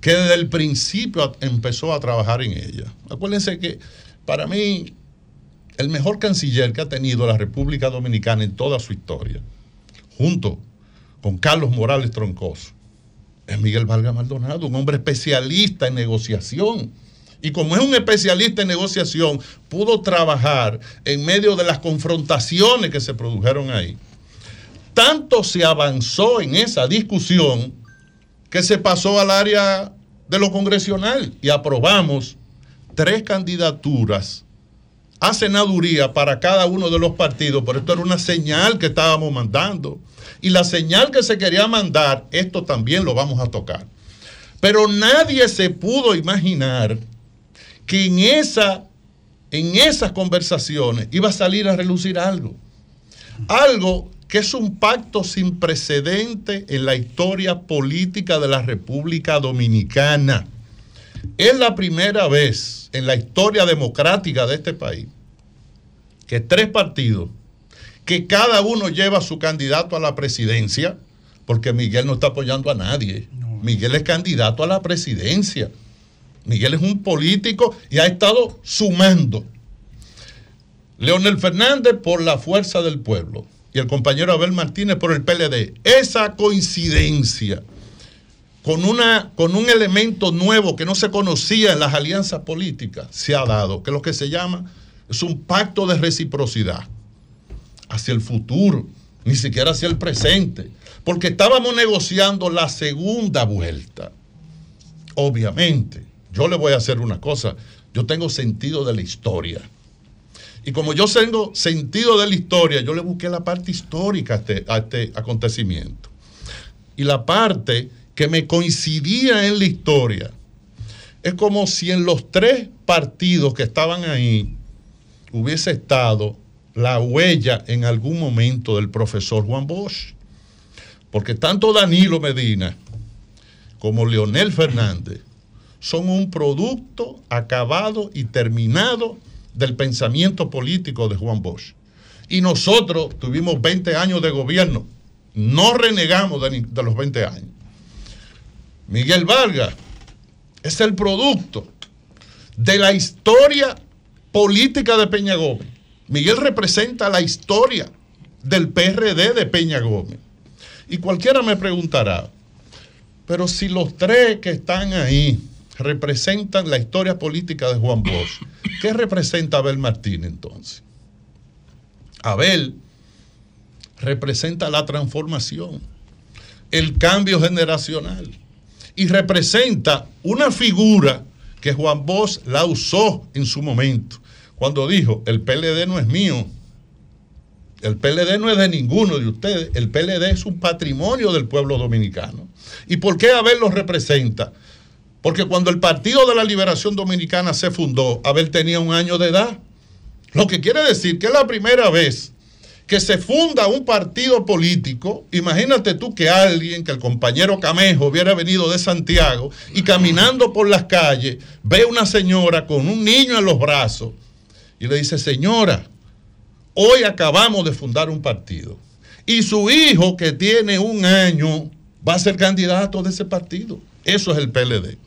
que desde el principio empezó a trabajar en ella. Acuérdense que para mí el mejor canciller que ha tenido la República Dominicana en toda su historia, junto con Carlos Morales Troncoso, es Miguel Vargas Maldonado, un hombre especialista en negociación. Y como es un especialista en negociación, pudo trabajar en medio de las confrontaciones que se produjeron ahí. Tanto se avanzó en esa discusión que se pasó al área de lo congresional y aprobamos tres candidaturas a senaduría para cada uno de los partidos, pero esto era una señal que estábamos mandando. Y la señal que se quería mandar, esto también lo vamos a tocar. Pero nadie se pudo imaginar que en, esa, en esas conversaciones iba a salir a relucir algo. Algo que es un pacto sin precedente en la historia política de la República Dominicana. Es la primera vez en la historia democrática de este país que tres partidos, que cada uno lleva su candidato a la presidencia, porque Miguel no está apoyando a nadie. Miguel es candidato a la presidencia. Miguel es un político y ha estado sumando. Leonel Fernández por la fuerza del pueblo y el compañero Abel Martínez por el PLD. Esa coincidencia con, una, con un elemento nuevo que no se conocía en las alianzas políticas se ha dado, que lo que se llama es un pacto de reciprocidad hacia el futuro, ni siquiera hacia el presente, porque estábamos negociando la segunda vuelta. Obviamente, yo le voy a hacer una cosa, yo tengo sentido de la historia. Y como yo tengo sentido de la historia, yo le busqué la parte histórica a este, este acontecimiento. Y la parte que me coincidía en la historia es como si en los tres partidos que estaban ahí hubiese estado la huella en algún momento del profesor Juan Bosch. Porque tanto Danilo Medina como Leonel Fernández son un producto acabado y terminado del pensamiento político de Juan Bosch. Y nosotros tuvimos 20 años de gobierno. No renegamos de, los 20 años. Miguel Vargas es el producto de la historia política de Peña Gómez. Miguel representa la historia del PRD de Peña Gómez. Y cualquiera me preguntará, pero si los tres que están ahí representan la historia política de Juan Bosch, ¿qué representa Abel Martínez entonces? Abel representa la transformación, el cambio generacional y representa una figura que Juan Bosch la usó en su momento, cuando dijo, el PLD no es mío, el PLD no es de ninguno de ustedes, el PLD es un patrimonio del pueblo dominicano. ¿Y por qué Abel lo representa? Porque cuando el Partido de la Liberación Dominicana se fundó, Abel tenía un año de edad. Lo que quiere decir que es la primera vez que se funda un partido político. Imagínate tú que alguien, que el compañero Camejo hubiera venido de Santiago y caminando por las calles ve una señora con un niño en los brazos y le dice, señora, hoy acabamos de fundar un partido y su hijo que tiene un año va a ser candidato de ese partido. Eso es el PLD.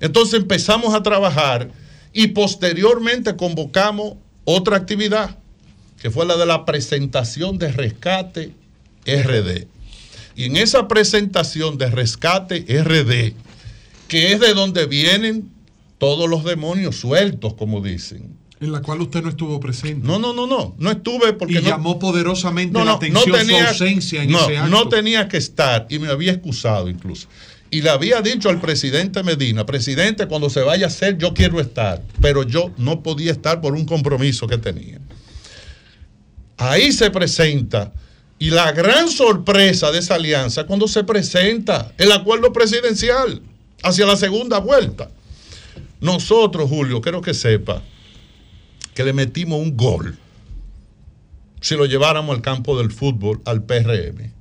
Entonces empezamos a trabajar y posteriormente convocamos otra actividad, que fue la de la presentación de rescate RD. Y en esa presentación de rescate RD, que es de donde vienen todos los demonios sueltos, como dicen. En la cual usted no estuvo presente. No, no, no, no. No estuve porque. Y no- llamó poderosamente no, la atención no tenía, su ausencia en no, ese acto. no tenía que estar y me había excusado incluso. Y le había dicho al presidente Medina, presidente, cuando se vaya a hacer, yo quiero estar, pero yo no podía estar por un compromiso que tenía. Ahí se presenta y la gran sorpresa de esa alianza cuando se presenta el acuerdo presidencial hacia la segunda vuelta. Nosotros, Julio, quiero que sepa que le metimos un gol si lo lleváramos al campo del fútbol, al PRM.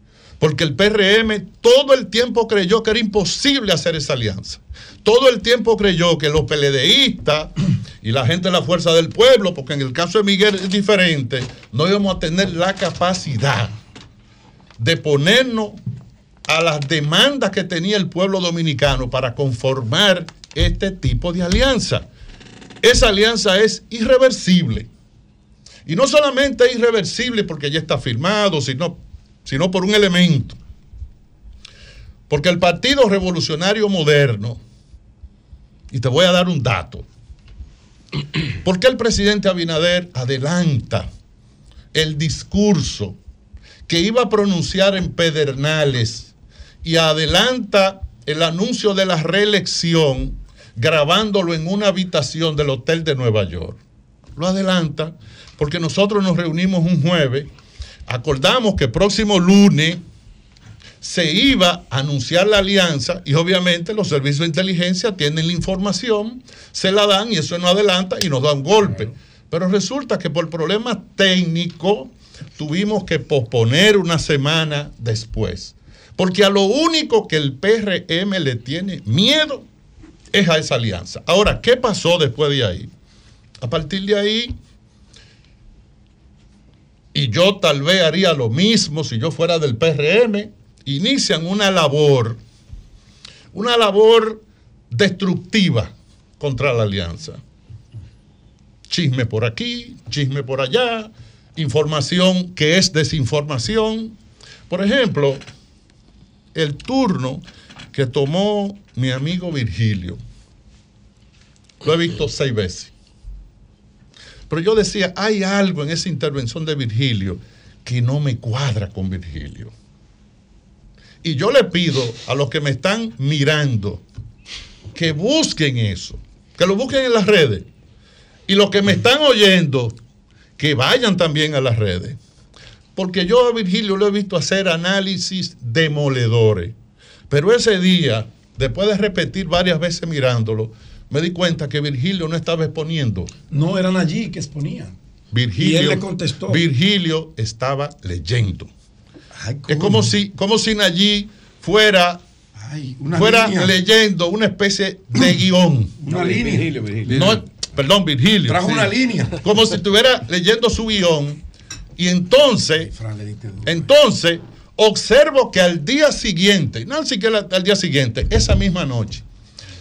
Porque el PRM todo el tiempo creyó que era imposible hacer esa alianza. Todo el tiempo creyó que los PLDistas y la gente de la Fuerza del Pueblo, porque en el caso de Miguel es diferente, no íbamos a tener la capacidad de ponernos a las demandas que tenía el pueblo dominicano para conformar este tipo de alianza. Esa alianza es irreversible. Y no solamente es irreversible porque ya está firmado, sino, sino por un elemento. Porque el Partido Revolucionario Moderno, y te voy a dar un dato, ¿por qué el presidente Abinader adelanta el discurso que iba a pronunciar en Pedernales y adelanta el anuncio de la reelección grabándolo en una habitación del hotel de Nueva York? Lo adelanta porque nosotros nos reunimos un jueves, acordamos que próximo lunes se iba a anunciar la alianza y obviamente los servicios de inteligencia tienen la información, se la dan y eso no adelanta y nos da un golpe. Pero resulta que por problemas técnicos tuvimos que posponer una semana después. Porque a lo único que el PRM le tiene miedo es a esa alianza. Ahora, ¿qué pasó después de ahí? A partir de ahí, y yo tal vez haría lo mismo si yo fuera del PRM, inician una labor, una labor destructiva contra la alianza. Chisme por aquí, chisme por allá, información que es desinformación. Por ejemplo, el turno que tomó mi amigo Virgilio, lo he visto seis veces. Pero yo decía, hay algo en esa intervención de Virgilio que no me cuadra con Virgilio. Y yo le pido a los que me están mirando que busquen eso, que lo busquen en las redes. Y los que me están oyendo, que vayan también a las redes. Porque yo a Virgilio lo he visto hacer análisis demoledores. Pero ese día, después de repetir varias veces mirándolo, me di cuenta que Virgilio no estaba exponiendo. No eran allí que exponían. Virgilio, Y él le contestó. Virgilio estaba leyendo. es como si, como si allí fuera, una fuera línea. leyendo una especie de guion. Una línea. Virgilio, Virgilio. No, perdón, Virgilio. Trajo una línea. Como si estuviera leyendo su guion. Y entonces, entonces, observo que al día siguiente, no siquiera al día siguiente, esa misma noche,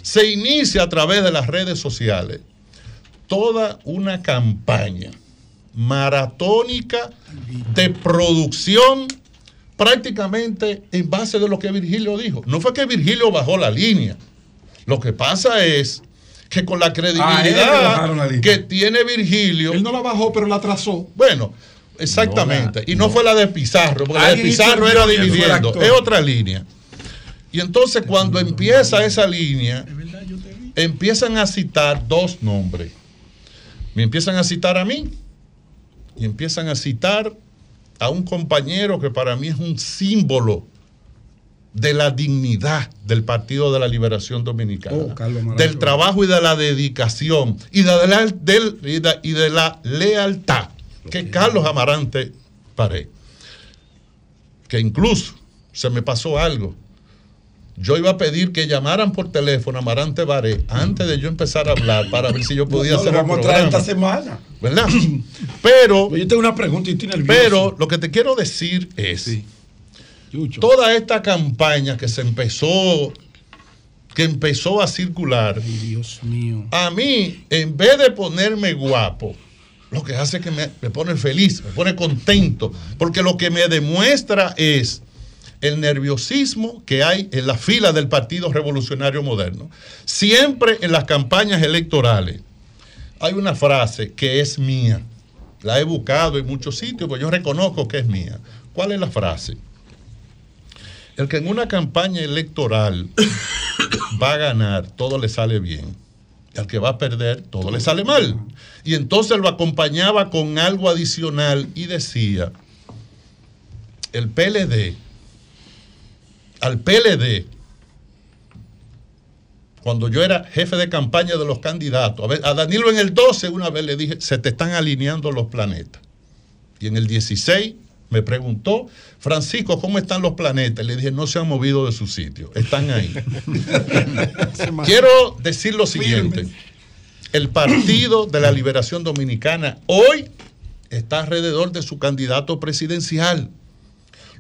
se inicia a través de las redes sociales toda una campaña maratónica de producción prácticamente en base de lo que Virgilio dijo. No fue que Virgilio bajó la línea. Lo que pasa es que con la credibilidad que tiene Virgilio. Él no la bajó, pero la trazó. Bueno, exactamente. y no, fue la de Pizarro, porque la de Pizarro era dividiendo. Es otra línea. Y entonces cuando empieza esa línea, empiezan a citar dos nombres. Me empiezan a citar a mí y empiezan a citar a un compañero que para mí es un símbolo de la dignidad del Partido de la Liberación Dominicana, Oh, del trabajo y de la dedicación y de la, del- y de- y de la lealtad que es Carlos Amarante Paré. Que incluso se me pasó algo. Yo iba a pedir que llamaran por teléfono a Amarante Baré antes de yo empezar a hablar para ver si yo podía No, hacer lo el vamos a traer programa. esta semana. ¿Verdad? Pero. Yo tengo una pregunta y estoy nervioso. Pero lo que te quiero decir es. Toda esta campaña que se empezó. Que empezó a circular. Dios mío. A mí, en vez de ponerme guapo, lo que hace es que me, me pone feliz, me pone contento. Porque lo que me demuestra es el nerviosismo que hay en la fila del Partido Revolucionario Moderno. Siempre en las campañas electorales hay una frase que es mía. La he buscado en muchos sitios, pues yo reconozco que es mía. ¿Cuál es la frase? El que en una campaña electoral va a ganar, todo le sale bien. Al que va a perder, todo le sale mal. Y entonces lo acompañaba con algo adicional y decía, el PLD, al PLD, cuando yo era jefe de campaña de los candidatos, a, ver, a Danilo en el 12 una vez le dije, se te están alineando los planetas. Y en el 16 me preguntó, Francisco, ¿cómo están los planetas? Le dije, no se han movido de su sitio, están ahí. Quiero decir lo siguiente. El Partido de la Liberación Dominicana hoy está alrededor de su candidato presidencial.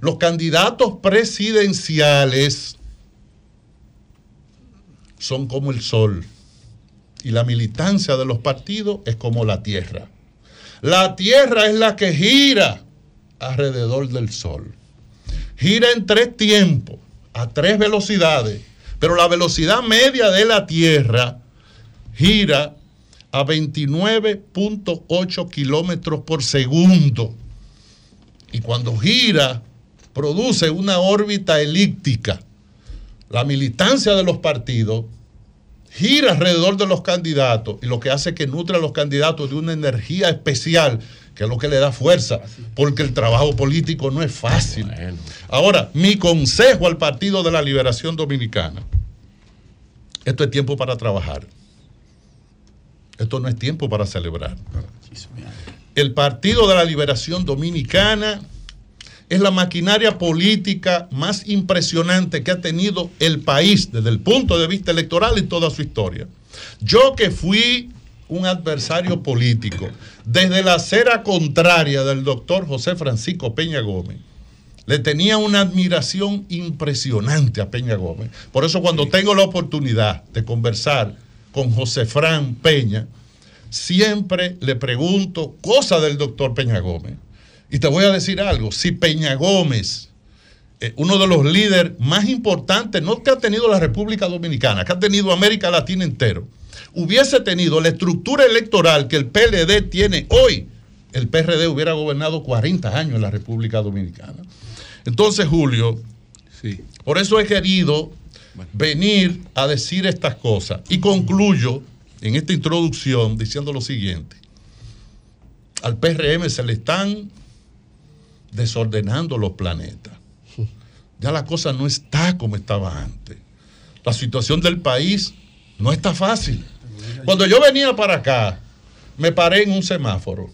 Los candidatos presidenciales son como el sol y la militancia de los partidos es como la tierra. La tierra es la que gira alrededor del sol. Gira en tres tiempos, a tres velocidades, pero la velocidad media de la tierra gira a 29.8 kilómetros por segundo. Y cuando gira, produce una órbita elíptica. La militancia de los partidos gira alrededor de los candidatos y lo que hace es que nutre a los candidatos de una energía especial, que es lo que le da fuerza, porque el trabajo político no es fácil. Ahora, mi consejo al Partido de la Liberación Dominicana, esto es tiempo para trabajar. Esto no es tiempo para celebrar. El Partido de la Liberación Dominicana es la maquinaria política más impresionante que ha tenido el país desde el punto de vista electoral en toda su historia. Yo que fui un adversario político desde la acera contraria del doctor José Francisco Peña Gómez, le tenía una admiración impresionante a Peña Gómez. Por eso cuando tengo la oportunidad de conversar con José Fran Peña, siempre le pregunto cosas del doctor Peña Gómez. Y te voy a decir algo, si Peña Gómez, eh, uno de los líderes más importantes, no que ha tenido la República Dominicana, que ha tenido América Latina entero, hubiese tenido la estructura electoral que el PLD tiene hoy, el PRD hubiera gobernado 40 años en la República Dominicana. Entonces, Julio, por eso he querido venir a decir estas cosas. Y concluyo en esta introducción diciendo lo siguiente. Al PRM se le están desordenando los planetas. Ya la cosa no está como estaba antes. La situación del país no está fácil. Cuando yo venía para acá, me paré en un semáforo.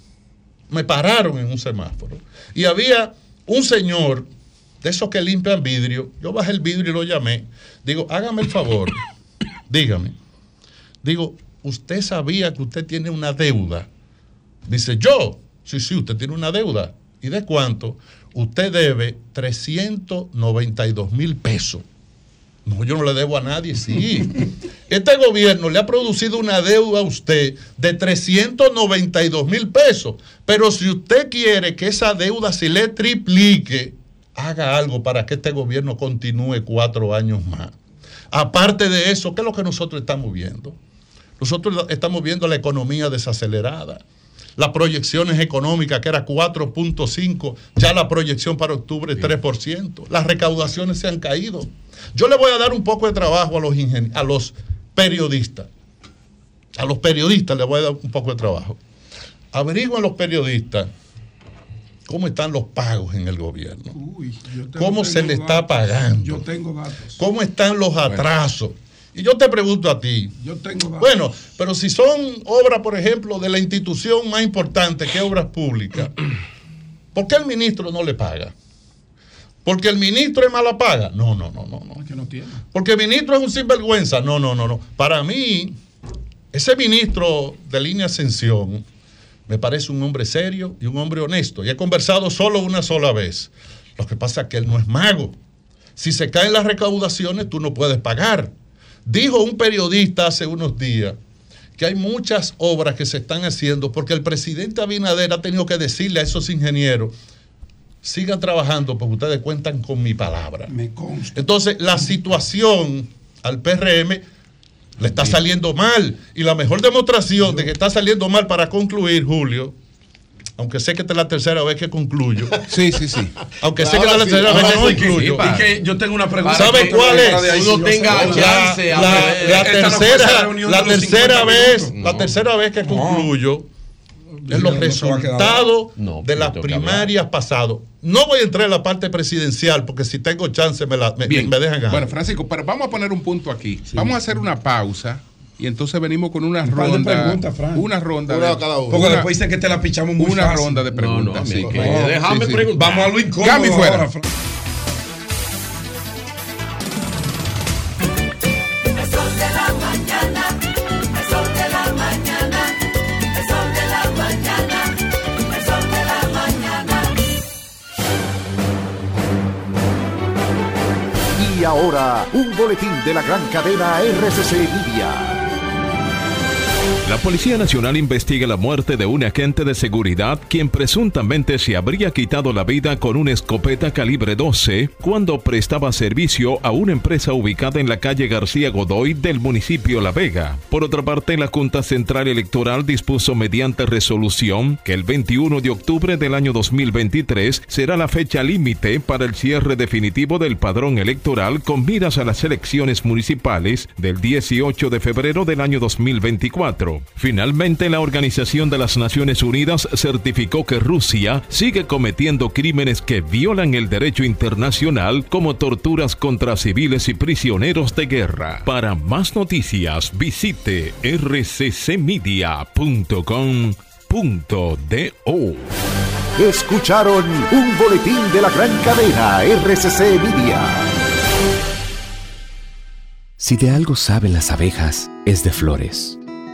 Me pararon en un semáforo. Y había un señor de esos que limpian vidrio. Yo bajé el vidrio y lo llamé. Digo, hágame el favor. Dígame. Digo, ¿usted sabía que usted tiene una deuda? Dice, yo. Sí, sí, usted tiene una deuda. ¿Y de cuánto? Usted debe 392 mil pesos. No, yo no le debo a nadie, sí. Este gobierno le ha producido una deuda a usted de 392 mil pesos. Pero si usted quiere que esa deuda se le triplique, haga algo para que este gobierno continúe cuatro años más. Aparte de eso, ¿qué es lo que nosotros estamos viendo? Nosotros estamos viendo la economía desacelerada. Las proyecciones económicas, que era 4.5, ya la proyección para octubre es 3%. Las recaudaciones se han caído. Yo le voy a dar un poco de trabajo a los, ingen- a los periodistas. A los periodistas les voy a dar un poco de trabajo. Averigüen los periodistas cómo están los pagos en el gobierno. ¿Cómo se le está pagando? Yo tengo datos. ¿Cómo están los atrasos? Y yo te pregunto a ti. Yo tengo datos. Bueno, pero si son obras, por ejemplo, de la institución más importante que obras públicas, ¿por qué el ministro no le paga? ¿Porque el ministro es mala paga? No, no, no, no, no. Que no tiene. Porque el ministro es un sinvergüenza. No, no, no, no. Para mí, ese ministro de línea ascensión me parece un hombre serio y un hombre honesto. Y he conversado solo una sola vez. Lo que pasa es que él no es mago. Si se caen las recaudaciones, tú no puedes pagar. Dijo un periodista hace unos días que hay muchas obras que se están haciendo porque el presidente Abinader ha tenido que decirle a esos ingenieros, sigan trabajando porque ustedes cuentan con mi palabra. Entonces, la situación al PRM le está saliendo mal. Y la mejor demostración de que está saliendo mal para concluir, Julio, aunque sé que esta es la tercera vez que concluyo. Sí, sí, sí. Aunque sé que esta es la tercera vez que concluyo. y que yo tengo una pregunta. ¿Sabe cuál es? uno tenga La- chance tercera, la tercera 50 vez, la tercera vez que concluyo es los resultados No, de yo las primarias pasadas. No voy a entrar en la parte presidencial porque si tengo chance me, la, me dejan ganar. Bueno, Francisco, pero vamos a poner un punto aquí. Vamos a hacer una pausa Y entonces venimos con una ronda. preguntas, Fran. Una ronda. Una de- a cada uno. Porque después dicen que te la pichamos muy Una fácil. ronda de No, preguntas. no, sí. amigo, no, déjame preguntar. Vamos a lo incómodo Cambio y fuera. ahora, Fran. El sol de la mañana, el sol de la mañana, el sol de la mañana, el sol de la mañana. Y ahora, un boletín de la gran cadena RCC Media. La Policía Nacional investiga la muerte de un agente de seguridad quien presuntamente se habría quitado la vida con una escopeta calibre 12 cuando prestaba servicio a una empresa ubicada en la calle García Godoy del municipio La Vega. Por otra parte, la Junta Central Electoral dispuso mediante resolución que el 21 de octubre del año 2023 será la fecha límite para el cierre definitivo del padrón electoral con miras a las elecciones municipales del 18 de febrero del año 2024. Finalmente, la Organización de las Naciones Unidas certificó que Rusia sigue cometiendo crímenes que violan el derecho internacional como torturas contra civiles y prisioneros de guerra. Para más noticias, visite rccmedia.com.do. Escucharon un boletín de la gran cadena RCC Media. Si de algo saben las abejas, es de flores.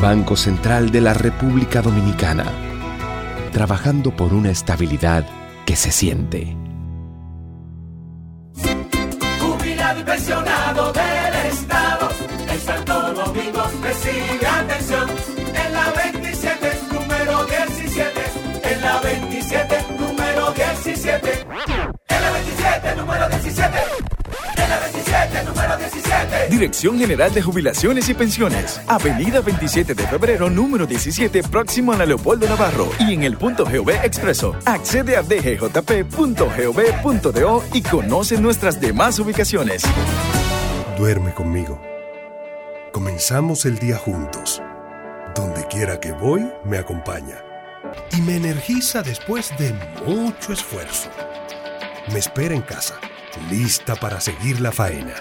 Banco Central de la República Dominicana. Trabajando por una estabilidad que se siente. Jubilado y pensionado del Estado, en Santo Domingo recibe atención. En la 27, número 17, en la 27, número 17. En la 27, número 17. En la 27, número 17. Dirección General de Jubilaciones y Pensiones. Avenida 27 de febrero, número 17, próximo a la Leopoldo Navarro. Y en el punto GOV Expreso. Accede a dgjp.gov.do y conoce nuestras demás ubicaciones. Duerme conmigo. Comenzamos el día juntos. Donde quiera que voy, me acompaña. Y me energiza después de mucho esfuerzo. Me espera en casa, lista para seguir la faena.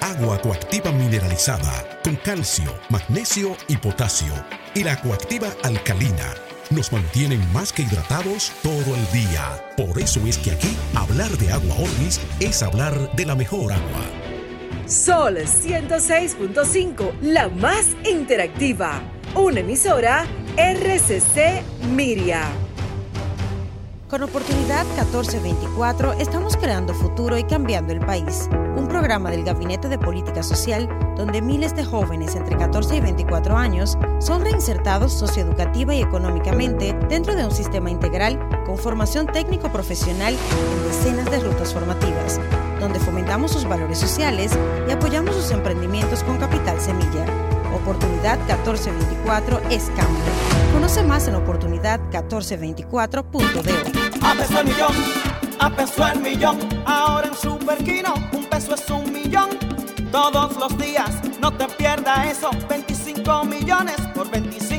Agua coactiva mineralizada con calcio, magnesio y potasio. Y la coactiva alcalina nos mantienen más que hidratados todo el día. Por eso es que aquí hablar de agua Orlis es hablar de la mejor agua. Sol 106.5, la más interactiva. Una emisora RCC Miria. Con Oportunidad 1424 estamos creando futuro y cambiando el país. Un programa del Gabinete de Política Social donde miles de jóvenes entre 14 y 24 años son reinsertados socioeducativa y económicamente dentro de un sistema integral con formación técnico-profesional en decenas de rutas formativas, donde fomentamos sus valores sociales y apoyamos sus emprendimientos con capital semilla. Oportunidad 1424 es cambio. Conoce más en oportunidad1424.de. A peso el millón, a peso el millón. Ahora en Superquino, un peso es un millón. Todos los días, no te pierdas eso. 25 millones por 25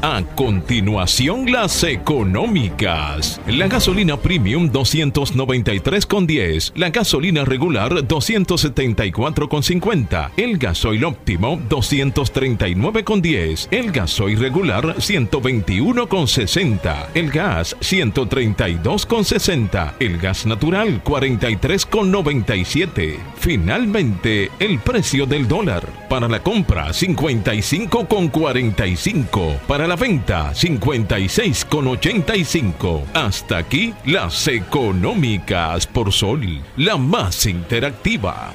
A continuación, las económicas. La gasolina premium 293,10. La gasolina regular 274,50. El gasoil óptimo 239,10. El gasoil regular 121,60. El gas 132,60. El gas natural 43,97. Finalmente, el precio del dólar. Para la compra, 55,45. Para la venta, 56,85. Hasta aquí las económicas por Sol, la más interactiva.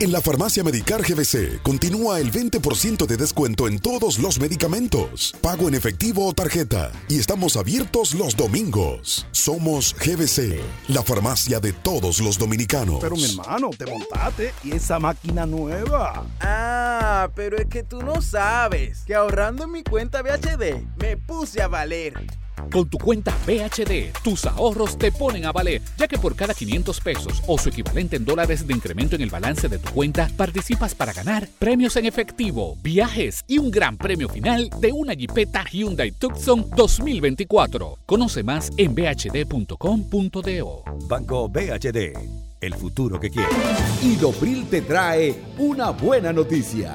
En la farmacia Medicar GBC continúa el 20% de descuento en todos los medicamentos, pago en efectivo o tarjeta, y estamos abiertos los domingos. Somos GBC, la farmacia de todos los dominicanos. Pero mi hermano, te montaste y esa máquina nueva. Ah, pero es que tú no sabes que ahorrando en mi cuenta BHD me puse a valer. Con tu cuenta BHD, tus ahorros te ponen a valer, ya que por cada 500 pesos o su equivalente en dólares de incremento en el balance de tu cuenta, participas para ganar premios en efectivo, viajes y un gran premio final de una Jeepeta Hyundai Tucson 2024. Conoce más en bhd.com.do. Banco BHD, el futuro que quieres. Y Dobril te trae una buena noticia.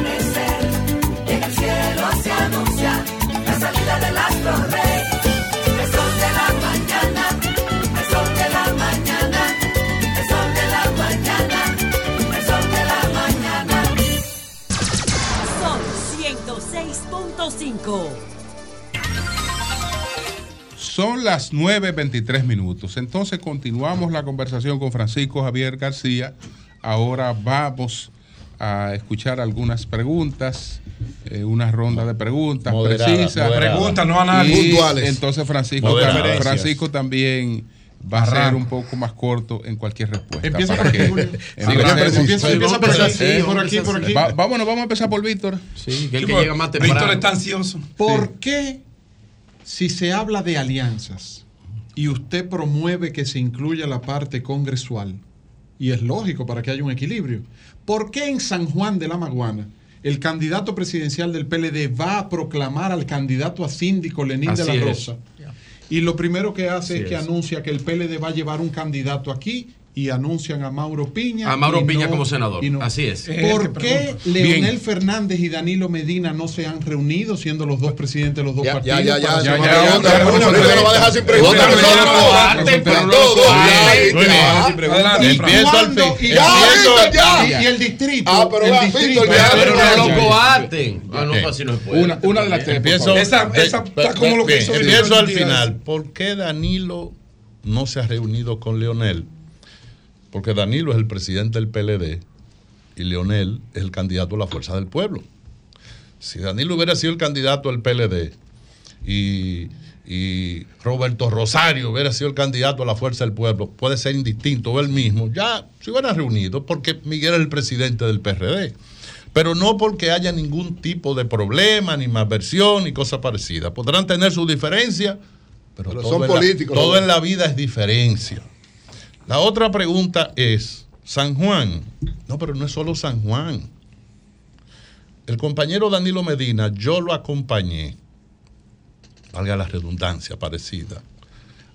En el cielo se anuncia la salida del astro rey. El sol de la mañana, el sol de la mañana, el sol de la mañana, el sol de la mañana. Son 106.5. Son las 9.23 minutos. Entonces continuamos la conversación con Francisco Javier García. Ahora vamos a escuchar algunas preguntas, eh, una ronda de preguntas Moderada, precisas. moderada. Preguntas, no análisis. Entonces Francisco, Moderadas. Francisco también va a ser un poco más corto en cualquier respuesta. Empieza para por aquí, Arranca, empieza- por aquí, por aquí, por aquí. Va- vámonos, vamos a empezar por Víctor. Sí, que el que llega más temprano. Víctor está ansioso. ¿Por qué si se habla de alianzas y usted promueve que se incluya la parte congresual, y es lógico para que haya un equilibrio, ¿por qué en San Juan de la Maguana el candidato presidencial del PLD va a proclamar al candidato a síndico Lenín de la es. Rosa? Y lo primero que hace Así es que es. anuncia que el PLD va a llevar un candidato aquí y anuncian a Mauro Piña. A Mauro Piña no- como senador. y no- Así es. ¿Por qué Bien. Leonel Fernández y Danilo Medina no se han reunido siendo los dos presidentes de los dos Ya, partidos? ya, ya, ya. ¿Y el distrito. Ah, pero no lo coarten. Ah, no, así no se puede. Una, una de las tres. Empiezo. Esa- está como lo que empiezo al final. ¿Por qué Danilo no se ha reunido con Leonel? Porque Danilo es el presidente del PLD y Leonel es el candidato a la fuerza del pueblo. Si Danilo hubiera sido el candidato al PLD y, y Roberto Rosario hubiera sido el candidato a la fuerza del pueblo, puede ser indistinto o él mismo, ya se hubieran reunido porque Miguel es el presidente del PRD. Pero no porque haya ningún tipo de problema, ni malversión, ni cosa parecida. Podrán tener sus diferencias, pero, Pero todo son en la- políticos, todo ¿no? en la vida es diferencia. La otra pregunta es, San Juan, no, pero no es solo San Juan. El compañero Danilo Medina, yo lo acompañé, valga la redundancia parecida,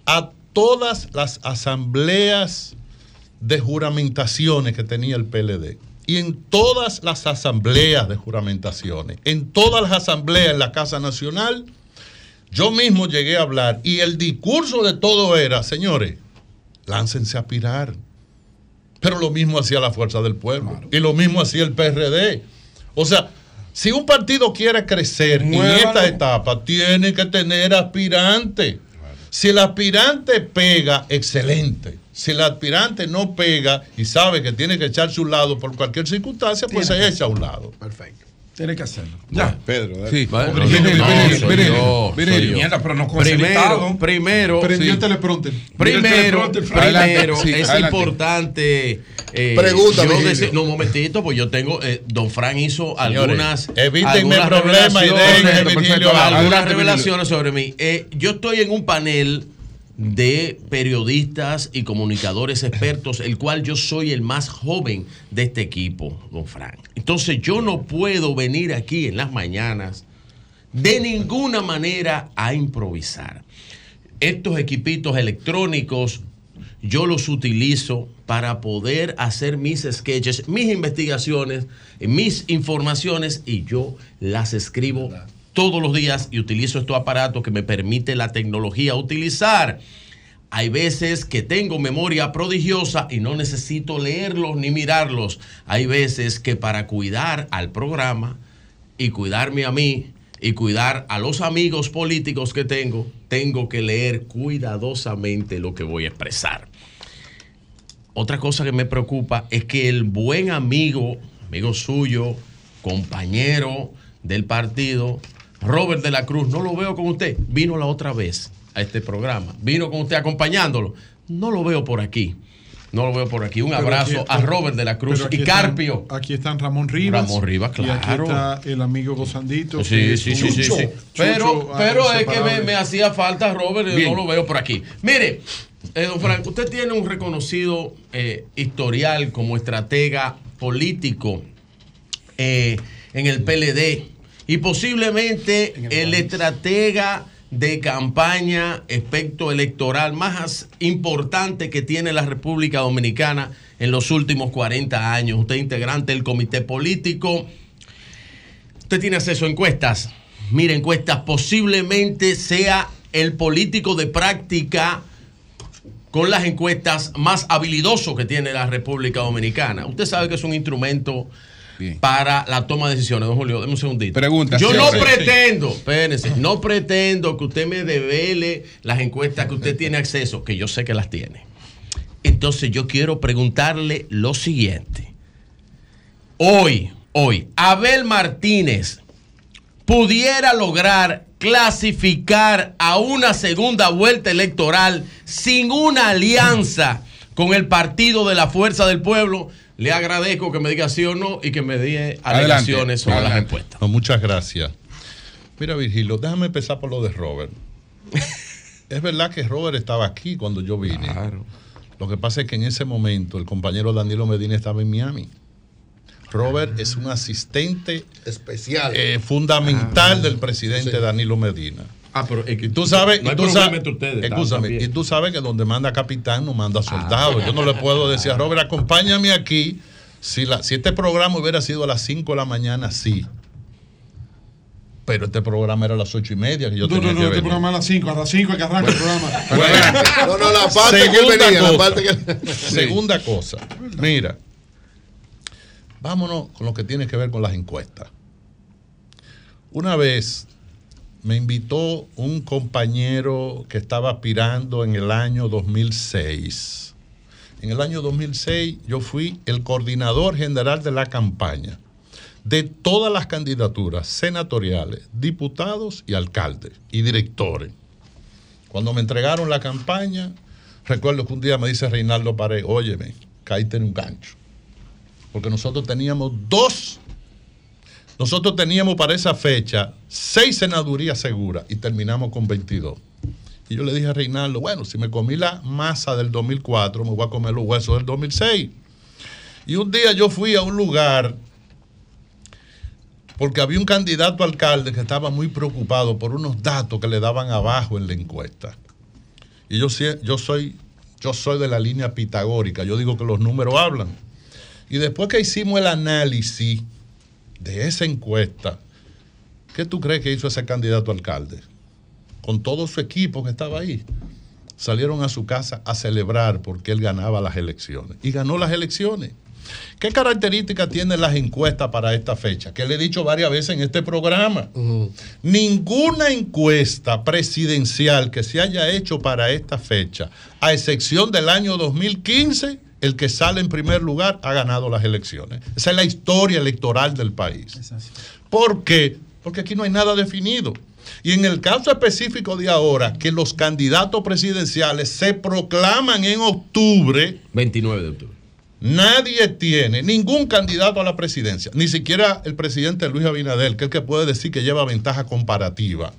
a todas las asambleas de juramentaciones que tenía el PLD. Y en todas las asambleas de juramentaciones, en todas las asambleas en la Casa Nacional, yo mismo llegué a hablar y el discurso de todo era, señores, láncense a aspirar. Pero lo mismo hacía la Fuerza del Pueblo y lo mismo hacía el PRD. O sea, si un partido quiere crecer en esta etapa, tiene que tener aspirantes. Si el aspirante pega, excelente. Si el aspirante no pega y sabe que tiene que echarse a un lado por cualquier circunstancia, pues Tiene se que echa a un lado. Perfecto. Tiene que hacerlo. Ya. Pedro, dale. Sí. Bueno, no, yo. Mierda, pero no Primero, primero, Prendió sí. el teleprompter. Primero, el primero sí, es adelante. importante. eh, Pregunta, yo dese- no, un momentito, pues yo tengo. eh, don Fran hizo Señores, algunas. evítenme algunas problemas y algunas revelaciones sobre mí. Eh, yo estoy en un panel de periodistas y comunicadores expertos, el cual yo soy el más joven de este equipo, don Frank. Entonces yo no puedo venir aquí en las mañanas de ninguna manera a improvisar. Estos equipitos electrónicos yo los utilizo para poder hacer mis sketches, mis investigaciones, mis informaciones y yo las escribo todos los días y utilizo estos aparatos que me permite la tecnología utilizar. Hay veces que tengo memoria prodigiosa y no necesito leerlos ni mirarlos. Hay veces que para cuidar al programa y cuidarme a mí y cuidar a los amigos políticos que tengo, tengo que leer cuidadosamente lo que voy a expresar. Otra cosa que me preocupa es que el buen amigo, amigo suyo, compañero del partido, Robert de la Cruz, no lo veo con usted. Vino la otra vez a este programa. Vino con usted acompañándolo. No lo veo por aquí. No lo veo por aquí. Un Pero abrazo aquí- a Robert de la Cruz y están- Carpio. aquí están Ramón Rivas. Ramón Rivas, Y aquí claro. está el amigo Gozandito. Sí, sí, sí, sí, Chucho. sí. Pero, Chucho, pero es que me, hacía falta Robert, y no lo veo por aquí. Mire, eh, don Frank, usted tiene un reconocido eh, historial como estratega político eh, en el PLD y posiblemente el, estratega de campaña, aspecto electoral más importante que tiene la República Dominicana en los últimos 40 años. Usted es integrante del comité político. Usted tiene acceso a encuestas. Mire, encuestas posiblemente sea el político de práctica con las encuestas más habilidoso que tiene la República Dominicana. Usted sabe que es un instrumento para la toma de decisiones. Don Julio, déme un segundito. Pregunta, Yo no pretendo, espérense, no pretendo que usted me devele las encuestas que usted tiene acceso, que yo sé que las tiene. Entonces yo quiero preguntarle lo siguiente. Hoy, hoy, Abel Martínez pudiera lograr clasificar a una segunda vuelta electoral sin una alianza con el Partido de la Fuerza del Pueblo, le agradezco que me diga sí o no y que me dé alegaciones sobre las encuestas. No, muchas gracias. Mira, Virgilio, déjame empezar por lo de Robert. es verdad que Robert estaba aquí cuando yo vine. Lo que pasa es que en ese momento el compañero Danilo Medina estaba en Miami. Robert es un asistente especial eh, fundamental del presidente Danilo Medina. Ah, pero y tú sabes, no hay y tú sabes, ustedes, escúchame, y tú sabes que donde manda capitán no manda soldado. Yo no le puedo decir a Robert, acompáñame aquí. Si, la, si este programa hubiera sido a las 5 de la mañana, sí. Pero este programa era a las ocho y media que yo No, tenía no, que no, este venir. programa a las 5, a las 5 es que arranca el programa. No, no, la parte que venía, la cosa. parte que Segunda cosa. Mira, vámonos con lo que tiene que ver con las encuestas. Una vez me invitó un compañero que estaba aspirando en el año 2006. En el año 2006 yo fui el coordinador general de la campaña de todas las candidaturas senatoriales, diputados y alcaldes y directores. Cuando me entregaron la campaña, recuerdo que un día me dice Reinaldo Pared, óyeme, caíste en un gancho. Porque nosotros teníamos dos, nosotros teníamos para esa fecha seis senadurías seguras y terminamos con 22. Y yo le dije a Reinaldo, bueno, si me comí la masa del 2004, me voy a comer los huesos del 2006. Y un día yo fui a un lugar porque había un candidato alcalde que estaba muy preocupado por unos datos que le daban abajo en la encuesta. Y yo, yo, soy, yo soy de la línea pitagórica, yo digo que los números hablan. Y después que hicimos el análisis de esa encuesta, ¿qué tú crees que hizo ese candidato alcalde? Con todo su equipo que estaba ahí. Salieron a su casa a celebrar porque él ganaba las elecciones. Y ganó las elecciones. ¿Qué características tienen las encuestas para esta fecha? Que le he dicho varias veces en este programa. Ninguna encuesta presidencial que se haya hecho para esta fecha, a excepción del año 2015, el que sale en primer lugar ha ganado las elecciones. Esa es la historia electoral del país. ¿Por qué? Porque aquí no hay nada definido. Y en el caso específico de ahora, que los candidatos presidenciales se proclaman en octubre, 29 de octubre. Nadie tiene, ningún candidato a la presidencia, ni siquiera el presidente Luis Abinader, que es el que puede decir que lleva ventaja comparativa.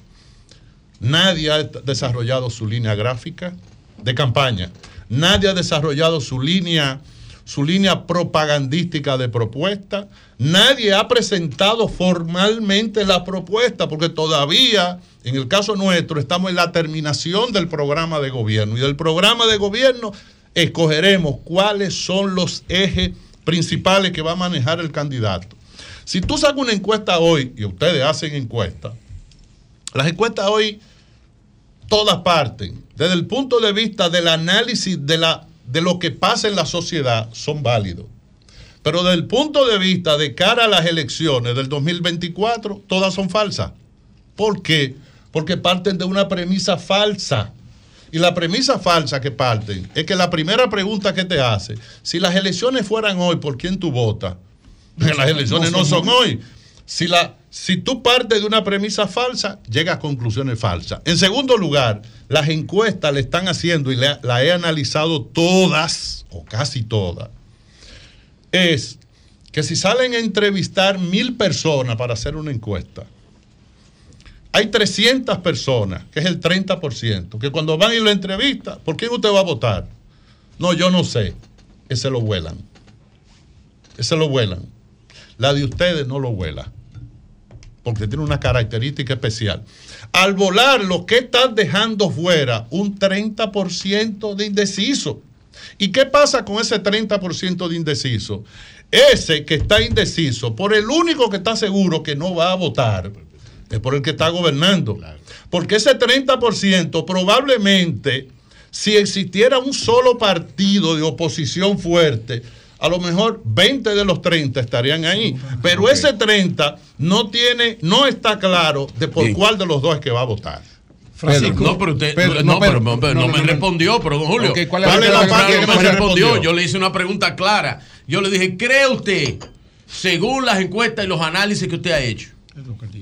Nadie ha desarrollado su línea gráfica de campaña. Nadie ha desarrollado su línea, su línea propagandística de propuesta. Nadie ha presentado formalmente la propuesta, porque todavía, en el caso nuestro, estamos en la terminación del programa de gobierno. Y del programa de gobierno escogeremos cuáles son los ejes principales que va a manejar el candidato. Si tú sacas una encuesta hoy, y ustedes hacen encuestas, las encuestas hoy todas parten, desde el punto de vista del análisis de, la, de lo que pasa en la sociedad, son válidos. Pero desde el punto de vista de cara a las elecciones del 2024, todas son falsas. ¿Por qué? Porque parten de una premisa falsa. Y la premisa falsa que parten es que la primera pregunta que te hace, si las elecciones fueran hoy, ¿por quién tú votas? Las elecciones no son hoy. Si, la, si tú partes de una premisa falsa, llegas a conclusiones falsas. En segundo lugar, las encuestas le están haciendo, y la, he analizado todas, o casi todas, es que si salen a entrevistar mil personas para hacer una encuesta, hay 300 personas, que es el 30%, que cuando van y lo entrevistan, ¿por quién usted va a votar? No, yo no sé. Ese lo vuelan. Ese lo vuelan. La de ustedes no lo vuela. Porque tiene una característica especial. Al volar, lo que están dejando fuera un 30% de indeciso. ¿Y qué pasa con ese 30% de indeciso? Ese que está indeciso, por el único que está seguro que no va a votar, es por el que está gobernando. Porque ese 30% probablemente, si existiera un solo partido de oposición fuerte, a lo mejor 20 de los 30 estarían ahí. Pero ese 30 no tiene, no está claro de por cuál de los dos es que va a votar. Francisco, no, pero usted Pedro, no, no, pero, Pedro, pero no, no no, me no. respondió, pero don Julio. Ok, ¿cuál es ¿cuál la la parte que me respondió? respondió? Yo le hice una pregunta clara. Yo le dije, ¿cree usted, según las encuestas y los análisis que usted ha hecho?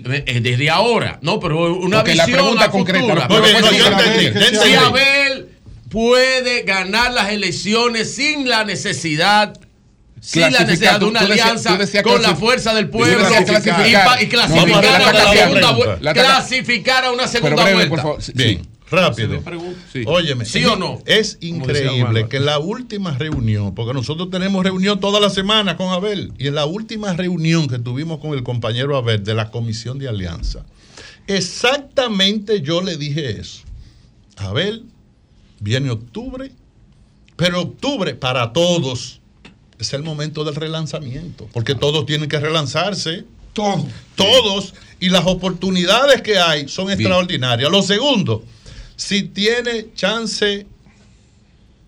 eh, Desde ahora, no, pero una Ok, la visión pregunta a concreta, futuro. la pregunta Pero concreta, Si. Abel puede ganar las elecciones sin la necesidad sin la necesidad de una tú alianza decías con la fuerza del pueblo y, clasificar. y clasificar a la segunda. La Clasificar a una segunda breve, vuelta. por favor. Bien, rápido. Sí. Óyeme, ¿Sí o no? Es increíble que en la última reunión, porque nosotros tenemos reunión toda la semana con Abel, y en la última reunión que tuvimos con el compañero Abel de la Comisión de Alianza, exactamente yo le dije eso. Abel, viene octubre, pero octubre para todos es el momento del relanzamiento, porque todos tienen que relanzarse. Todos. Todos. Y las oportunidades que hay son extraordinarias. Lo segundo, si tiene chance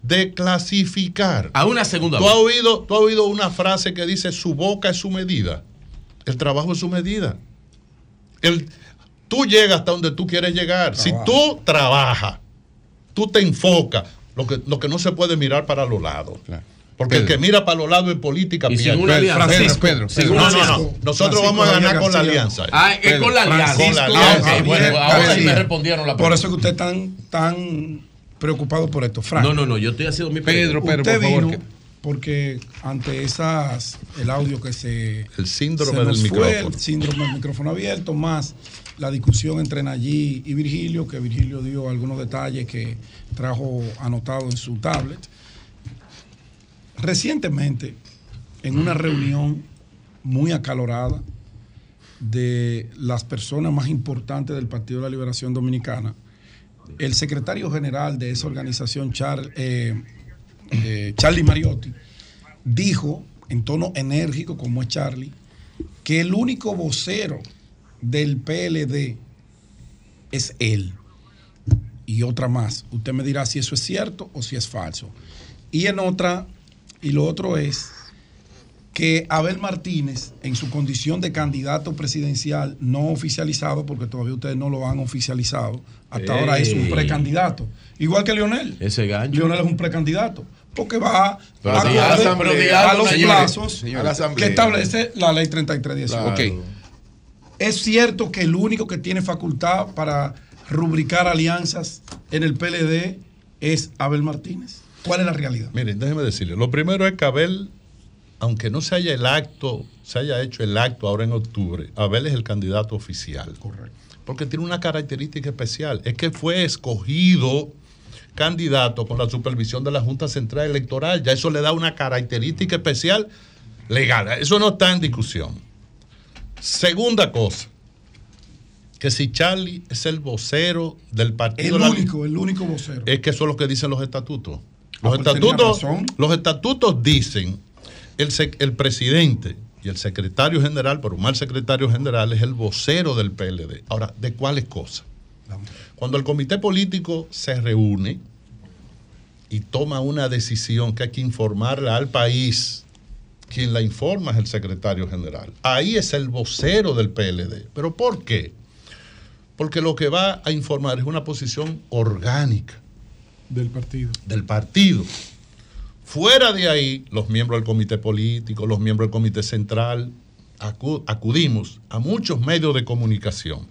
de clasificar. A una segunda ¿Tú has, oído, tú has oído una frase que dice su boca es su medida. El trabajo es su medida. El, tú llegas hasta donde tú quieres llegar. Si tú trabajas, tú te enfocas, lo que, lo que no se puede mirar para los lados. Porque el que mira para los lados en política Y sin pierde. una alianza. Francisco, Pedro, Pedro, no, no, no. Nosotros Francisco vamos a ganar con la alianza. Ah, es con la alianza. Con la Ah, alianza. ok, bueno, ahora sí me respondieron la Por pregunta. eso que usted es tan, tan preocupado por esto, Frank. No, no, no, yo estoy haciendo mi Pedro, pregunta. Pedro, Usted por favor. vino- que- porque ante esas, el audio que se. El síndrome se nos del fue, micrófono. El síndrome del micrófono abierto, más la discusión entre Nayí y Virgilio, que Virgilio dio algunos detalles que trajo anotado en su tablet. Recientemente, en una reunión muy acalorada de las personas más importantes del Partido de la Liberación Dominicana, el secretario general de esa organización, eh, eh, Charlie Mariotti, dijo en tono enérgico, como es Charlie, que el único vocero del PLD es él. Y otra más. Usted me dirá si eso es cierto o si es falso. Y en otra, y lo otro es que Abel Martínez, en su condición de candidato presidencial no oficializado, porque todavía ustedes no lo han oficializado, hasta Ey. ahora es un precandidato. Igual que Leonel. Ese gancho. Leonel es un precandidato. Porque va Pero pero di algo, a los señores. plazos Señores. A que asamblea. establece la ley 3318. Claro. Es cierto que el único que tiene facultad para rubricar alianzas en el PLD es Abel Martínez. ¿Cuál es la realidad? Miren, déjeme decirle. Lo primero es que Abel aunque no se haya el acto, se haya hecho el acto ahora en octubre, Abel es el candidato oficial. Correcto. Porque tiene una característica especial, es que fue escogido candidato con la supervisión de la Junta Central Electoral. Ya eso le da una característica especial legal. Eso no está en discusión. Segunda cosa, que si Charlie es el vocero del partido. El La- único, el único vocero. es que eso es lo que dicen los estatutos. Los, estatutos razón. los estatutos dicen el, el presidente y el secretario general, por un mal secretario general, es el vocero del PLD. Ahora, ¿de cuáles cosas? Cuando el comité político se reúne y toma una decisión que hay que informarla al país, quien la informa es el secretario general. Ahí es el vocero del PLD. ¿Pero por qué? Porque lo que va a informar es una posición orgánica Del partido. del partido. Fuera de ahí, los miembros del comité político, los miembros del comité central, acu- acudimos a muchos medios de comunicación.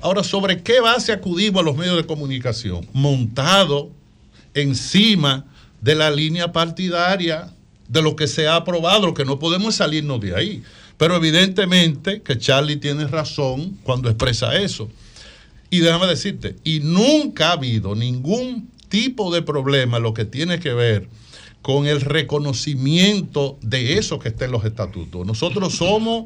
Ahora, ¿sobre qué base acudimos a los medios de comunicación? Montado encima de la línea partidaria de lo que se ha aprobado, lo que no podemos salirnos de ahí. Pero evidentemente que Charlie tiene razón cuando expresa eso. Y déjame decirte, y nunca ha habido ningún tipo de problema lo que tiene que ver con el reconocimiento de eso que está en los estatutos. Nosotros somos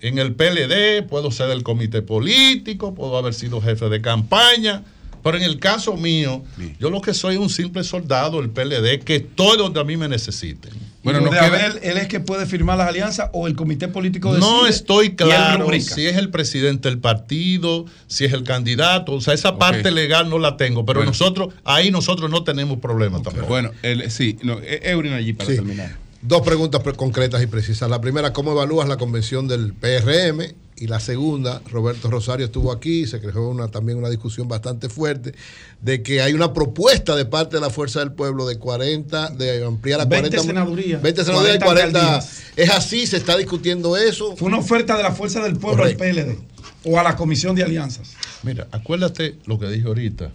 en el PLD, puedo ser del comité político, puedo haber sido jefe de campaña, pero en el caso mío, yo lo que soy es un simple soldado del PLD que estoy donde a mí me necesiten. Bueno, de Abel, él es que puede firmar las alianzas o el comité político decide No estoy él claro si es el presidente del partido, si es el candidato, o sea, esa parte legal no la tengo, pero Bueno. nosotros, ahí nosotros no tenemos problema tampoco. Bueno, el- sí, no, E- Eurin allí para Sí. terminar. Dos preguntas pre- concretas y precisas. La primera, ¿cómo evalúas la convención del PRM? Y la segunda, Roberto Rosario estuvo aquí, se creó una, también una discusión bastante fuerte de que hay una propuesta de parte de la Fuerza del Pueblo de 40, de ampliar a 20 40 senadurías, 20 senadurías y 40 40. alcaldías. ¿Es así? ¿Se está discutiendo eso? Fue una oferta de la Fuerza del Pueblo Correcto. al PLD o a la Comisión de Alianzas. Mira, acuérdate lo que dije ahorita.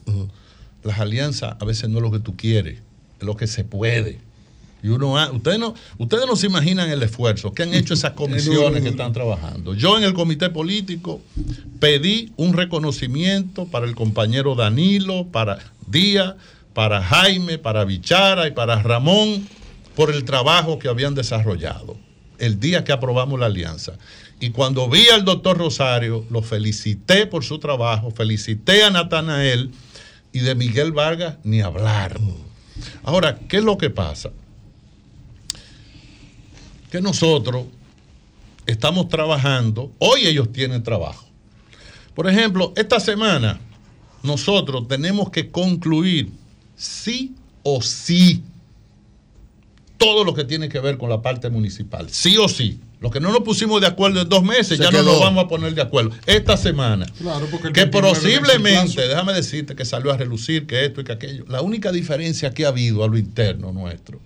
Las alianzas a veces no es lo que tú quieres, es lo que se puede. Y uno ha- ustedes no, ustedes no se imaginan el esfuerzo que han hecho esas comisiones que están trabajando. Yo en el comité político pedí un reconocimiento para el compañero Danilo, para Díaz, para Jaime, para Bichara y para Ramón por el trabajo que habían desarrollado el día que aprobamos la alianza. Y cuando vi al doctor Rosario, lo felicité por su trabajo, felicité a Natanael y de Miguel Vargas ni hablar. Ahora, ¿qué es lo que pasa? Que nosotros estamos trabajando, hoy ellos tienen trabajo. Por ejemplo, esta semana nosotros tenemos que concluir sí o sí todo lo que tiene que ver con la parte municipal, sí o sí. Lo que no nos pusimos de acuerdo en dos meses, Se ya no nos vamos a poner de acuerdo. Esta semana, Claro, porque el que 29 vence el posiblemente, déjame decirte que salió a relucir que esto y que aquello. La única diferencia que ha habido a lo interno nuestro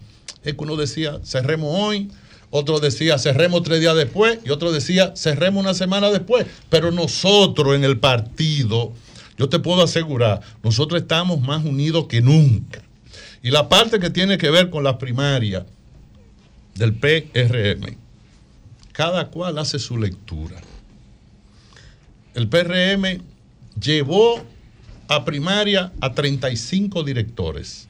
es que uno decía cerremos hoy, otro decía cerremos tres días después y otro decía cerremos una semana después. Pero nosotros en el partido, yo te puedo asegurar, nosotros estamos más unidos que nunca. Y la parte que tiene que ver con la primaria del PRM, cada cual hace su lectura. El PRM llevó a primaria a 35 directores.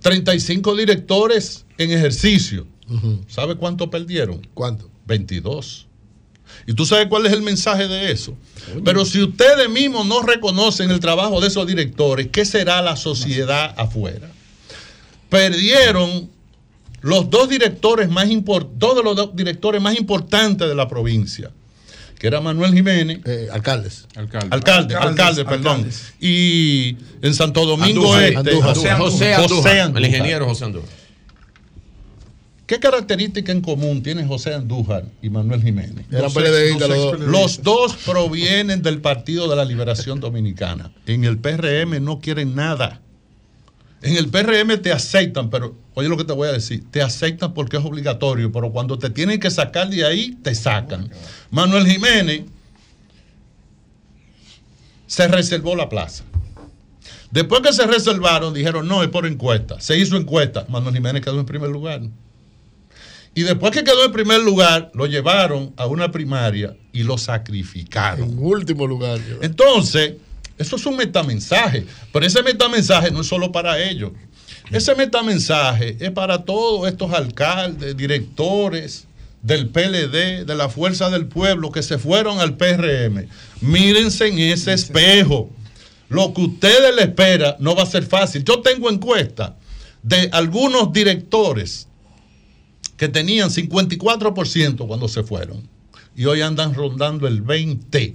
35 directores en ejercicio. ¿Sabe cuánto perdieron? ¿Cuánto? 22. ¿Y tú sabes cuál es el mensaje de eso? Pero si ustedes mismos no reconocen el trabajo de esos directores, ¿qué será la sociedad afuera? Perdieron los dos directores más importantes, dos de los dos directores más importantes de la provincia, que era Manuel Jiménez. alcaldes. Alcalde. Alcalde, alcalde, perdón. Y en Santo Domingo Andújar. Este, Andújar. José José Andújar. Andújar, el ingeniero José Andújar. ¿Qué característica en común tiene José Andújar y Manuel Jiménez? Eran Los los dos. Los dos provienen del Partido de la Liberación Dominicana. En el PRM no quieren nada. En el PRM te aceptan, pero oye lo que te voy a decir, te aceptan porque es obligatorio, pero cuando te tienen que sacar de ahí, te sacan. Manuel Jiménez se reservó la plaza. Después que se reservaron, dijeron, no, es por encuesta. Se hizo encuesta. Manuel Jiménez quedó en primer lugar. Y después que quedó en primer lugar, lo llevaron a una primaria y lo sacrificaron. En último lugar. Entonces, eso es un metamensaje. Pero ese metamensaje no es solo para ellos. Ese metamensaje es para todos estos alcaldes, directores del PLD, de la Fuerza del Pueblo, que se fueron al PRM. Mírense en ese espejo. Lo que ustedes le espera no va a ser fácil. Yo tengo encuesta de algunos directores que tenían 54% cuando se fueron y hoy andan rondando el 20%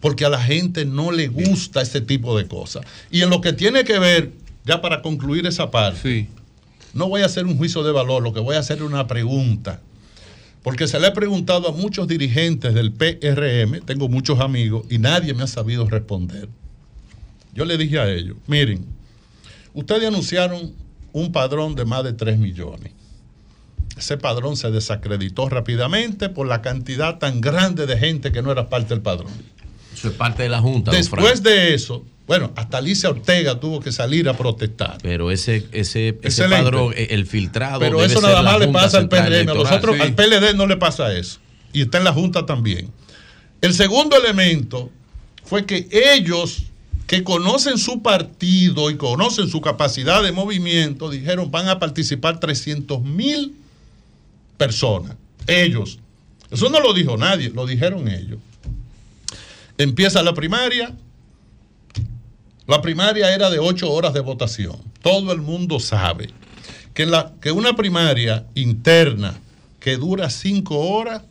porque a la gente no le gusta ese tipo de cosas. Y en lo que tiene que ver, ya para concluir esa parte, no voy a hacer un juicio de valor, lo que voy a hacer es una pregunta. Porque se le he preguntado a muchos dirigentes del PRM, tengo muchos amigos, y nadie me ha sabido responder. Yo le dije a ellos, miren, ustedes anunciaron un padrón de más de 3 millones. Ese padrón se desacreditó rápidamente por la cantidad tan grande de gente que no era parte del padrón. Eso es parte de la Junta. Después de eso, bueno, hasta Alicia Ortega tuvo que salir a protestar. Pero ese, ese, ese padrón, eh, el filtrado. Pero debe eso nada más le pasa al PRM, a Sí. al PLD no le pasa eso. Y está en la Junta también. El segundo elemento fue que ellos que conocen su partido y conocen su capacidad de movimiento, dijeron van a participar 300 mil personas. Ellos. Eso no lo dijo nadie, lo dijeron ellos. Empieza la primaria. La primaria era de ocho horas de votación. Todo el mundo sabe que, la, que una primaria interna que dura cinco horas,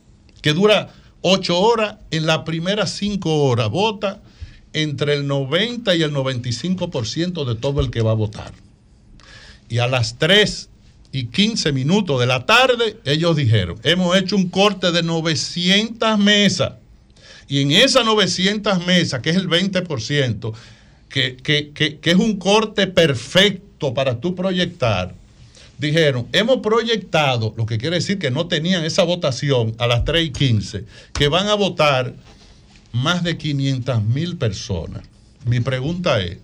que dura ocho horas, en las primeras cinco horas vota entre el 90 y el 95% de todo el que va a votar. Y a las 3 y 15 minutos de la tarde, ellos dijeron, hemos hecho un corte de 900 mesas. Y en esas 900 mesas, que es el 20%, que, que- que- que es un corte perfecto para tú proyectar, dijeron, hemos proyectado, lo que quiere decir que no tenían esa votación a las 3 y 15, que van a votar más de 500 mil personas. Mi pregunta es,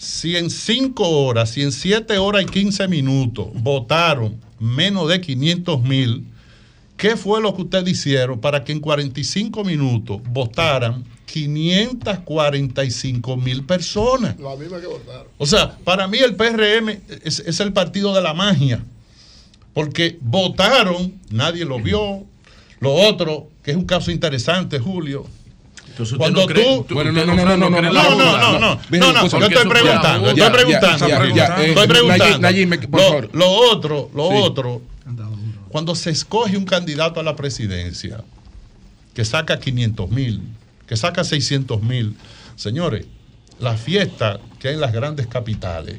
si en 5 horas, si en 7 horas y 15 minutos votaron menos de 500 mil, ¿qué fue lo que ustedes hicieron para que en 45 minutos votaran 545 mil personas? La misma que votaron. O sea, para mí el PRM es, es el partido de la magia. Porque votaron, nadie lo vio. Lo otro, que es un caso interesante, Julio. Entonces usted Cuando no cree- tú- tú- Bueno, usted no, no, no no, no, no, no, no, no, no, No, no, yo estoy preguntando, ya, estoy preguntando, ya, ya, ya, eh, estoy preguntando. Nayib, Nayib, por Lo- favor. Lo otro, lo Sí. otro, cuando se escoge un candidato a la presidencia que saca 500 mil, que saca 600 mil, señores, la fiesta que hay en las grandes capitales,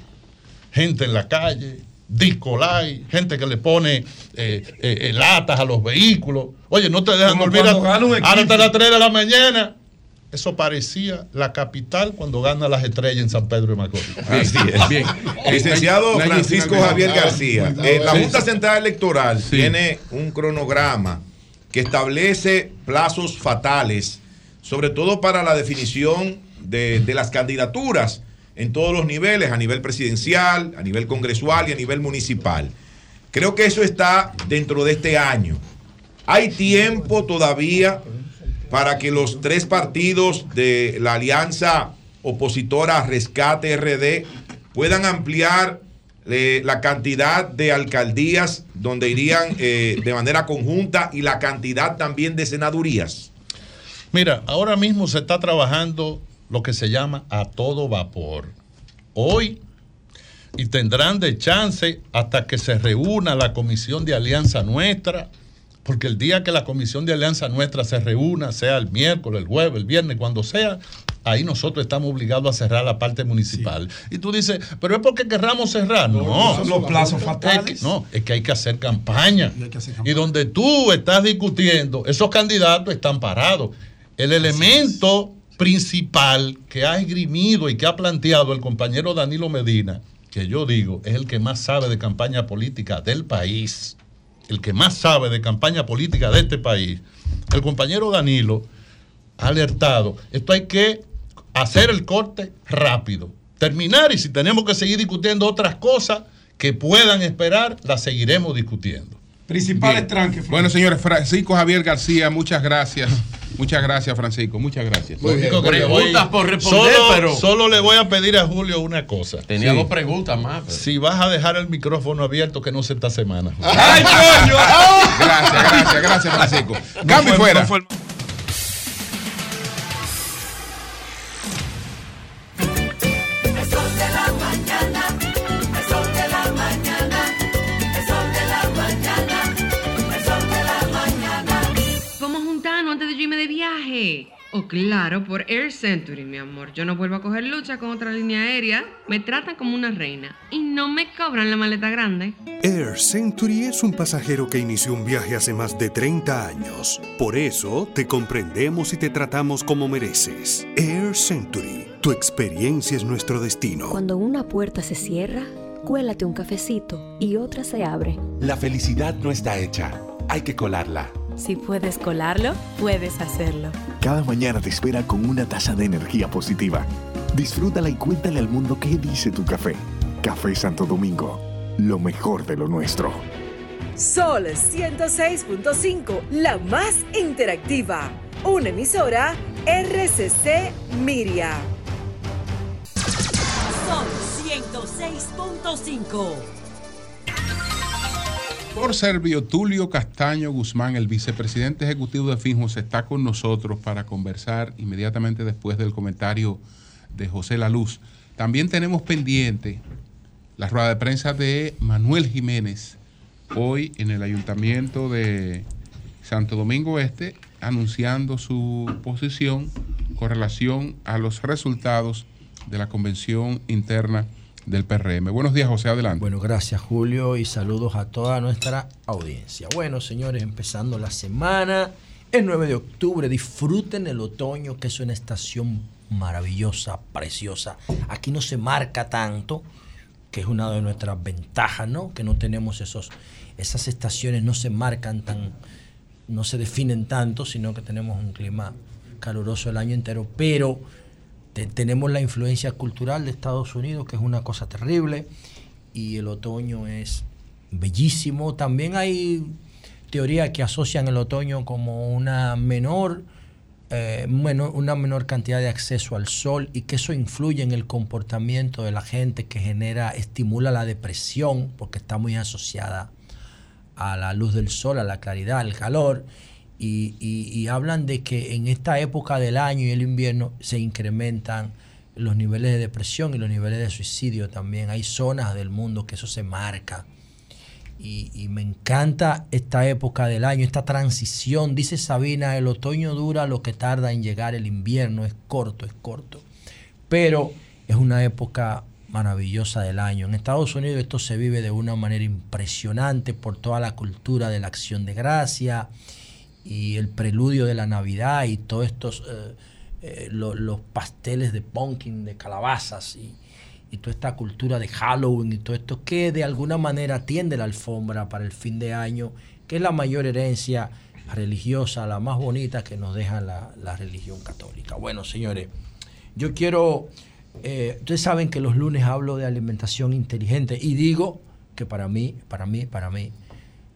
gente en la calle, disco light, gente que le pone eh, eh, eh, latas a los vehículos. Oye, no te dejan dormir a- hasta las 3 de la mañana. Eso parecía la capital cuando gana las estrellas en San Pedro de Macorís. Así es. Bien. Licenciado Francisco. Javier García, eh, la. Junta Central Electoral Sí. tiene un cronograma que establece plazos fatales, sobre todo para la definición de, de las candidaturas en todos los niveles, a nivel presidencial, a nivel congresual y a nivel municipal. Creo que eso está dentro de este año. Hay tiempo todavía para que los tres partidos de la alianza opositora Rescate RD puedan ampliar eh, la cantidad de alcaldías donde irían eh, de manera conjunta y la cantidad también de senadurías. Mira, ahora mismo se está trabajando lo que se llama a todo vapor. Hoy, y tendrán de chance hasta que se reúna la comisión de alianza nuestra, porque el día que la comisión de alianza nuestra se reúna, sea el miércoles, el jueves, el viernes, cuando sea, ahí nosotros estamos obligados a cerrar la parte municipal. Y tú dices, pero es porque querramos cerrar. No, Son los plazos Es que- fatales. no, es que hay que hacer campaña. Y donde tú estás discutiendo, esos candidatos están parados. El elemento principal que ha esgrimido y que ha planteado el compañero Danilo Medina, que yo digo es el que más sabe de campaña política del país, el que más sabe de campaña política de este país, el compañero Danilo ha alertado, esto hay que hacer el corte rápido, terminar y si tenemos que seguir discutiendo otras cosas que puedan esperar, las seguiremos discutiendo. Principales tranques. Bueno, señores, Francisco Javier García, muchas gracias. Muchas gracias, Francisco. Muchas gracias. Lo único que le voy- solo, Solo le voy a pedir a Julio una cosa. Tenía dos preguntas más. pero- Si vas a dejar el micrófono abierto, que no sea esta semana. ¡Ay, coño! Gracias, gracias, gracias, Francisco. Cambio fue- fuera. no de viaje. Oh, claro, por Air Century, mi amor. Yo no vuelvo a coger lucha con otra línea aérea. Me tratan como una reina. Y no me cobran la maleta grande. Air Century es un pasajero que inició un viaje hace más de 30 años. Por eso te comprendemos y te tratamos como mereces. Air Century, tu experiencia es nuestro destino. Cuando una puerta se cierra, cuélate un cafecito y otra se abre. La felicidad no está hecha, hay que colarla. Si puedes colarlo, puedes hacerlo. Cada mañana te espera con una taza de energía positiva. Disfrútala y cuéntale al mundo qué dice tu café. Café Santo Domingo, lo mejor de lo nuestro. Sol 106.5, la más interactiva. Una emisora RCC Miria. Sol 106.5. Por Servio, Tulio Castaño Guzmán, el vicepresidente ejecutivo de Finjos, está con nosotros para conversar inmediatamente después del comentario de José La Luz. También tenemos pendiente la rueda de prensa de Manuel Jiménez, hoy en el ayuntamiento de Santo Domingo Este, anunciando su posición con relación a los resultados de la convención interna del PRM. Buenos días, José, adelante. Bueno, gracias Julio y saludos a toda nuestra audiencia. Bueno, señores, empezando la semana, el 9 de octubre, disfruten el otoño, que es una estación maravillosa, preciosa. Aquí no se marca tanto, que es una de nuestras ventajas, ¿no? Que no tenemos esos, esas estaciones no se marcan tan, no se definen tanto, sino que tenemos un clima caluroso el año entero, pero te- tenemos la influencia cultural de Estados Unidos, que es una cosa terrible, y el otoño es bellísimo. También hay teorías que asocian el otoño como una menor, eh, menor- una menor cantidad de acceso al sol y que eso influye en el comportamiento de la gente, que genera, estimula la depresión, porque está muy asociada a la luz del sol, a la claridad, al calor. Y, y- y hablan de que en esta época del año y el invierno se incrementan los niveles de depresión y los niveles de suicidio también. Hay zonas del mundo que eso se marca. Y, y me encanta esta época del año, esta transición. Dice Sabina, el otoño dura lo que tarda en llegar el invierno, es corto, es corto. Pero es una época maravillosa del año. En Estados Unidos esto se vive de una manera impresionante por toda la cultura de la acción de gracia y el preludio de la Navidad y todos estos, eh, eh, lo- los pasteles de pumpkin, de calabazas y, y toda esta cultura de Halloween y todo esto que de alguna manera tiende la alfombra para el fin de año, que es la mayor herencia religiosa, la más bonita que nos deja la, la religión católica. Bueno, señores, yo quiero, eh, ustedes saben que los lunes hablo de alimentación inteligente y digo que para mí, para mí, para mí,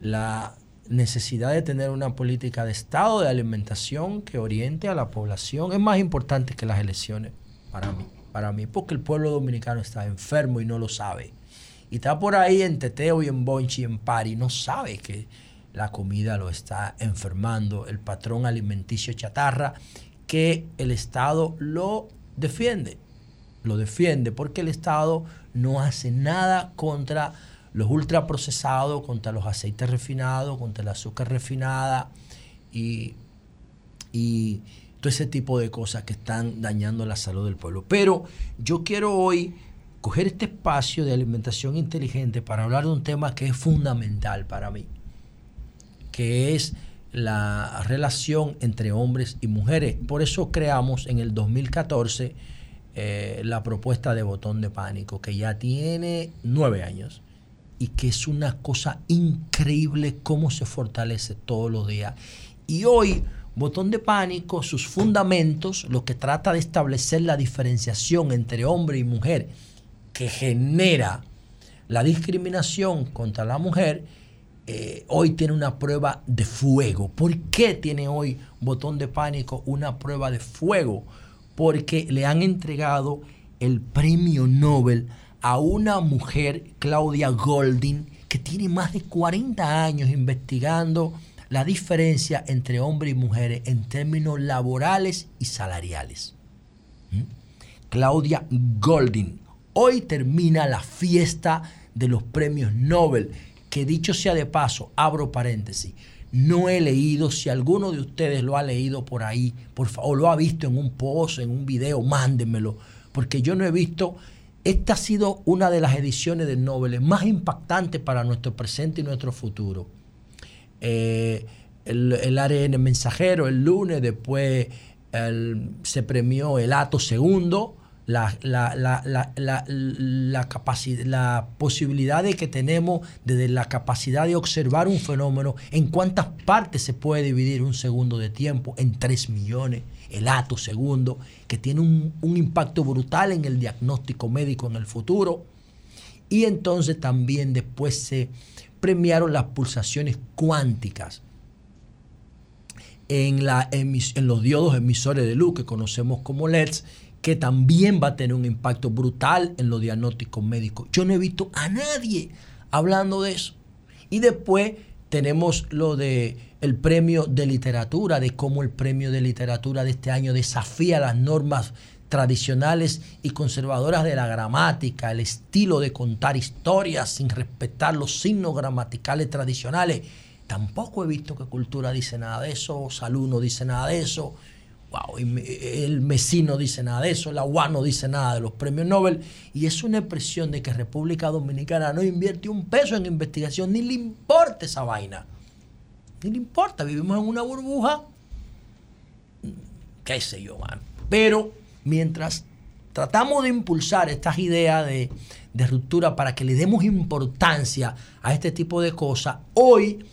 la necesidad de tener una política de Estado de alimentación que oriente a la población es más importante que las elecciones, para mí, para mí, porque el pueblo dominicano está enfermo y no lo sabe. Y está por ahí en teteo y en bonchi y en pari, no sabe que la comida lo está enfermando, el patrón alimenticio chatarra, que el Estado lo defiende, lo defiende, porque el Estado no hace nada contra los ultraprocesados, contra los aceites refinados, contra el azúcar refinada y, todo ese tipo de cosas que están dañando la salud del pueblo. Pero yo quiero hoy coger este espacio de alimentación inteligente para hablar de un tema que es fundamental para mí, que es la relación entre hombres y mujeres. Por eso creamos en el 2014 eh, la propuesta de botón de pánico, que ya tiene nueve años y que es una cosa increíble cómo se fortalece todos los días. Y hoy, Botón de Pánico, sus fundamentos, lo que trata de establecer la diferenciación entre hombre y mujer, que genera la discriminación contra la mujer, eh, hoy tiene una prueba de fuego. ¿Por qué tiene hoy Botón de Pánico una prueba de fuego? Porque le han entregado el premio Nobel a una mujer, Claudia Golding, que tiene más de 40 años investigando la diferencia entre hombres y mujeres en términos laborales y salariales. ¿Mm? Claudia Golding. Hoy termina la fiesta de los premios Nobel, que dicho sea de paso, abro paréntesis, no he leído, si alguno de ustedes lo ha leído por ahí, por favor, lo ha visto en un post, en un video, mándenmelo, porque yo no he visto, esta ha sido una de las ediciones del Nobel más impactantes para nuestro presente y nuestro futuro. Eh, el, el ARN mensajero el lunes, después se premió el Ato segundo, la, la, la, la, la, la capaci- la posibilidad de que tenemos desde la capacidad de observar un fenómeno, en cuántas partes se puede dividir un segundo de tiempo, en 3 millones, el Ato segundo, que tiene un, un impacto brutal en el diagnóstico médico en el futuro. Y entonces también después se premiaron las pulsaciones cuánticas en, la emis- en los diodos emisores de luz que conocemos como LEDs, que también va a tener un impacto brutal en los diagnósticos médicos. Yo no he visto a nadie hablando de eso. Y después tenemos lo de el premio de literatura, de cómo el premio de literatura de este año desafía las normas tradicionales y conservadoras de la gramática, el estilo de contar historias sin respetar los signos gramaticales tradicionales. Tampoco he visto que Cultura dice nada de eso, Salud no dice nada de eso, el Messi no dice nada de eso, la UA no dice nada de los premios Nobel, y es una expresión de que República Dominicana no invierte un peso en investigación, ni le importa esa vaina, ni le importa, vivimos en una burbuja, qué sé yo, mano. Pero mientras tratamos de impulsar estas ideas de, de ruptura para que le demos importancia a este tipo de cosas, hoy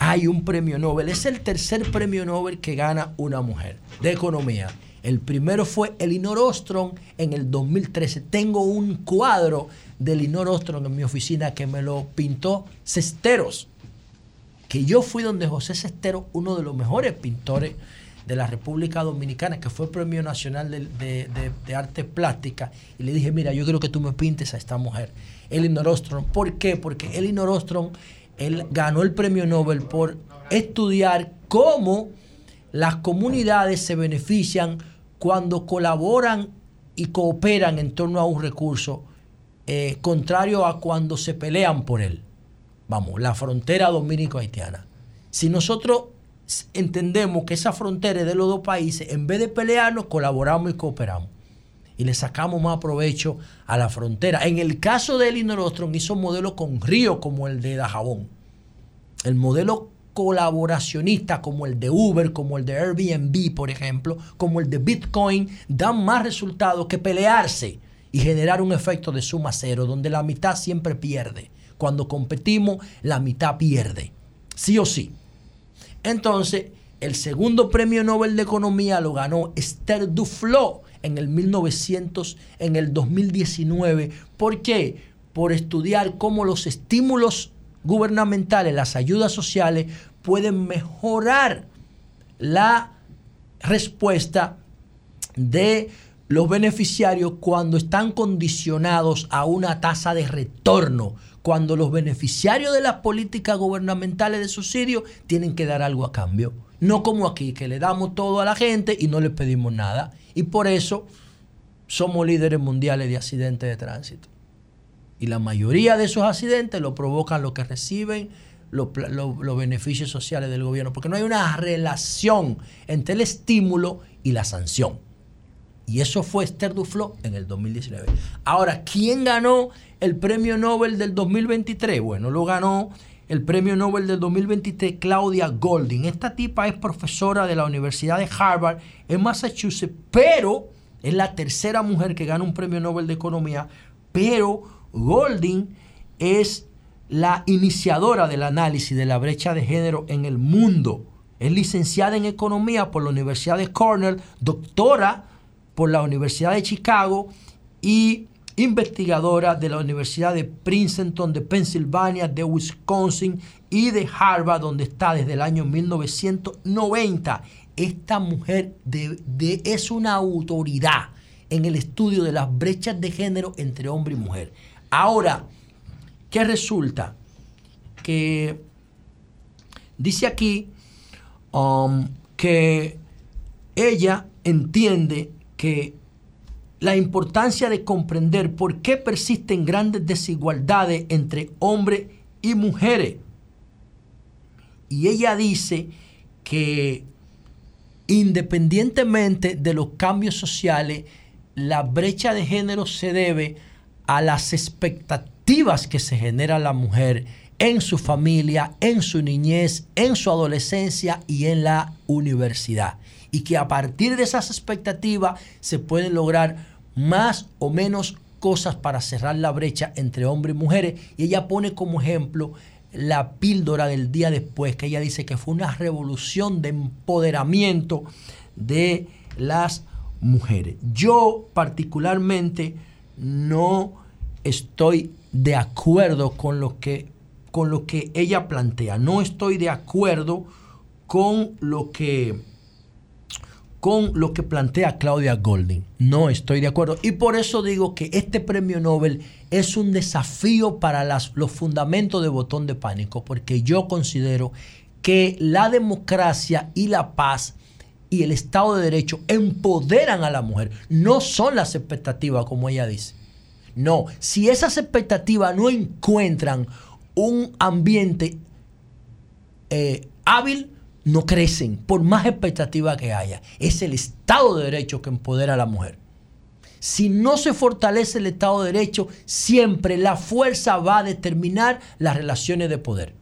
hay un premio Nobel. Es el tercer premio Nobel que gana una mujer de economía. El primero fue Elinor Ostrom en el 2013. Tengo un cuadro de Elinor Ostrom en mi oficina que me lo pintó Cesteros que yo fui donde José Cestero, uno de los mejores pintores de la República Dominicana, que fue Premio Nacional de, de- de- de Arte Plástica, y le dije, mira, yo quiero que tú me pintes a esta mujer, Elinor Ostrom. ¿Por qué? Porque Elinor Ostrom, él ganó el Premio Nobel por estudiar cómo las comunidades se benefician cuando colaboran y cooperan en torno a un recurso, eh, contrario a cuando se pelean por él vamos, la frontera dominico-haitiana. Si nosotros entendemos que esa frontera es de los dos países, en vez de pelearnos, colaboramos y cooperamos. Y le sacamos más provecho a la frontera. En el caso de Elinor Ostrom hizo modelos con ríos como el de Dajabón. El modelo colaboracionista como el de Uber, como el de Airbnb, por ejemplo, como el de Bitcoin, dan más resultados que pelearse y generar un efecto de suma cero, donde la mitad siempre pierde. Cuando competimos, la mitad pierde. Sí o sí. Entonces, el segundo premio Nobel de Economía lo ganó Esther Duflo en el 1900, en el 2019. ¿Por qué? Por estudiar cómo los estímulos gubernamentales, las ayudas sociales, pueden mejorar la respuesta de los beneficiarios cuando están condicionados a una tasa de retorno, cuando los beneficiarios de las políticas gubernamentales de subsidio tienen que dar algo a cambio. No como aquí, que le damos todo a la gente y no le pedimos nada. Y por eso somos líderes mundiales de accidentes de tránsito. Y la mayoría de esos accidentes lo provocan los que reciben los, los beneficios sociales del gobierno, porque no hay una relación entre el estímulo y la sanción. Y eso fue Esther Duflo en el 2019. Ahora, ¿quién ganó el premio Nobel del 2023? Bueno, lo ganó el premio Nobel del 2023 Claudia Golding. Esta tipa es profesora de la Universidad de Harvard en Massachusetts, pero es la tercera mujer que gana un premio Nobel de Economía, pero Golding es la iniciadora del análisis de la brecha de género en el mundo. Es licenciada en economía por la Universidad de Cornell, doctora por la Universidad de Chicago y investigadora de la Universidad de Princeton, de Pensilvania, de Wisconsin y de Harvard, donde está desde el año 1990. Esta mujer es una autoridad en el estudio de las brechas de género entre hombre y mujer. Ahora, ¿qué resulta? Que dice aquí um, que ella entiende que la importancia de comprender por qué persisten grandes desigualdades entre hombres y mujeres. Y ella dice que independientemente de los cambios sociales, la brecha de género se debe a las expectativas que se genera la mujer en su familia, en su niñez, en su adolescencia y en la universidad. Y que a partir de esas expectativas se pueden lograr más o menos cosas para cerrar la brecha entre hombres y mujeres. Y ella pone como ejemplo la píldora del día después, que ella dice que fue una revolución de empoderamiento de las mujeres. Yo particularmente no estoy de acuerdo con lo que, con lo que ella plantea. No estoy de acuerdo con lo que con lo que plantea Claudia Golding. No estoy de acuerdo. Y por eso digo que este premio Nobel es un desafío para los fundamentos de botón de pánico, porque yo considero que la democracia y la paz y el Estado de Derecho empoderan a la mujer. No son las expectativas, como ella dice. No, si esas expectativas no encuentran un ambiente eh, hábil, no crecen, por más expectativa que haya. Es el Estado de Derecho que empodera a la mujer. Si no se fortalece el Estado de Derecho, siempre la fuerza va a determinar las relaciones de poder.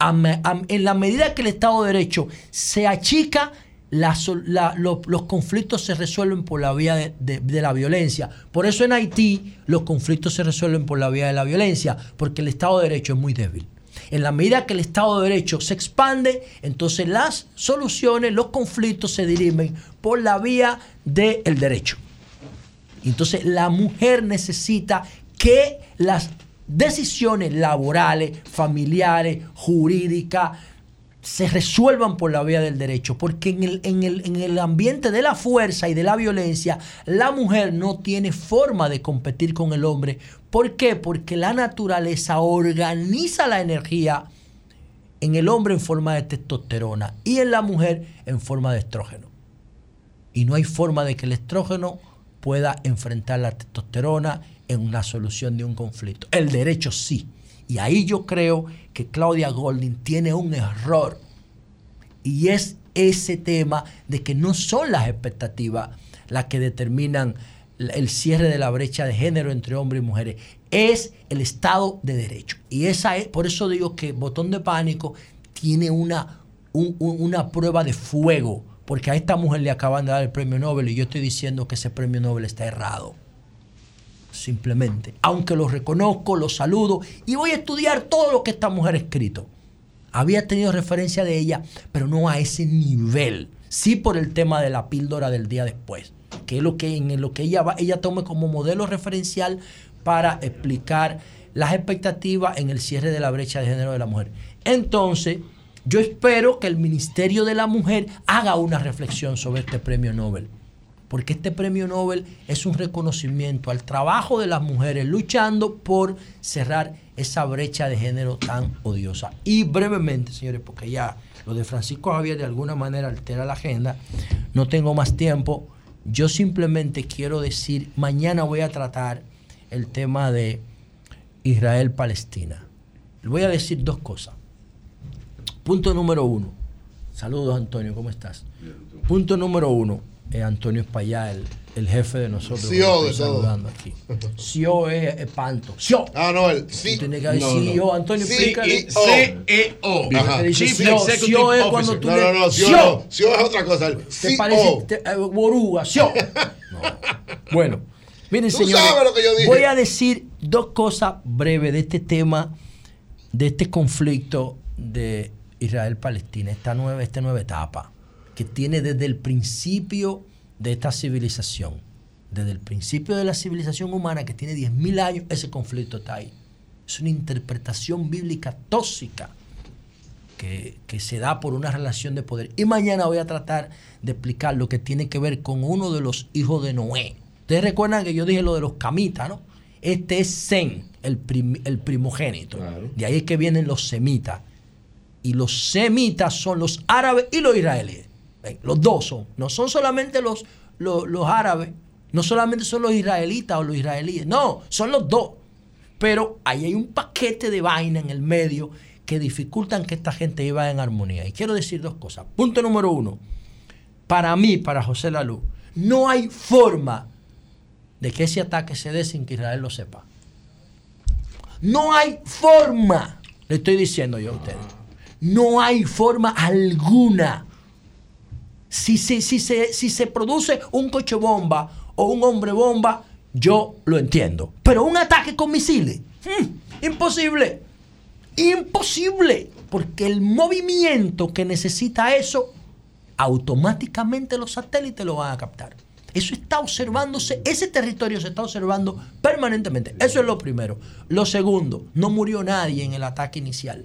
En la medida que el Estado de Derecho se achica, los conflictos se resuelven por la vía de la violencia. Por eso en Haití los conflictos se resuelven por la vía de la violencia, porque el Estado de Derecho es muy débil. En la medida que el Estado de Derecho se expande, entonces las soluciones, los conflictos se dirimen por la vía del derecho. Entonces la mujer necesita que las decisiones laborales, familiares, jurídicas, se resuelvan por la vía del derecho, porque en el, en, el, en el ambiente de la fuerza y de la violencia, la mujer no tiene forma de competir con el hombre. ¿Por qué? Porque la naturaleza organiza la energía en el hombre en forma de testosterona y en la mujer en forma de estrógeno. Y no hay forma de que el estrógeno pueda enfrentar la testosterona en una solución de un conflicto. El derecho sí. Y ahí yo creo que Claudia Golding tiene un error. Y es ese tema de que no son las expectativas las que determinan el cierre de la brecha de género entre hombres y mujeres. Es el Estado de Derecho. Y esa es, por eso digo que Botón de Pánico tiene una, un- un- una prueba de fuego. Porque a esta mujer le acaban de dar el premio Nobel y yo estoy diciendo que ese premio Nobel está errado simplemente. Aunque lo reconozco, lo saludo y voy a estudiar todo lo que esta mujer ha escrito. Había tenido referencia de ella, pero no a ese nivel. Sí por el tema de la píldora del día después, que es lo que en lo que ella va, ella tome como modelo referencial para explicar las expectativas en el cierre de la brecha de género de la mujer. Entonces, yo espero que el Ministerio de la Mujer haga una reflexión sobre este premio Nobel porque este premio Nobel es un reconocimiento al trabajo de las mujeres luchando por cerrar esa brecha de género tan odiosa. Y brevemente, señores, porque ya lo de Francisco Javier de alguna manera altera la agenda, no tengo más tiempo, yo simplemente quiero decir, mañana voy a tratar el tema de Israel-Palestina. Voy a decir dos cosas. Punto número uno. Saludos, Antonio, ¿cómo estás? Punto número uno. eh, Antonio Espallá, el, el jefe de nosotros. CEO lo de saludando aquí. CEO es espanto. CEO. Ah, no, el sí. Tiene que haber No, no. CEO, Antonio, explícale. CEO. CEO, CEO es cuando tú No, le- no, no, CEO CEO. CEO es otra cosa. Te CEO. parece te- eh, boruga, CEO. No. Bueno, miren, señores, sabes lo que yo dije. voy a decir dos cosas breves de este tema, de este conflicto de Israel-Palestina, esta nueva, esta nueva etapa, que tiene desde el principio de esta civilización, desde el principio de la civilización humana, que tiene 10.000 años, ese conflicto está ahí. Es una interpretación bíblica tóxica que, que se da por una relación de poder. Y mañana voy a tratar de explicar lo que tiene que ver con uno de los hijos de Noé. Ustedes recuerdan que yo dije lo de los camitas, ¿no? Este es Zen, el, prim- el primogénito. De ahí es que vienen los semitas. Y los semitas son los árabes y los israelíes. Los dos son. No son solamente los, los, árabes, no solamente son los israelitas o los israelíes. No, son los dos. Pero ahí hay un paquete de vaina en el medio que dificultan que esta gente viva en armonía. Y quiero decir dos cosas. Punto número uno. Para mí, para José Lalú, no hay forma de que ese ataque se dé sin que Israel lo sepa. No hay forma, le estoy diciendo yo a ustedes. No hay forma alguna. Si se, si se, si se produce un coche bomba o un hombre bomba, yo lo entiendo. Pero un ataque con misiles, hmm, imposible. Imposible. Porque el movimiento que necesita eso, automáticamente los satélites lo van a captar. Eso está observándose, ese territorio se está observando permanentemente. Eso es lo primero. Lo segundo, no murió nadie en el ataque inicial.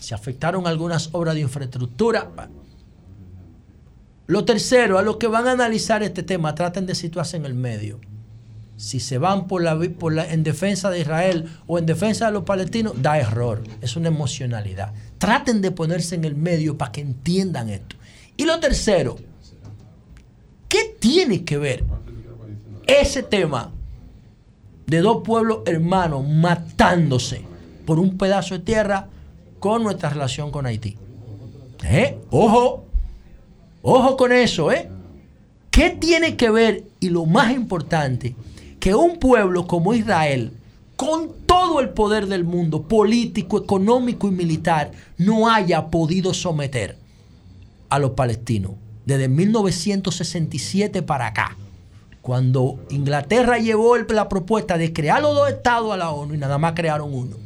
Se afectaron algunas obras de infraestructura. Lo tercero, a los que van a analizar este tema, traten de situarse en el medio. Si se van por la, en defensa de Israel o en defensa de los palestinos, da error. Es una emocionalidad. Traten de ponerse en el medio para que entiendan esto. Y lo tercero, ¿qué tiene que ver ese tema de dos pueblos hermanos matándose por un pedazo de tierra con nuestra relación con Haití? ¿Eh? Ojo, ojo con eso, ¿eh? ¿Qué tiene que ver, y lo más importante, que un pueblo como Israel, con todo el poder del mundo, político, económico y militar, no haya podido someter a los palestinos desde 1967 para acá? Cuando Inglaterra llevó la propuesta de crear los dos estados a la ONU y nada más crearon uno.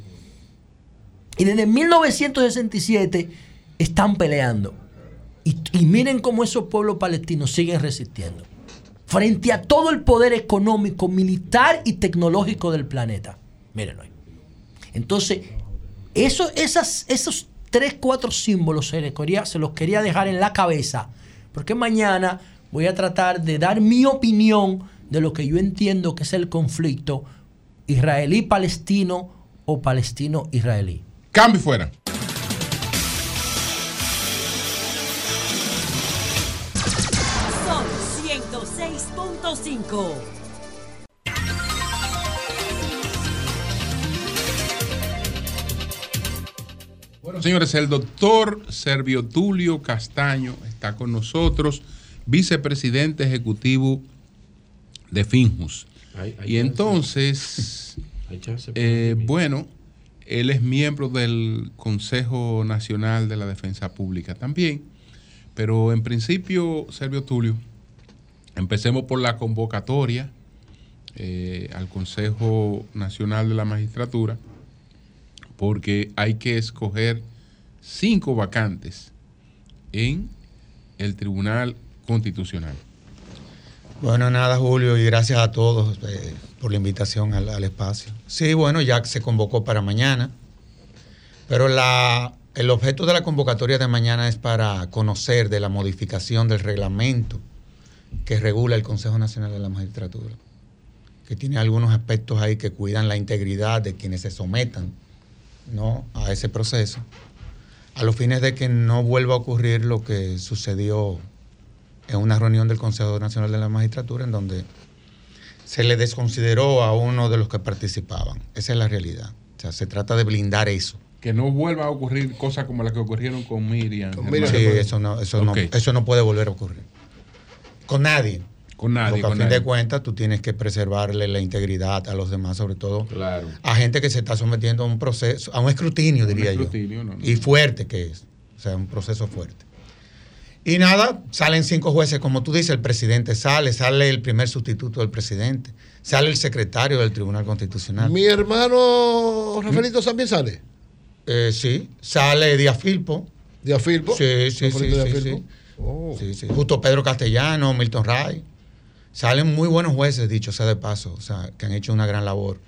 Y desde 1967 están peleando. Y, miren cómo esos pueblos palestinos siguen resistiendo. Frente a todo el poder económico, militar y tecnológico del planeta. Mírenlo ahí. Entonces, esas, esos tres, cuatro símbolos se, les quería, se los quería dejar en la cabeza. Porque mañana voy a tratar de dar mi opinión de lo que yo entiendo que es el conflicto israelí-palestino o palestino-israelí. Cambio fuera. 106.5. Bueno, señores, el doctor Servio Tulio Castaño está con nosotros, vicepresidente ejecutivo de Finjus. Hay- hay y entonces, eh, bueno, él es miembro del Consejo Nacional de la Defensa Pública también, pero en principio, Servio Tulio, empecemos por la convocatoria eh, al Consejo Nacional de la Magistratura porque hay que escoger cinco vacantes en el Tribunal Constitucional. Bueno, nada, Julio, y gracias a todos eh, por la invitación al, al espacio. Sí, bueno, ya se convocó para mañana, pero la, el objeto de la convocatoria de mañana es para conocer de la modificación del reglamento que regula el Consejo Nacional de la Magistratura, que tiene algunos aspectos ahí que cuidan la integridad de quienes se sometan ¿no? a ese proceso, a los fines de que no vuelva a ocurrir lo que sucedió en una reunión del Consejo Nacional de la Magistratura en donde se le desconsideró a uno de los que participaban. Esa es la realidad. O sea, se trata de blindar eso. Que no vuelva a ocurrir cosas como las que ocurrieron con Miriam. Sí, eso no, eso, no, eso no puede volver a ocurrir. Con nadie. Con nadie, Porque a fin nadie. de cuentas tú tienes que preservarle la integridad a los demás, sobre todo Claro. a gente que se está sometiendo a un proceso, a un escrutinio, diría escrutinio, yo. no, no. Y fuerte que es. O sea, un proceso fuerte. Y nada, salen cinco jueces, como tú dices, el presidente sale, sale el primer sustituto del presidente, sale el secretario del Tribunal Constitucional. Mi hermano Rafaelito también sale. Eh, sí, sale Díaz Filpo. ¿Díaz Filpo? Sí, sí, sí. Sí. Oh. Sí, sí. Justo Pedro Castellano, Milton Ray. Salen muy buenos jueces, dicho sea de paso, o sea, que han hecho una gran labor.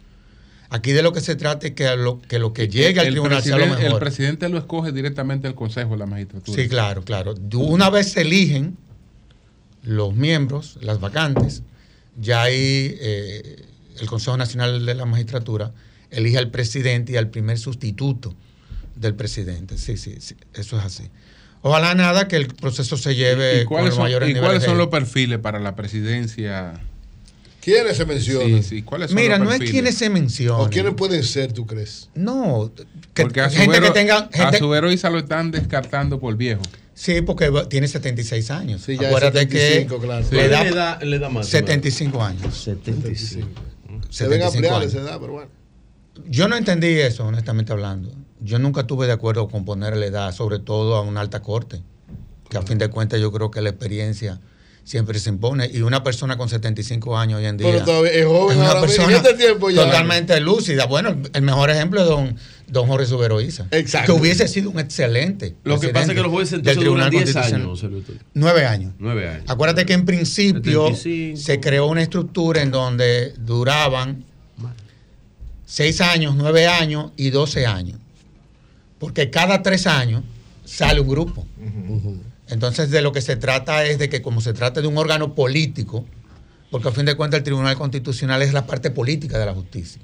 Aquí de lo que se trata es que lo que, lo que llegue al tribunal sea lo el presidente lo escoge directamente el Consejo de la Magistratura. Sí, claro, claro. Una vez se eligen los miembros, las vacantes, ya ahí eh, el Consejo Nacional de la Magistratura elige al presidente y al primer sustituto del presidente. Sí, sí, sí, eso es así. Ojalá nada que el proceso se lleve ¿Y con los son, mayores y niveles cuáles son los perfiles para la presidencia? ¿Quiénes se mencionan? Sí, sí, ¿cuáles son Mira, los no es quienes se mencionan. ¿O quiénes pueden ser, tú crees? No, que- Porque a gente que tenga... gente- a Subero Isa lo están descartando por viejo. Sí, porque tiene 76 años. Sí, ya Acuérdate 75, que claro. le ¿Cuál da, le da- le da más? 75 años. 75. Se ven 75 ampliar esa edad, pero bueno. Yo no entendí eso, honestamente hablando. Yo nunca estuve de acuerdo con poner la edad, sobre todo a una alta corte, que a fin de cuentas yo creo que la experiencia siempre se impone. Y una persona con 75 años hoy en día Pero todavía es joven una ahora mismo, persona en este tiempo ya. totalmente lúcida. Bueno, el mejor ejemplo es don, don Jorge Suberoiza, Exacto. que hubiese sido un excelente. Lo que pasa es que los jueces del Tribunal 10 Constitucional. años. Nueve años. Nueve años. Acuérdate que en principio 75. se creó una estructura en donde duraban seis años, nueve años y 12 años. Porque cada tres años sale un grupo. Entonces de lo que se trata es de que como se trata de un órgano político, porque a fin de cuentas el Tribunal Constitucional es la parte política de la justicia.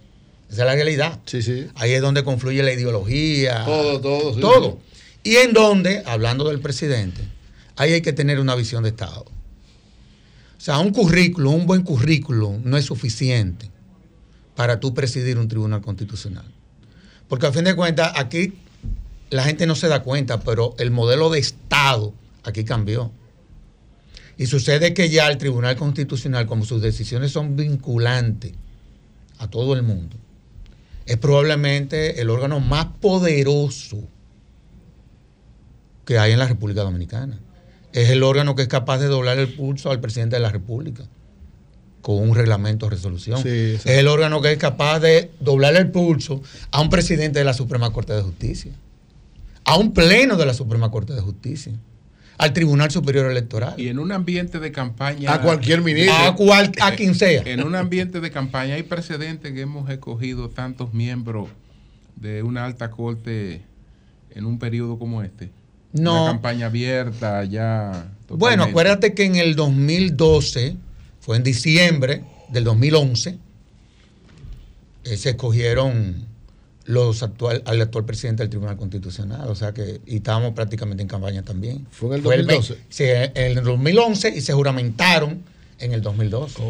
Esa es la realidad. Sí, sí. Ahí es donde confluye la ideología. Todo, todo, sí. Todo. Y en donde, hablando del presidente, ahí hay que tener una visión de Estado. O sea, un currículum, un buen currículum no es suficiente para tú presidir un tribunal constitucional. Porque a fin de cuentas, aquí la gente no se da cuenta, pero el modelo de Estado aquí cambió. Y sucede que ya el Tribunal Constitucional, como sus decisiones son vinculantes a todo el mundo, es probablemente el órgano más poderoso que hay en la República Dominicana. Es el órgano que es capaz de doblar el pulso al presidente de la República con un reglamento o resolución. Sí, es el órgano que es capaz de doblar el pulso a un presidente de la Suprema Corte de Justicia, a un pleno de la Suprema Corte de Justicia, al Tribunal Superior Electoral. Y en un ambiente de campaña. A cualquier ministro. A, cual, a quien sea. En un ambiente de campaña hay precedentes que hemos escogido tantos miembros de una alta corte en un periodo como este. No. Una campaña abierta ya. Bueno, acuérdate que en el 2012, fue en diciembre del 2011, eh, se escogieron los actual, al actual presidente del Tribunal Constitucional, o sea que, y estábamos prácticamente en campaña también. ¿Fue en el Fue 2012? ve- sí, en el 2011 y se juramentaron en el 2012.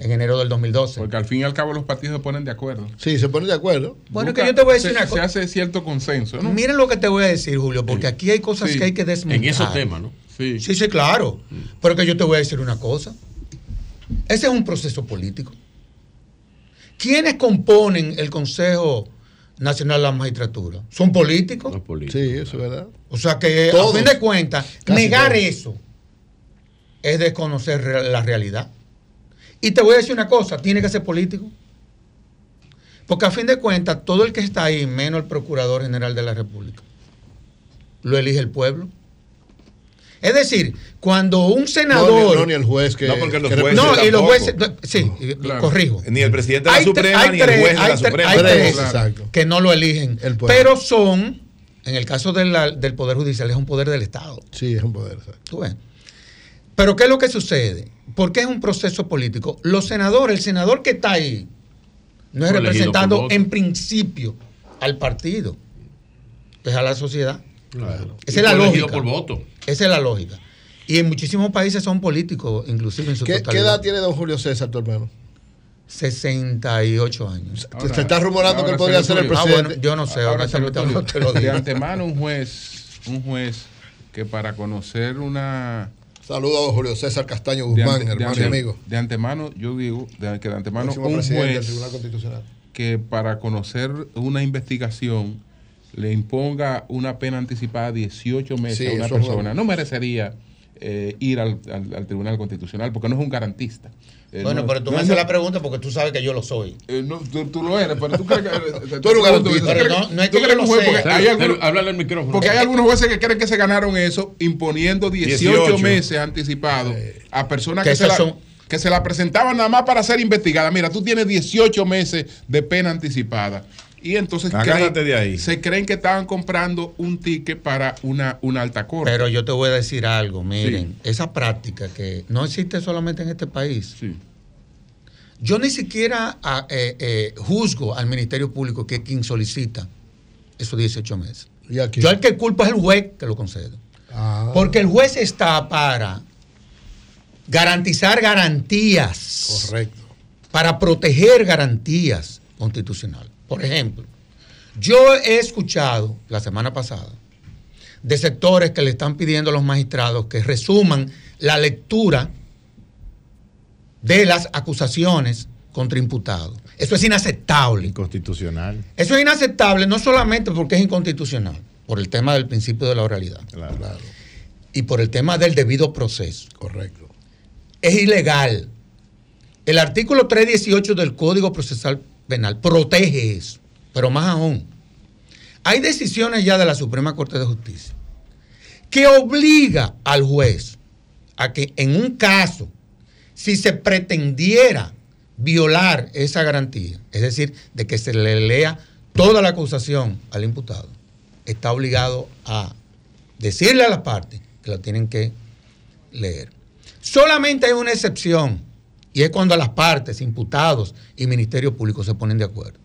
En enero del 2012. Porque al fin y al cabo los partidos se ponen de acuerdo. Sí, se ponen de acuerdo. Bueno, Busca- que yo te voy a decir se, una Se cosa. hace cierto consenso, ¿no? Miren lo que te voy a decir, Julio, porque aquí hay cosas Sí. que hay que desmontar. En esos temas, ¿no? Sí. Sí, sí, claro. Pero que yo te voy a decir una cosa. Ese es un proceso político. ¿Quiénes componen el Consejo Nacional de la Magistratura? ¿Son políticos? Sí, eso es verdad. O sea que, Todos. a fin de cuentas, negar todos. eso es desconocer la realidad. Y te voy a decir una cosa, tiene que ser político. Porque a fin de cuentas, todo el que está ahí, menos el Procurador General de la República, lo elige el pueblo. Es decir, cuando un senador... No, ni- no, ni el juez que. No, porque los jueces No, y los jueces, sí, Claro. corrijo. Ni el presidente de la Hay Suprema hay ni el tres- juez de la Suprema. hay tres Exacto. que no lo eligen. El pueblo. Pero son, en el caso de la- del Poder Judicial, es un poder del Estado. Sí, es un poder. exacto. ¿Tú ves? Pero ¿qué es lo que sucede? ¿Por qué es un proceso político? Los senadores, el senador que está ahí, no es representando en principio al partido, es a la sociedad. Claro. Esa es la lógica. por voto. Esa es la lógica. Y en muchísimos países son políticos, inclusive en su ¿Qué, totalidad. qué edad tiene don Julio César, tu hermano? 68 años. se está rumorando que ahora él podría se ser el lo Ah, presidente. bueno, yo no sé, Ahora, secretario, no te lo de antemano un juez, un juez que para conocer una Saludos a don Julio César Castaño de, Guzmán, ante- hermano y amigo. de antemano, yo digo de- que de antemano Próximo un presidente del juez Tribunal Constitucional. que para conocer una investigación le imponga una pena anticipada de 18 meses Sí, a una persona, no merecería eh, ir al, al- al Tribunal Constitucional porque no es un garantista. Eh, Bueno, no- pero tú no me es- haces la pregunta porque tú sabes que yo lo soy. eh, no, tú, tú lo eres, pero tú crees que. Tú eres un garantista. ¿tú crees- Pero no- no es tú que crees yo un lo juez? sea. Porque hay Pero, algunos- háblale al micrófono. porque hay algunos jueces que creen que se ganaron eso imponiendo 18, 18. meses anticipados a personas Que que, se la, son- que se la presentaban nada más para ser investigada. Mira, tú tienes 18 meses de pena anticipada. Y entonces Agárrate de ahí. se creen que estaban comprando un ticket para una, una alta corte. Pero yo te voy a decir algo, miren, esa práctica que no existe solamente en este país. Yo ni siquiera ah, eh, eh, juzgo al Ministerio Público que es quien solicita esos 18 meses. Yo el que culpa es el juez que lo concede. Ah. Porque el juez está para garantizar garantías. Correcto. Para proteger garantías constitucionales. Por ejemplo, yo he escuchado la semana pasada de sectores que le están pidiendo a los magistrados que resuman la lectura de las acusaciones contra imputados. Eso es inaceptable. Inconstitucional. Eso es inaceptable no solamente porque es inconstitucional, por el tema del principio de la oralidad. Y por el tema del debido proceso. Correcto. Es ilegal. El artículo 318 del Código Procesal Penal protege eso. Pero más aún, hay decisiones ya de la Suprema Corte de Justicia que obliga al juez a que en un caso, si se pretendiera violar esa garantía, es decir, de que se le lea toda la acusación al imputado, está obligado a decirle a las partes que la tienen que leer. Solamente hay una excepción, y es cuando las partes, imputados y Ministerio Público se ponen de acuerdo.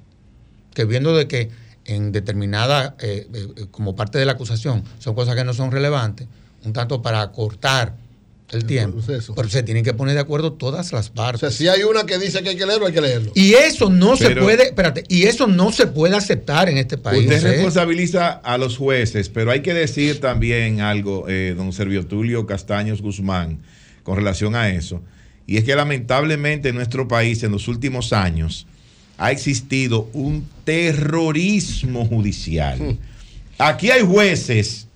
Que viendo de que en determinada, eh, eh, como parte de la acusación, son cosas que no son relevantes, un tanto para acortar el, tiempo, pero se tienen que poner de acuerdo todas las partes. O sea, si hay una que dice que hay que leerlo, hay que leerlo. Y eso no se puede, espérate, y eso no se puede aceptar en este país. Usted responsabiliza a los jueces, pero hay que decir también algo, eh, don Servio Tulio Castaños Guzmán, con relación a eso. Y es que lamentablemente en nuestro país en los últimos años ha existido un terrorismo judicial. Aquí hay jueces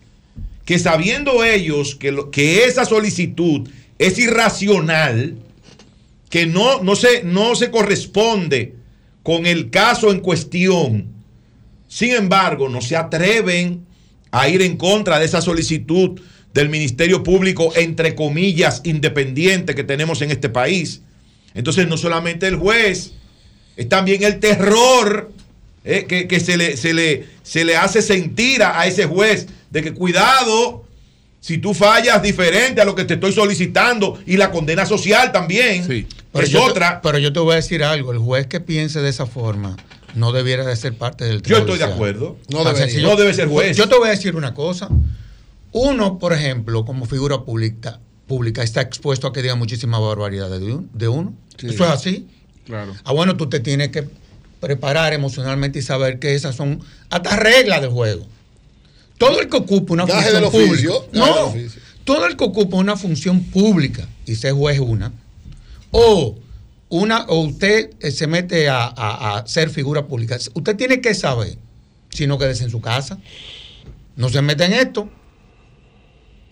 que sabiendo ellos que, lo- que esa solicitud es irracional, que no, no, se, no se corresponde con el caso en cuestión, sin embargo, no se atreven a ir en contra de esa solicitud del Ministerio Público, entre comillas, independiente que tenemos en este país. Entonces, no solamente el juez, es también el terror eh, que, que se, le, se, le, se le hace sentir a, a ese juez de que cuidado, si tú fallas diferente a lo que te estoy solicitando y la condena social también, Pero es yo te- otra. pero yo te voy a decir algo, el juez que piense de esa forma no debiera de ser parte del Yo estoy de tribunal. acuerdo. No sencillo. No debe ser juez. Yo te voy a decir una cosa. Uno, por ejemplo, como figura pública, pública está expuesto a que diga muchísimas barbaridades de, un- de uno. Eso es así. Claro. Ah, bueno, tú te tienes que preparar emocionalmente y saber que esas son hasta reglas del juego. Todo el que ocupa una Gaje función pública. No, todo el que ocupa una función pública y se juez una, o una, o usted eh, se mete a, a- a ser figura pública, usted tiene que saber, si no quédese en su casa, no se mete en esto.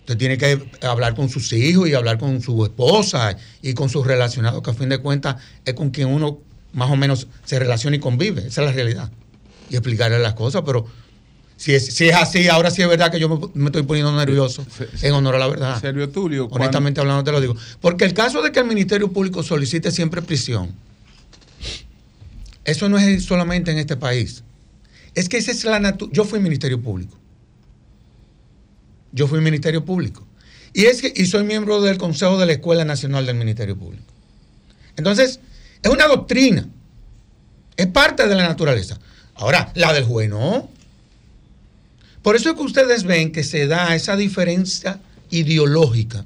Usted tiene que hablar con sus hijos y hablar con su esposa y con sus relacionados, que a fin de cuentas es con quien uno más o menos se relaciona y convive. Esa es la realidad. Y explicarle las cosas, pero si es, si es así, ahora sí es verdad que yo me, me estoy poniendo nervioso en honor a la verdad. Servio Tulio, cuando- Honestamente hablando te lo digo. Porque el caso de que el Ministerio Público solicite siempre prisión, eso no es solamente en este país. Es que esa es la naturaleza. Yo fui Ministerio Público. Yo fui Ministerio Público. Y, es que, y soy miembro del Consejo de la Escuela Nacional del Ministerio Público. Entonces, es una doctrina. Es parte de la naturaleza. Ahora, la del juez no. Por eso es que ustedes ven que se da esa diferencia ideológica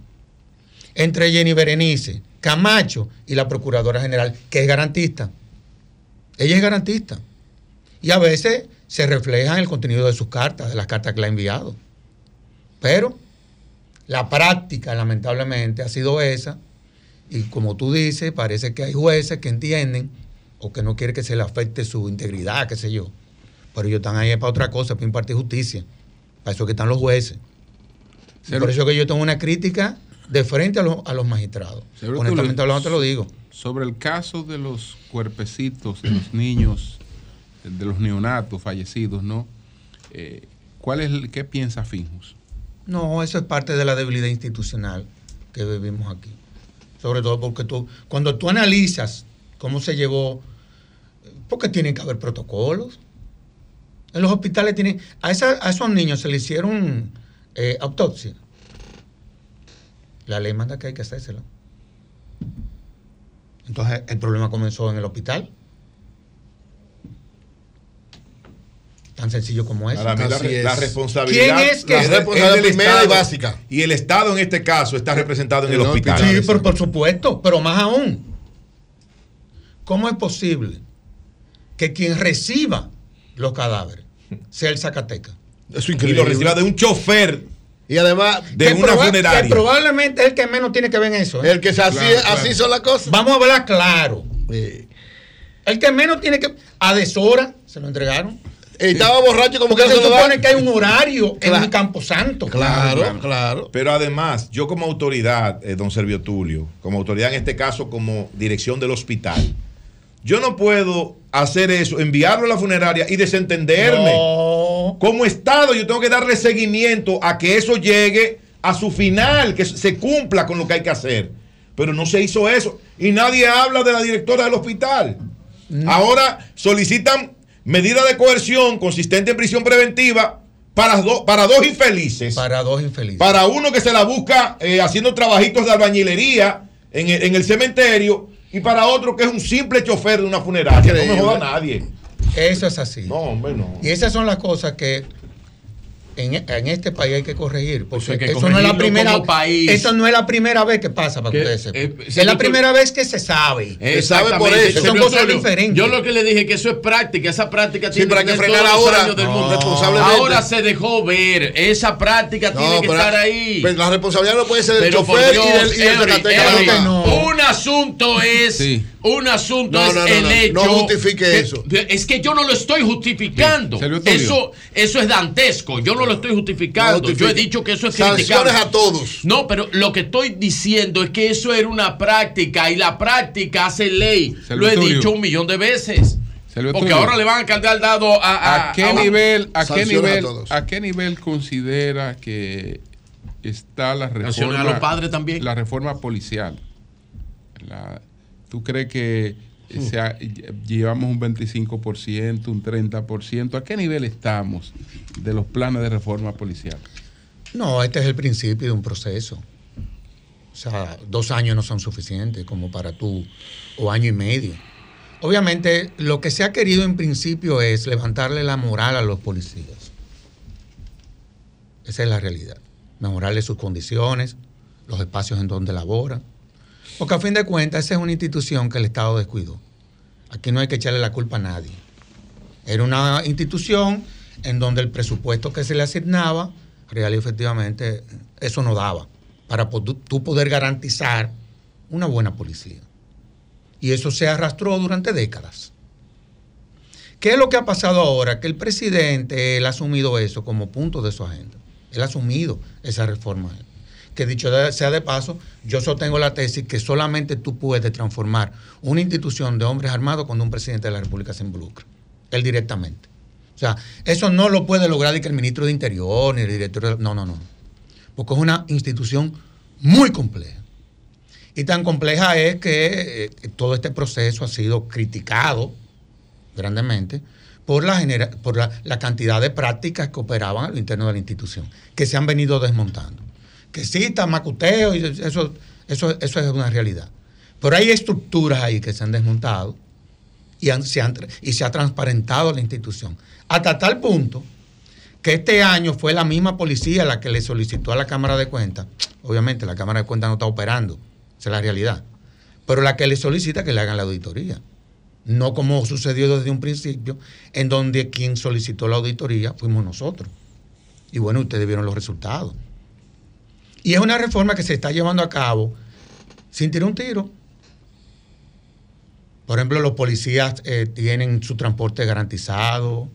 entre Jenny Berenice, Camacho y la Procuradora General, que es garantista. Ella es garantista. Y a veces se refleja en el contenido de sus cartas, de las cartas que le ha enviado. Pero la práctica, lamentablemente, ha sido esa. Y como tú dices, parece que hay jueces que entienden o que no quieren que se le afecte su integridad, qué sé yo. Pero ellos están ahí para otra cosa, para impartir justicia. Para eso que están los jueces. Cero- por eso que yo tengo una crítica de frente a, los- a los magistrados. Seguro Honestamente hablando te lo digo. Sobre el caso de los cuerpecitos de los niños, de los neonatos fallecidos, ¿no? Eh, ¿Cuál es el- qué piensa Finjus? No, eso es parte de la debilidad institucional que vivimos aquí. Sobre todo porque tú, cuando tú analizas cómo se llevó, porque tienen que haber protocolos. En los hospitales tienen, a, esa- esos niños se le hicieron eh, autopsia. La ley manda que hay que hacérselo. Entonces el problema comenzó en el hospital. Tan sencillo como eso. Para mí la, Así la es. responsabilidad, ¿Quién es que- la responsabilidad del primera y básica. Y el Estado en este caso está representado en el hospital. Sí, pero por supuesto, pero más aún, ¿cómo es posible que quien reciba los cadáveres sea el Zacateca? Eso Y lo reciba de un chofer Y además, de Que una proba- funeraria. Que probablemente es el que menos tiene que ver en eso. ¿eh? el que se así, Claro, así claro. son las cosas. Vamos a hablar claro. Sí. El que menos tiene que. A deshora se lo entregaron. Estaba borracho como que no se supone que hay un horario en Claro. un camposanto. Claro, claro. Pero además, yo como autoridad, eh, don Servio Tulio, como autoridad en este caso como dirección del hospital, yo no puedo hacer eso, enviarlo a la funeraria y desentenderme. No. Como Estado, yo tengo que darle seguimiento a que eso llegue a su final, que se cumpla con lo que hay que hacer. Pero no se hizo eso. Y nadie habla de la directora del hospital. Ahora solicitan medida de coerción consistente en prisión preventiva para, do- para dos infelices. Para dos infelices. Para uno que se la busca eh, haciendo trabajitos de albañilería en el, en el cementerio y para otro que es un simple chofer de una funeraria. No me joda a nadie. Eso es así. No, hombre, no. Y esas son las cosas que en, en este país hay que corregir. Porque Eso hay que eso, no es la primera, país. eso no es la primera vez que pasa, para que Que, ustedes sepan. eh, es la primera vez que se sabe. sabe por eso. Son cosas Tulio. diferentes. Yo lo que le dije es que eso es práctica, esa práctica Sí, tiene pero hay que tener frenar ahora. años del No, mundo. Ahora se dejó ver, esa práctica tiene que pero- estar ahí. pero la responsabilidad no puede ser del Pero chofer Dios, y del, y del no. Un asunto es, Sí. un asunto No, es no, no, el no. hecho. No justifique que- eso. Es que yo no lo estoy justificando. Eso, eso es dantesco. Yo no lo estoy justificando. No yo he dicho que eso es Sanciones criticable. a todos. No, pero lo que estoy diciendo es que eso era una práctica y la práctica hace ley. Lo he dicho un millón de veces. Porque ahora le van a cargar dado a, a- ¿A qué a- nivel, a qué a nivel, todos. a qué nivel considera que está la reforma a los padres también. La reforma policial. La- ¿Tú crees que Hmm. se ha- llevamos un 25%, un 30%? ¿A qué nivel estamos de los planes de reforma policial? No, este es el principio de un proceso. O sea, dos años no son suficientes como para tú, o año y medio. Obviamente, lo que se ha querido en principio es levantarle la moral a los policías. Esa es la realidad. Mejorarle sus condiciones, los espacios en donde laboran. Porque a fin de cuentas, esa es una institución que el Estado descuidó. Aquí no hay que echarle la culpa a nadie. Era una institución en donde el presupuesto que se le asignaba, real y efectivamente, eso no daba para tú poder garantizar una buena policía. Y eso se arrastró durante décadas. ¿Qué es lo que ha pasado ahora? Que el presidente, ha asumido eso como punto de su agenda. Él ha asumido esa reforma. Que dicho sea de paso, yo sostengo la tesis que solamente tú puedes transformar una institución de hombres armados cuando un presidente de la República se involucra. Él directamente. O sea, eso no lo puede lograr ni que el ministro de Interior ni el director. de- No, no, no. Porque es una institución muy compleja. Y tan compleja es que eh, todo este proceso ha sido criticado grandemente por, la, la, cantidad de prácticas que operaban a lo interno de la institución, que se han venido desmontando. Que está macuteo, y eso, eso, eso es una realidad. Pero hay estructuras ahí que se han desmontado y, se, han y se ha transparentado la institución. Hasta tal punto que este año fue la misma policía la que le solicitó a la Cámara de Cuentas, obviamente la Cámara de Cuentas no está operando, esa es la realidad, pero la que le solicita que le hagan la auditoría. No como sucedió desde un principio, en donde quien solicitó la auditoría fuimos nosotros. Y bueno, ustedes vieron los resultados. Y es una reforma que se está llevando a cabo sin tirar un tiro. Por ejemplo, los policías eh, tienen su transporte garantizado,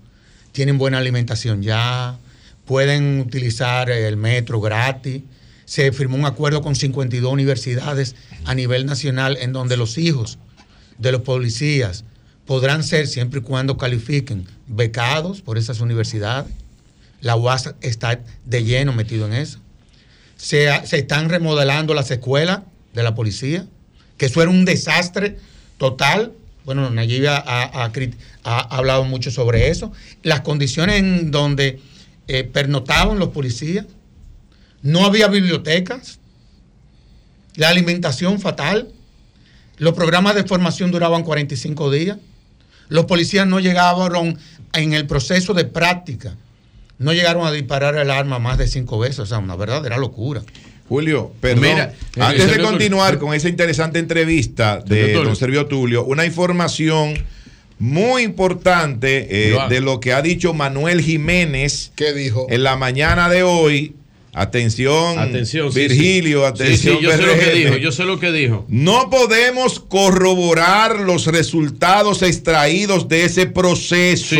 tienen buena alimentación ya, pueden utilizar el metro gratis. Se firmó un acuerdo con 52 universidades a nivel nacional en donde los hijos de los policías podrán ser, siempre y cuando califiquen, becados por esas universidades. La UAS está de lleno metido en eso. Se, están remodelando las escuelas de la policía que eso era un desastre total. Bueno, Nayib ha, hablado mucho sobre eso. Las condiciones en donde eh, pernotaban los policías, no había bibliotecas, la alimentación fatal, los programas de formación duraban 45 días, los policías no llegaron en el proceso de práctica, no llegaron a disparar el arma más de cinco veces, o sea, una verdadera locura. Julio, perdón. Mira, Antes eh, de Sergio continuar con esa interesante entrevista de don Servio Tulio, una información muy importante eh, de lo que ha dicho Manuel Jiménez. ¿Qué dijo? En la mañana de hoy. Atención, Atención, sí, Virgilio, sí. atención. Sí, yo sé lo que dijo, yo sé lo que dijo. No podemos corroborar los resultados extraídos de ese proceso.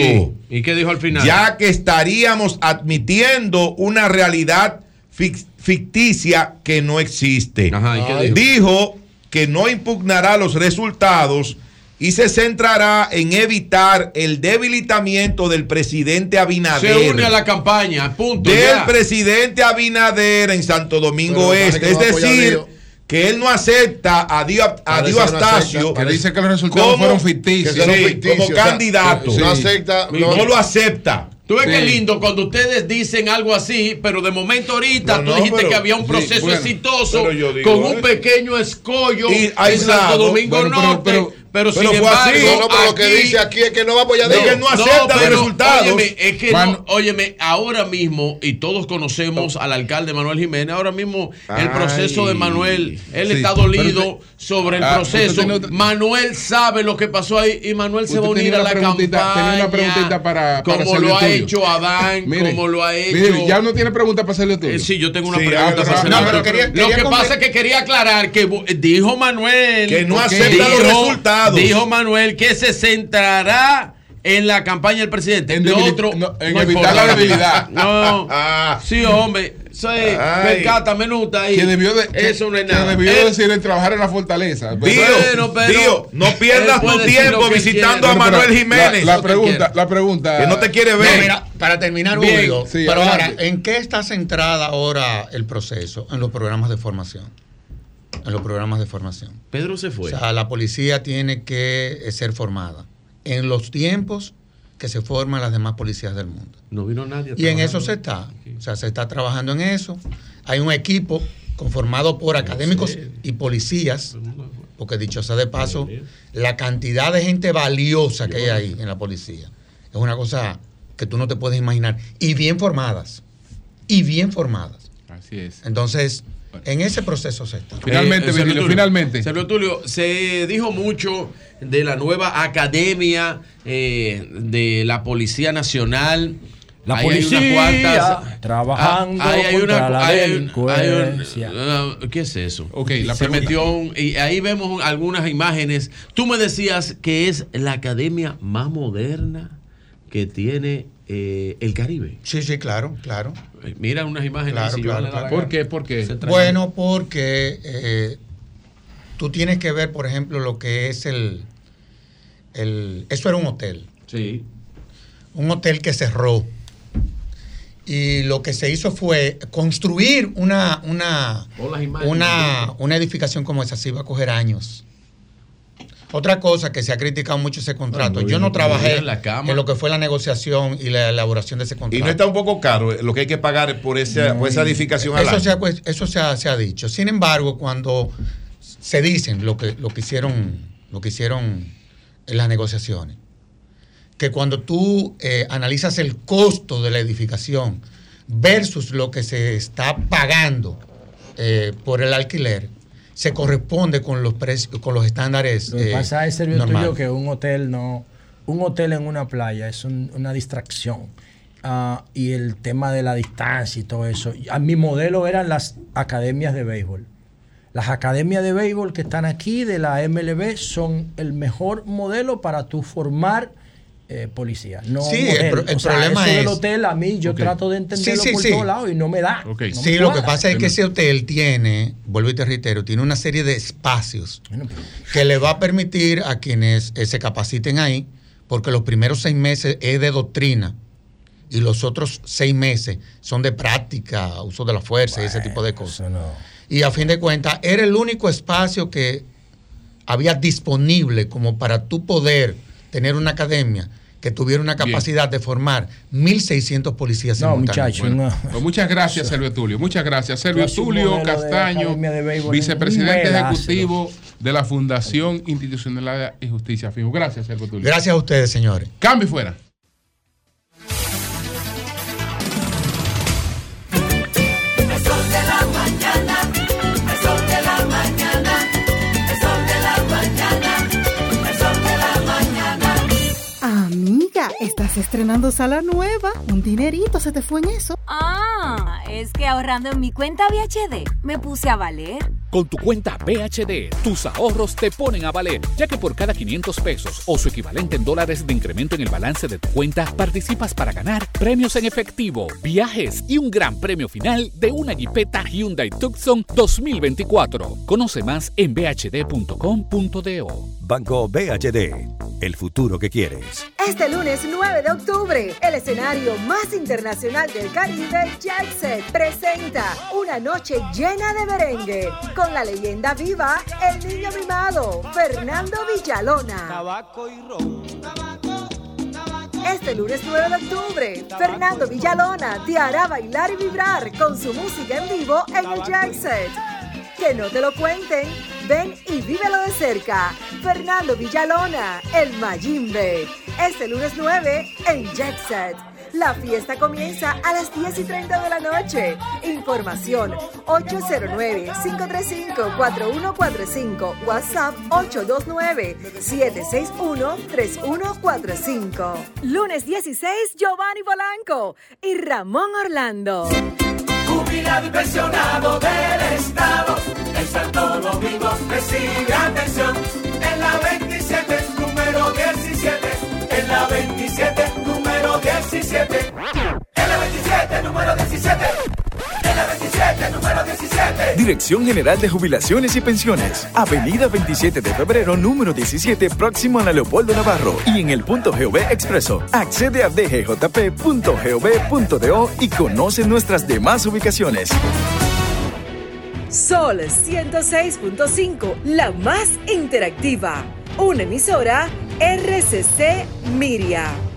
¿Y qué dijo al final? Ya que estaríamos admitiendo una realidad fic- ficticia que no existe. ¿y qué dijo? dijo que no impugnará los resultados y se centrará en evitar el debilitamiento del presidente Abinader. Se une a la campaña, punto. del ya. presidente Abinader en Santo Domingo Pero Este. Es no decir, que él no acepta a Dio, a Dio no Astacio. acepta. Que dice que los resultados como- fueron ficticios. sí, Que son ficticios, como o sea, candidato. no acepta, No, no- lo acepta. Tú ves Sí. qué lindo cuando ustedes dicen algo así, pero de momento ahorita No, tú no, dijiste pero- que había un sí, proceso bueno, exitoso digo, con un ¿eh? pequeño escollo Y en. Santo Domingo Bueno, pero- Norte. Pero, pero- sin fue embargo, así. No, no, pero lo que aquí- dice aquí es que no va a apoyar No, que no acepta los resultados. Óyeme, es que Man- no, óyeme, ahora mismo, y todos conocemos al alcalde Manuel Jiménez, ahora mismo el Ay. proceso de Manuel, él Sí, está dolido usted- sobre el Ah, proceso. otra- Manuel sabe lo que pasó ahí y Manuel se va a unir a la campaña. tenía una preguntita para- para como lo ha Tulio. hecho Adán, Mire, como lo ha hecho. Mire, ya no tiene pregunta para hacerle tuyo. Eh, sí, yo tengo una Sí, pregunta para hacerle. rápido. No, pero Quería- lo que pasa es que quería aclarar que dijo Manuel Que no acepta los resultados. Dijo Manuel que se centrará en la campaña del presidente. En otro, no, en no evitar la debilidad. No, sí, hombre. Soy Ay. percata, menuta que debió de, que- Eso no es que nada. debió Él- decir el trabajar en la fortaleza. Dio, Bueno, pero- no pierdas tu tiempo que visitando a Manuel Pero Jiménez. La, que pregunta, la pregunta. que no te quiere No, ver. mira, para terminar, Bien. Julio, Sí, pero ahora. ¿en qué está centrada ahora el proceso? En los programas de formación. En los programas de formación. Pedro se fue. O sea, la policía tiene que eh, ser formada en los tiempos que se forman las demás policías del mundo. no vino nadie. a Y en eso se está. O sea, se está trabajando en eso. Hay un equipo conformado por académicos y policías, porque dicho sea de paso, la cantidad de gente valiosa que hay ahí en la policía es una cosa que tú no te puedes imaginar. Y bien formadas. Y bien formadas. Así es. Entonces, en ese proceso se está. Finalmente, Eh, Sergio Tulio, finalmente. Sergio Tulio, se dijo mucho de la nueva academia eh, de la Policía Nacional. La Ahí hay unas policía cuantas- trabajando Ah, ahí hay contra una- la hay- delincuencia. hay un- ah, ¿Qué es eso? Ok, la se pregunta. metió un- y ahí vemos algunas imágenes. Tú me decías que es la academia más moderna que tiene eh, el Caribe. Sí, sí, claro, claro. Eh, Mira unas imágenes. Claro, si claro, claro. ¿Por qué? Bueno, porque eh, tú tienes que ver, por ejemplo, lo que es el, el... Eso era un hotel. Sí. un hotel que cerró. Y lo que se hizo fue construir una, una, una, una edificación como esa. Sí, va a coger años. Otra cosa que se ha criticado mucho ese contrato. Yo no trabajé en la cama. en lo que fue la negociación y la elaboración de ese contrato. Y no está un poco caro eh, lo que hay que pagar por esa, por esa edificación al Eso, año. se ha, eso se ha, se ha dicho. Sin embargo, cuando se dicen lo que, lo que hicieron, lo que hicieron en las negociaciones, que cuando tú eh, analizas el costo de la edificación versus lo que se está pagando eh, por el alquiler, se corresponde con los precios, con los estándares. Lo que eh, pasa es, Servio. Tuyo, que un hotel no. Un hotel en una playa es un- una distracción. Ah, y el tema de la distancia y todo eso. A mi modelo eran las academias de béisbol. Las academias de béisbol que están aquí de la MLB son el mejor modelo para tú formar eh, policía. No Sí, el el O sea, problema eso del es- hotel a mí yo trato de Sí, entenderlo sí, por sí. todos lados y no me da. Ok. No me Sí, lo que pasa es que ese hotel tiene, vuelvo y te reitero, tiene una serie de espacios Bueno, pero- que le va a permitir a quienes eh, se capaciten ahí, porque los primeros seis meses es de doctrina y los otros seis meses son de práctica, uso de la fuerza y ese tipo de cosas. Eso no. Y a fin de cuentas, era el único espacio que había disponible como para tú poder tener una academia que tuviera una capacidad de formar 1.600 policías No, simultáneos. muchacho, no. Pues muchas gracias, Servio Tulio. Muchas gracias. Servio Tulio de Castaño, de vicepresidente ejecutivo de la Fundación Institucional y Justicia FIJO. Gracias, Servio Tulio. Gracias a ustedes, señores. Cambio fuera. Estrenando sala nueva. Un dinerito se te fue en eso. Ah, es que ahorrando en mi cuenta VHD me puse a valer. Con tu cuenta BHD, tus ahorros te ponen a valer, ya que por cada 500 pesos o su equivalente en dólares de incremento en el balance de tu cuenta, participas para ganar premios en efectivo, viajes y un gran premio final de una Jeepeta Hyundai Tucson 2024. Conoce más en bhd.com.do. Banco BHD, el futuro que quieres. Este lunes 9 de octubre, el escenario más internacional del Caribe, Jackset, presenta una noche llena de merengue con la leyenda viva, el niño mimado, Fernando Villalona. Este lunes 9 de octubre, Fernando Villalona te hará bailar y vibrar con su música en vivo en el Jackset. Que no te lo cuenten, ven y vívelo de cerca. Fernando Villalona, el Mayimbe. Este lunes 9 en Jackset. La fiesta comienza a las 10 y 30 de la noche. Información 809-535-4145. WhatsApp 829-761-3145. Lunes 16, Giovanni Polanco y Ramón Orlando. Jubilado y pensionado del Estado, en Santo Domingo recibe atención. En la 27, número 17. En la 27, número 17. En la 27, número 17. En la 27, número 17. Dirección General de Jubilaciones y Pensiones. Avenida 27 de febrero, número 17, próximo a la Leopoldo Navarro. Y en el punto GOV Expreso. Accede a dgjp.gov.do y conoce nuestras demás ubicaciones. Sol 106.5, la más interactiva. Una emisora RCC Miria.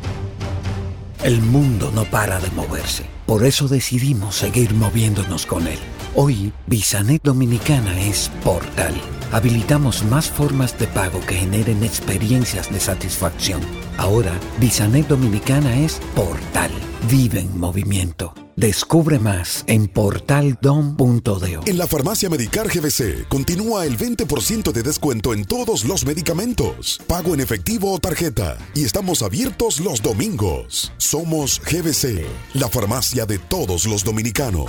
El mundo no para de moverse. Por eso decidimos seguir moviéndonos con él. Hoy, Bisanet Dominicana es portal. Habilitamos más formas de pago que generen experiencias de satisfacción. Ahora, Bisanet Dominicana es portal. Vive en movimiento. Descubre más en portaldom.do. En la farmacia Medicar GBC continúa el 20% de descuento en todos los medicamentos, pago en efectivo o tarjeta, y estamos abiertos los domingos. Somos GBC, la farmacia de todos los dominicanos.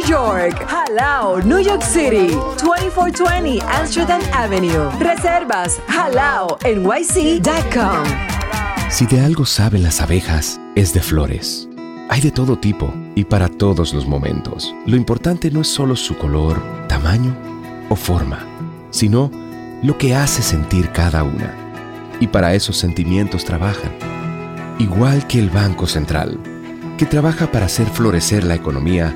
York. Jalao, New York City. 2420 Amsterdam Avenue. Reservas halaonyc.com. Si de algo saben las abejas, es de flores. Hay de todo tipo y para todos los momentos. Lo importante no es solo su color, tamaño o forma, sino lo que hace sentir cada una. Y para esos sentimientos trabajan. Igual que el Banco Central, que trabaja para hacer florecer la economía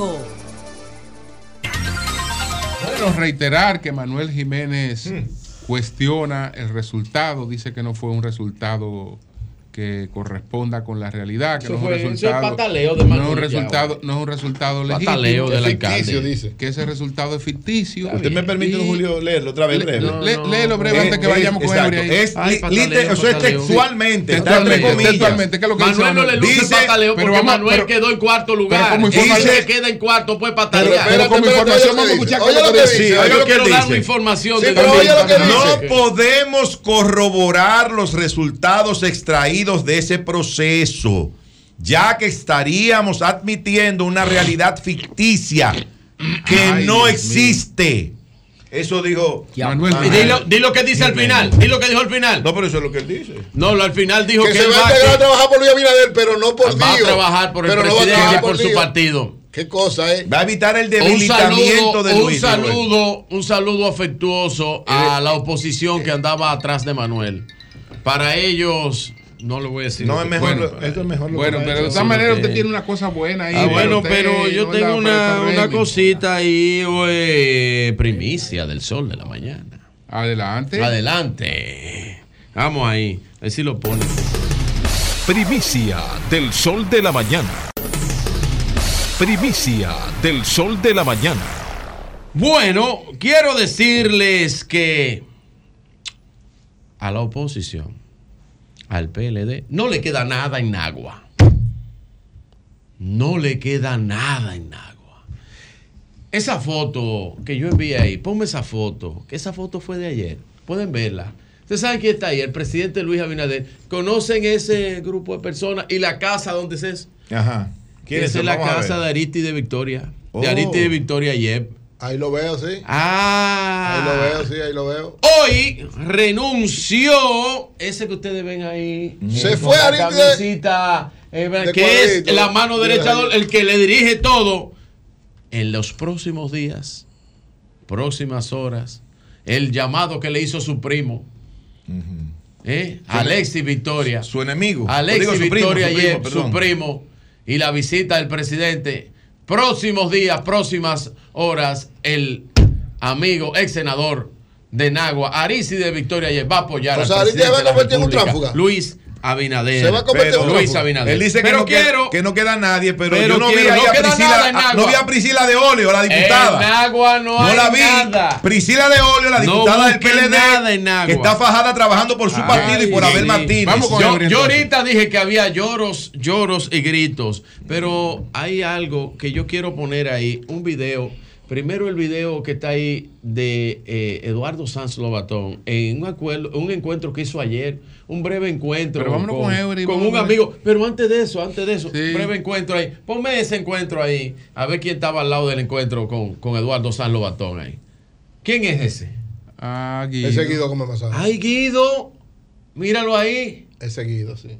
106.5. Bueno, reiterar que Manuel Jiménez cuestiona el resultado, dice que no fue un resultado que corresponda con la realidad, que Eso no es un fue- eso es resultado, pataleo de no es Manuel un ya, resultado, no es un resultado legítimo, Pataleo del Es alcalde. ficticio, dice. que ese resultado es ficticio. ¿Usted me permite, don Julio, leerlo otra vez breve? no, Le- no. léelo breve antes que Es- vayamos con exacto, Eury. Es, Ay, pataleo, eso es textualmente, Sí, está entre textualmente, comillas. textualmente, ¿qué es lo que dice Manuel no le Manuel? luce Dice- pataleo pero porque vamos- Manuel pero- quedó en cuarto lugar. pero como Y información- que queda en cuarto puede Pero, patalear. pero como información vamos a escuchar es que que dice. dice, Yo que quiero dar dice. una información pero que está dice. Manuel. No podemos corroborar los resultados extraídos de ese proceso, ya que estaríamos admitiendo una realidad ficticia que Ay, no Dios existe. Eso dijo Manuel. Dilo, di lo que dice al final. Di lo que dijo al final. No, pero eso es lo que él dice. No, lo- al final dijo Que que, se él va a integrar a trabajar por Luis Abinader, pero no por va a Dios. trabajar por el Pero no va a presidente y trabajar por su Dios. partido. Qué cosa, ¿eh? Va a evitar el Un debilitamiento saludo, de un Luis. él. saludo, un saludo afectuoso a la oposición que andaba atrás de Manuel. Para ellos, no le voy a decir. No, lo es mejor, bueno, lo- esto es mejor lo Bueno, que pero de todas maneras usted tiene una cosa buena ahí. Ah, bueno, usted pero yo no tengo una, una cosita ahí, eh, primicia del sol de la mañana. Adelante. Adelante. Vamos ahí, a ver si lo pone. Primicia del sol de la mañana. Primicia del sol de la mañana. Bueno, quiero decirles que a la oposición, al PLD, no le queda nada en Nagua. No le queda nada en Nagua. Esa foto que yo envié ahí, ponme esa foto, que esa foto fue de ayer. Pueden verla. Ustedes saben quién está ahí, el presidente Luis Abinader. ¿Conocen ese grupo de personas y la casa donde es eso? Ajá. ¿Quiénes Esa son? es la casa de Aristide Victoria. Oh. De Aristide Victoria Yep. Ahí lo veo, sí. Ah. Ahí lo veo, sí, ahí lo veo. Hoy renunció ese que ustedes ven ahí. Se fue la Aristide camisita, eh, que es la mano derecha, el que le dirige todo. En los próximos días, próximas horas, el llamado que le hizo su primo, ¿eh? Alexis Victoria. Su enemigo. Alexis digo, su primo, Victoria su primo, ayer, su primo, y la visita del presidente. Próximos días, próximas horas, el amigo, ex senador de Nagua, Arisi de Victoria ayer, va a apoyar O al sea, Arisi presidente va a de la convertir en un República. Luis Abinader. Se va a un Luis. Abinader. Él dice que, pero no quiero queda, que no queda nadie, pero, pero yo no vi quiero, ahí no a Priscila, a- no vi a Priscila de Olio, la diputada. En Nagua no, hay la vi. nada. Priscila de Olio, la No diputada del PLD, nada en Nagua. que está fajada trabajando por su partido y por Abel sí. Martínez. Vamos con yo, yo ahorita dije que había lloros, lloros y gritos, pero hay algo que yo quiero poner ahí, un video. Primero el video que está ahí de eh, Eduardo Sanz Lobatón en un, acuerdo, un encuentro que hizo ayer, un breve encuentro Pero vámonos con Eury, con vamos un amigo. Pero antes de eso, antes de eso, Sí. breve encuentro ahí. Ponme ese encuentro ahí, a ver quién estaba al lado del encuentro con, con Eduardo Sanz Lobatón ahí. ¿Quién es ese? Ah, Guido. He seguido como masaje. Ay, Guido, míralo ahí. He seguido, sí.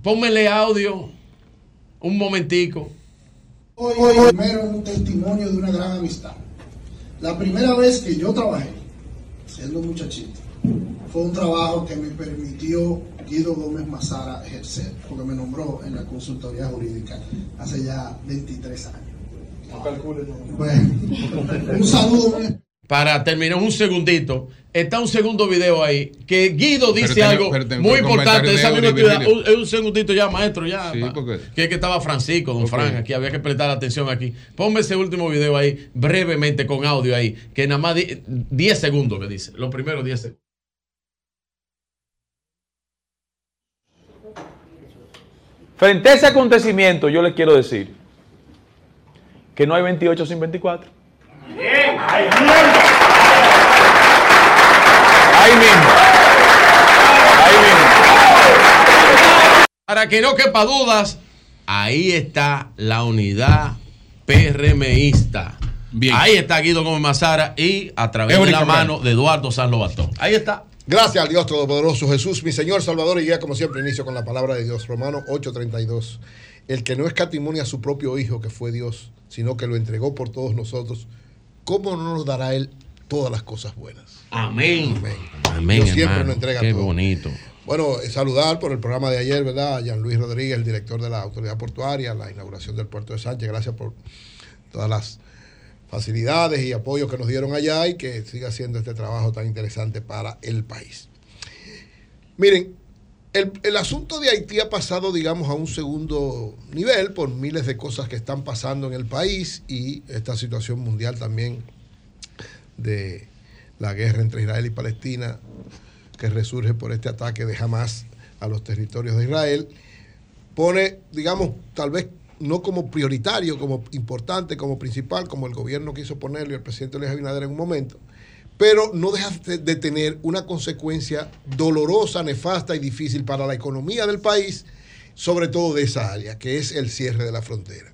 Pónmele audio un momentico. Hoy, primero un testimonio de una gran amistad. La primera vez que yo trabajé, siendo muchachito, fue un trabajo que me permitió Guido Gómez Mazara ejercer, porque me nombró en la consultoría jurídica hace ya 23 años. Bueno, un saludo muy Para terminar un segundito, está un segundo video ahí que Guido dice tengo- algo tengo muy importante esa misma actividad. Un, es un segundito ya, maestro, ya. Sí, pa- porque- Que es que estaba Francisco, don Ok. Fran, aquí había que prestar atención aquí. Ponme ese último video ahí, brevemente con audio ahí, que nada más di- 10 segundos que dice, los primeros 10 segundos. Frente a ese acontecimiento, yo les quiero decir que no hay 28 sin 24. Ahí mismo. Ahí mismo. Para que no quepa dudas, ahí está la unidad PRMista. Ahí está Guido Gómez Mazara y a través de la mano de Eduardo San Lobatón. Ahí está. Gracias al Dios Todopoderoso Jesús, mi Señor, Salvador y guía, como siempre, inicio con la palabra de Dios. Romano 8:32. El que no escatimone a su propio Hijo, que fue Dios, sino que lo entregó por todos nosotros, ¿cómo no nos dará Él todas las cosas buenas? Amén. Amén. Amén, Dios siempre hermano. nos entrega Qué todo. bonito. Bueno, eh, saludar por el programa de ayer, ¿verdad? A Jean Luis Rodríguez, el director de la Autoridad Portuaria, la inauguración del puerto de Sánchez. Gracias por todas las facilidades y apoyos que nos dieron allá y que siga haciendo este trabajo tan interesante para el país. Miren, el, el asunto de Haití ha pasado, digamos, a un segundo nivel por miles de cosas que están pasando en el país y esta situación mundial también de la guerra entre Israel y Palestina que resurge por este ataque de Hamas a los territorios de Israel, pone, digamos, tal vez no como prioritario, como importante, como principal, como el gobierno quiso ponerlo y el presidente Luis Abinader en un momento, pero no deja de tener una consecuencia dolorosa, nefasta y difícil para la economía del país, sobre todo de esa área, que es el cierre de la frontera.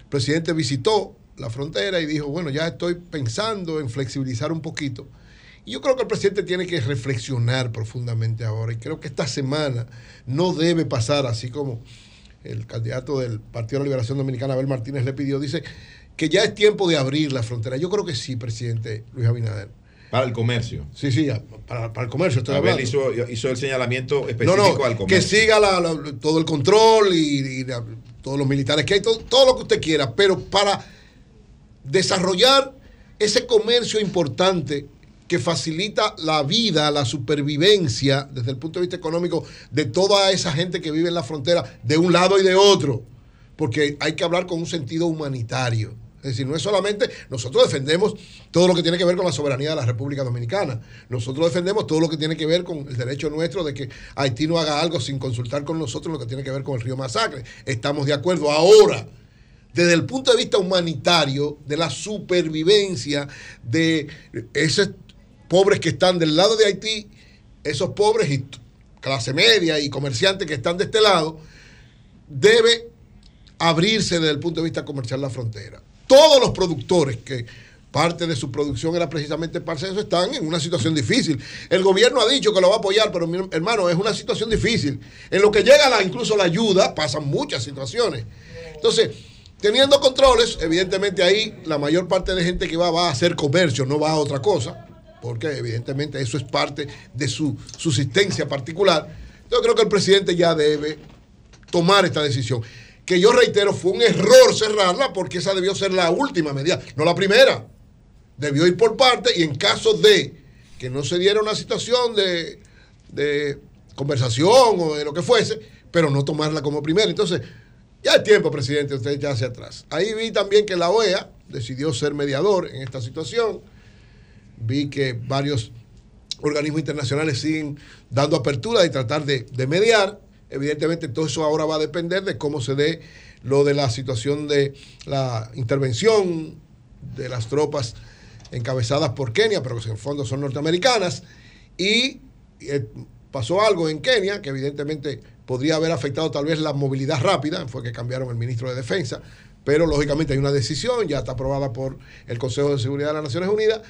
El presidente visitó la frontera y dijo, bueno, ya estoy pensando en flexibilizar un poquito. Y yo creo que el presidente tiene que reflexionar profundamente ahora y creo que esta semana no debe pasar así como el candidato del Partido de la Liberación Dominicana, Abel Martínez, le pidió, dice que ya es tiempo de abrir la frontera. Yo creo que sí, presidente Luis Abinader. Para el comercio. Sí, sí, para, para el comercio. Estoy Abel hizo, hizo el señalamiento específico no, al que comercio. siga la- la- todo el control y, y la- todos los militares que hay, todo, todo lo que usted quiera, pero para desarrollar ese comercio importante que facilita la vida, la supervivencia desde el punto de vista económico de toda esa gente que vive en la frontera de un lado y de otro, porque hay que hablar con un sentido humanitario. Es decir, no es solamente, nosotros defendemos todo lo que tiene que ver con la soberanía de la República Dominicana. Nosotros defendemos todo lo que tiene que ver con el derecho nuestro de que Haití no haga algo sin consultar con nosotros lo que tiene que ver con el río Masacre. Estamos de acuerdo. Ahora, desde el punto de vista humanitario, de la supervivencia de esos pobres que están del lado de Haití, esos pobres y clase media y comerciantes que están de este lado, debe abrirse desde el punto de vista comercial la frontera. Todos los productores que parte de su producción era precisamente para eso están en una situación difícil. El gobierno ha dicho que lo va a apoyar, pero mi hermano, es una situación difícil. En lo que llega la, incluso la ayuda, pasan muchas situaciones. Entonces, teniendo controles, evidentemente ahí la mayor parte de gente que va va a hacer comercio, no va a otra cosa, porque evidentemente eso es parte de su subsistencia particular. Yo creo que el presidente ya debe tomar esta decisión. Que yo reitero, fue un error cerrarla porque esa debió ser la última medida, no la primera. Debió ir por parte y en caso de que no se diera una situación de, de conversación o de lo que fuese, pero no tomarla como primera. Entonces, ya es tiempo, presidente, usted ya hacia atrás. Ahí vi también que la OEA decidió ser mediador en esta situación. Vi que varios organismos internacionales siguen dando apertura y tratar de, de mediar. Evidentemente, todo eso ahora va a depender de cómo se dé lo de la situación de la intervención de las tropas encabezadas por Kenia, pero que en el fondo son norteamericanas. Y eh, pasó algo en Kenia que evidentemente podría haber afectado tal vez la movilidad rápida, fue que cambiaron el ministro de Defensa, pero lógicamente hay una decisión, ya está aprobada por el Consejo de Seguridad de las Naciones Unidas,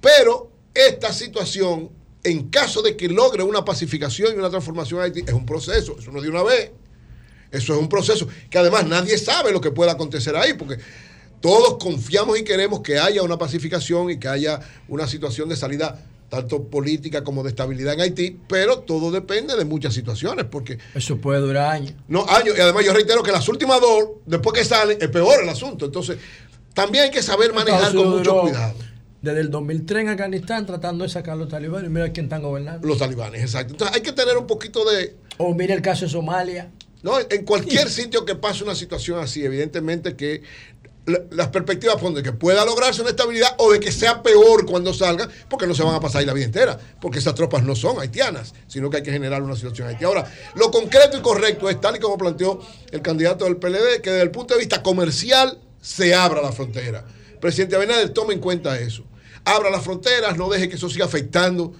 pero esta situación, en caso de que logre una pacificación y una transformación en Haití, es un proceso, eso no es de una vez. Eso es un proceso que además nadie sabe lo que pueda acontecer ahí, porque todos confiamos y queremos que haya una pacificación y que haya una situación de salida tanto política como de estabilidad en Haití, pero todo depende de muchas situaciones, porque Eso puede durar años. no años, y además yo reitero que las últimas dos, después que salen, es peor el asunto. Entonces, también hay que saber manejar con mucho cuidado. Desde el 2003 en Afganistán tratando de sacar a los talibanes. Mira quién están gobernando. Los talibanes, exacto. Entonces hay que tener un poquito de... O mira el caso de Somalia. No, en cualquier sitio que pase una situación así, evidentemente que la- las perspectivas son de que pueda lograrse una estabilidad o de que sea peor cuando salga, porque no se van a pasar ahí la vida entera, porque esas tropas no son haitianas, sino que hay que generar una situación haitiana. Ahora, lo concreto y correcto es tal y como planteó el candidato del PLD, que desde el punto de vista comercial se abra la frontera. Presidente Abinader, tome en cuenta eso. Abra las fronteras, no deje que eso siga afectando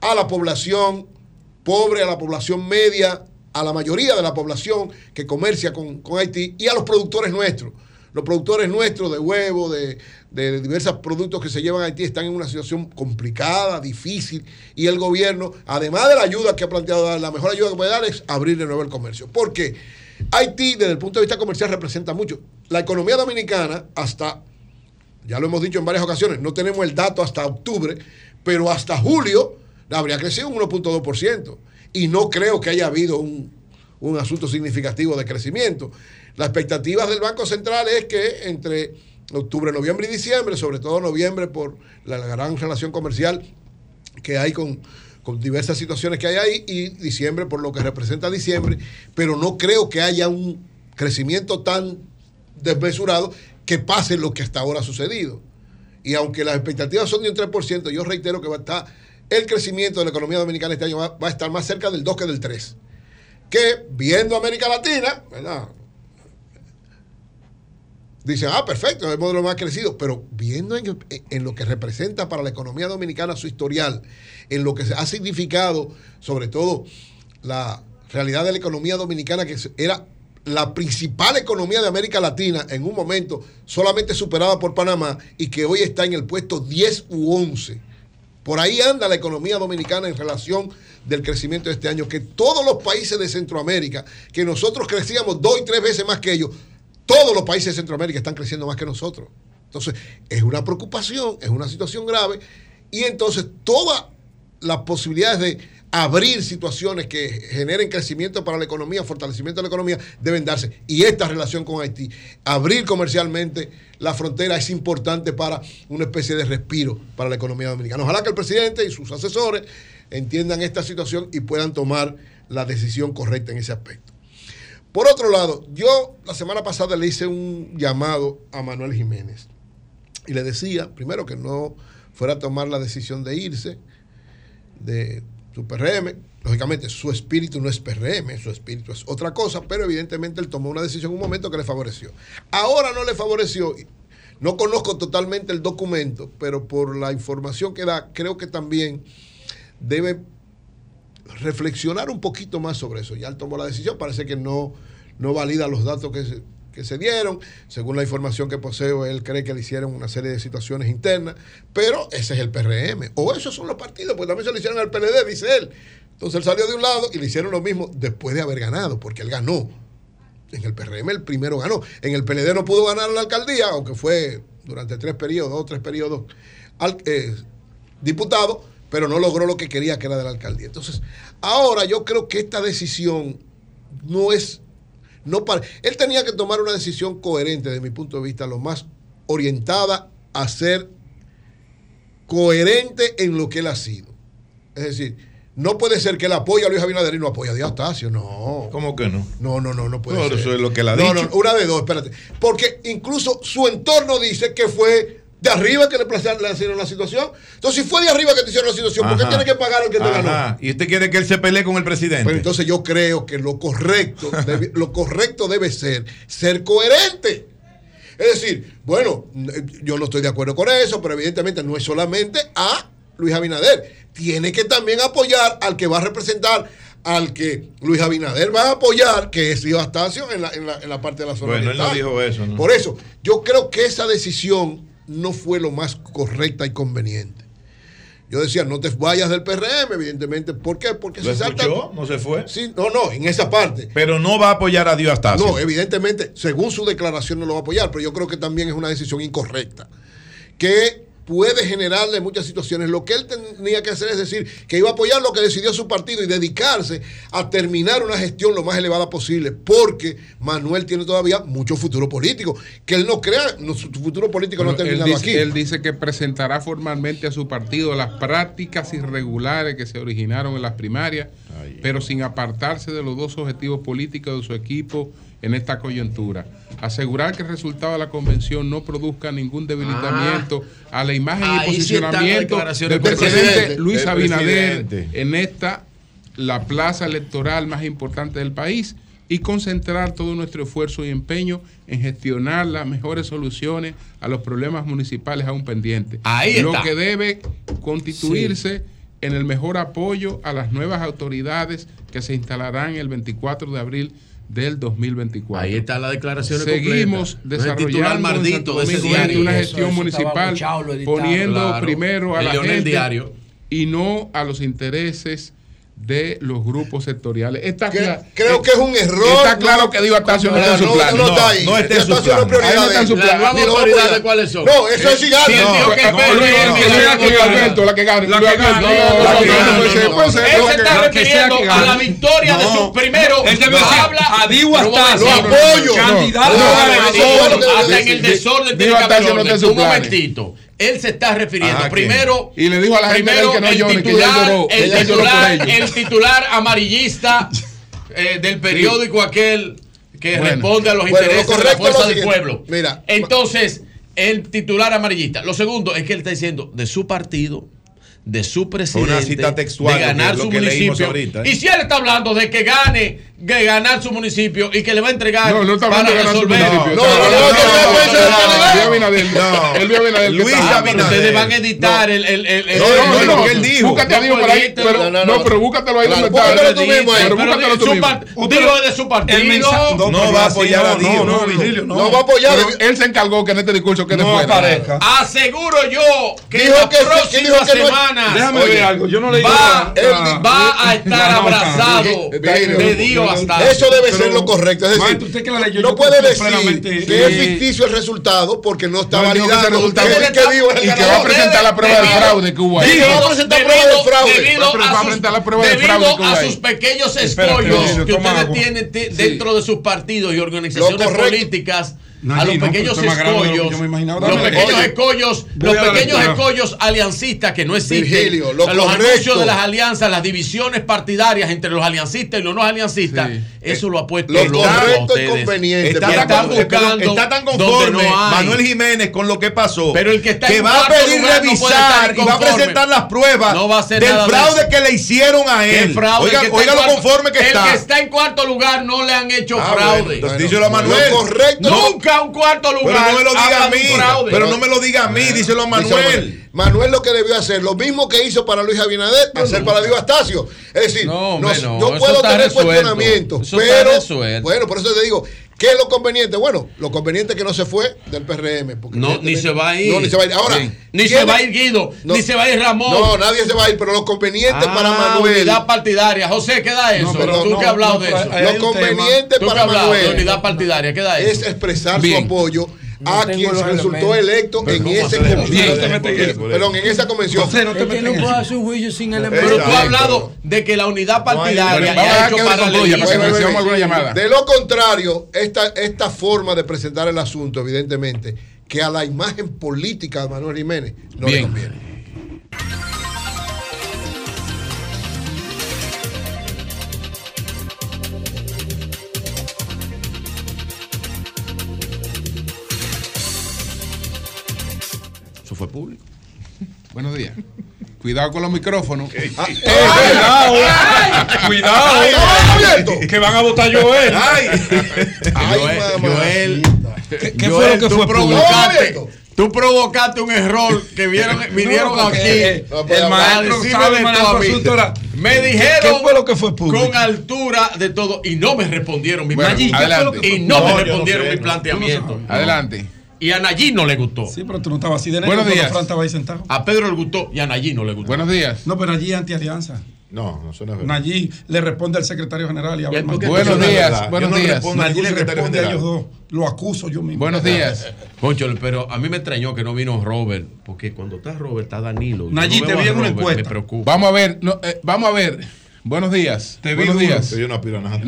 a la población pobre, a la población media, a la mayoría de la población que comercia con, Haití y a los productores nuestros. Los productores nuestros de huevo, de, de diversos productos que se llevan a Haití están en una situación complicada, difícil, y el gobierno, además de la ayuda que ha planteado dar, la mejor ayuda que puede dar es abrir de nuevo el comercio. Porque Haití, desde el punto de vista comercial, representa mucho. La economía dominicana, hasta, ya lo hemos dicho en varias ocasiones, no tenemos el dato hasta octubre, pero hasta julio habría crecido un 1.2%. Y no creo que haya habido un, un asunto significativo de crecimiento. Las expectativas del Banco Central es que entre octubre, noviembre y diciembre, sobre todo noviembre por la, gran relación comercial que hay con, con diversas situaciones que hay ahí y diciembre por lo que representa diciembre, pero no creo que haya un crecimiento tan desmesurado que pase lo que hasta ahora ha sucedido. Y aunque las expectativas son de un 3%, yo reitero que va a estar el crecimiento de la economía dominicana este año va, a estar más cerca del 2 que del 3. Que viendo América Latina, ¿verdad? Dicen, ah, perfecto, es el modelo más crecido, pero viendo en, en lo que representa para la economía dominicana su historial, en lo que ha significado, sobre todo la realidad de la economía dominicana, que era la principal economía de América Latina en un momento solamente superada por Panamá y que hoy está en el puesto 10 u 11. Por ahí anda la economía dominicana en relación del crecimiento de este año, que todos los países de Centroamérica, que nosotros crecíamos dos y tres veces más que ellos, todos los países de Centroamérica están creciendo más que nosotros. Entonces, es una preocupación, es una situación grave, y entonces todas las posibilidades de abrir situaciones que generen crecimiento para la economía, fortalecimiento de la economía, deben darse. Y esta relación con Haití, abrir comercialmente la frontera es importante para una especie de respiro para la economía dominicana. Ojalá que el presidente y sus asesores entiendan esta situación y puedan tomar la decisión correcta en ese aspecto. Por otro lado, yo la semana pasada le hice un llamado a Manuel Jiménez y le decía, primero, que no fuera a tomar la decisión de irse de su PRM. Lógicamente, su espíritu no es PRM, su espíritu es otra cosa, pero evidentemente él tomó una decisión en un momento que le favoreció. Ahora no le favoreció. No conozco totalmente el documento, pero por la información que da, creo que también debe reflexionar un poquito más sobre eso. Ya él tomó la decisión, parece que no, no valida los datos que se, que se dieron. Según la información que poseo, él cree que le hicieron una serie de situaciones internas, pero ese es el PRM. O esos son los partidos, pues también se lo hicieron al PLD, dice él. Entonces él salió de un lado y le hicieron lo mismo después de haber ganado, porque él ganó. En el PRM el primero ganó. En el PLD no pudo ganar la alcaldía, aunque fue durante tres periodos, dos tres periodos, al, eh, diputado, pero no logró lo que quería, que era de la alcaldía. Entonces, ahora yo creo que esta decisión no es no para, él tenía que tomar una decisión coherente, desde mi punto de vista, lo más orientada a ser coherente en lo que él ha sido. Es decir, no puede ser que él apoye a Luis Abinader y no apoye a Díaz Tacio, no. ¿Cómo que no? No, no, no, no puede No, ser. eso es lo que él ha no, dicho. No, una de dos, espérate. Porque incluso su entorno dice que fue de arriba que le, hicieron la situación. Entonces, si fue de arriba que te hicieron la situación, ¿por qué tiene que pagar al que te ganó? Y usted quiere que él se pelee con el presidente. Pero entonces yo creo que lo correcto, debe, lo correcto debe ser ser coherente. Es decir, bueno, yo no estoy de acuerdo con eso, pero evidentemente no es solamente a Luis Abinader. Tiene que también apoyar al que va a representar, al que Luis Abinader va a apoyar, que es Río Astacio en la, en, la, en la parte de la zona Bueno, él no dijo eso, ¿no? Por eso, yo creo que esa decisión no fue lo más correcta y conveniente. Yo decía, no te vayas del PRM, evidentemente. ¿Por qué? Porque ¿Lo se salta. ¿No se fue? Sí, no, no, en esa parte. Pero no va a apoyar a Dios Astacio. No, evidentemente, según su declaración no lo va a apoyar, pero yo creo que también es una decisión incorrecta. Que puede generarle muchas situaciones. Lo que él tenía que hacer es decir que iba a apoyar lo que decidió su partido y dedicarse a terminar una gestión lo más elevada posible, porque Manuel tiene todavía mucho futuro político. Que él no crea, no, su futuro político no ha Pero él, terminado dice, aquí. él dice que presentará formalmente a su partido las prácticas irregulares que se originaron en las primarias, pero sin apartarse de los dos objetivos políticos de su equipo en esta coyuntura. Asegurar que el resultado de la convención no produzca ningún debilitamiento a la imagen y posicionamiento del presidente presidente. Luis Abinader presidente. en esta, la plaza electoral más importante del país y concentrar todo nuestro esfuerzo y empeño en gestionar las mejores soluciones a los problemas municipales aún pendientes. Ahí Lo está. que debe constituirse en el mejor apoyo a las nuevas autoridades que se instalarán el 24 de abril del 2024. Ahí está la declaración Seguimos completa. No desarrollando en maldito Santo de ese Domingo diario. una Eso- gestión eso estaba municipal escuchado, poniendo Claro. primero a la gente Diario. y no a los intereses de los grupos sectoriales. Está creo, creo que es un error. Está claro que Digo Atacio no, no está en su plan. No, no está. No en su plan. No está en cuáles son? No, eso es cigarro. No, no, la que gane. La que gane. Él se está refiriendo a la victoria de sus primeros. Habla a Digo apoyo. Candidato. Hasta en el desorden tiene que haber Un momentito él se está refiriendo. Primero, y le dijo a la primero, el titular, el, titular, amarillista eh, del periódico aquel que responde a los intereses de la fuerza del pueblo. Mira, entonces, el titular amarillista. Lo segundo es que él está diciendo de su partido de su presidente. Una cita textual. De ganar su municipio. Ahorita, ¿eh? Y si él está hablando de que gane, que ganar su municipio y que le va a entregar. No, no está hablando para de resolver. su municipio. No, no, no. Luis Abinader. Ustedes van a editar el. No, no, lo que él dijo. Búscate digo por ahí. No, pero búscatelo ahí donde está. Búscatelo tú mismo ahí. Búscatelo tú mismo. Digo de su partido. No va a apoyar a Dios. No, Virgilio, no. No va a apoyar. Él se encargó que en este discurso que después. Aseguro yo que la próxima semana Déjame Oye, ver algo. Yo no le. Va, nada. va ah, a estar abrazado de Dios hasta. Eso debe ser lo correcto. Es decir, usted que la leyó, no puede decir que es ficticio el resultado porque no está validado. El que dijo y que va a presentar la prueba del fraude que hubo ahí. Va a presentar prueba del fraude. A sus pequeños escollos que ustedes tienen dentro de sus partidos y organizaciones políticas a los pequeños escollos, los pequeños eh, escollos, los pequeños escollos aliancistas que no existen, Virgilio, lo o sea, los anuncios de las alianzas, las divisiones partidarias entre los aliancistas y los no aliancistas, eso lo ha eh, puesto lo correcto. Está, tan, buscando está tan conforme no Manuel Jiménez con lo que pasó, pero el que, está que va a pedir revisar y va a presentar las pruebas del fraude que le hicieron a él. Oiga, lo conforme que está. El que está en cuarto lugar no le han hecho ah, fraude. Dice Manuel, correcto. Nunca buscar un cuarto lugar. Pero no me lo diga a mí. Pero no me lo diga a mí, bueno, díselo a Manuel. Manuel lo que debió hacer, lo mismo que hizo para Luis Abinader, hacer para Diego Astacio. Es decir, no, yo puedo tener cuestionamiento, pero bueno, por eso te digo, ¿Qué es lo conveniente? Bueno, lo conveniente es que no se fue del PRM. Porque no, ni se va a ir. No, ni se va a ir. Ahora. Ni se va a ir Guido, no, ni se va a ir Ramón. No, nadie se va a ir, pero lo conveniente ah, para Manuel. Unidad partidaria. José, ¿qué da eso? No, pero tú no, que has hablado de eso. Lo conveniente tema. para Manuel. Unidad partidaria, ¿qué da eso? Es expresar Bien. su apoyo no a quien resultó electo en ese convención. Pues. Perdón, en esa convención. José, no te es que no puedo hacer un juicio sin elementos. Pero tú has hablado de que la unidad partidaria ha hecho ah, para De lo contrario, esta, esta forma de presentar el asunto, evidentemente, que a la imagen política de Manuel Jiménez no Bien. le conviene. Buenos días. Cuidado con los micrófonos. Ey, ey, ey, cuidado. Eh. cuidado. Eh. Que van a votar Joel. Ay, ay Joel. Joel ¿Qué, ¿Qué, fue lo que tú fue? Provocaste, tú provocaste un error que vieron, vinieron no, aquí. El maestro sabe todo Me dijeron ¿Qué fue lo que fue con altura de todo y no me respondieron mi bueno, y no, no, me respondieron mi planteamiento. Adelante y a Nayí no le gustó. Sí, pero tú no estabas así de negro. Buenos días. Fran estaba ahí sentado. A Pedro le gustó y a Nayí no le gustó. Buenos días. No, pero allí anti-alianza. No, no suena verdad. Nayí le responde al secretario general y a habla más. Buenos días, buenos no días. Nayí le responde general. a ellos dos. Lo acuso yo mismo. Buenos días. Concho, pero a mí me extrañó que no vino Robert, porque cuando está Robert está Danilo. Nayí, te vi en una encuesta. Me preocupa. Vamos a ver, no, eh, vamos a ver. Buenos días. Te vi. buenos vi días. Yo no,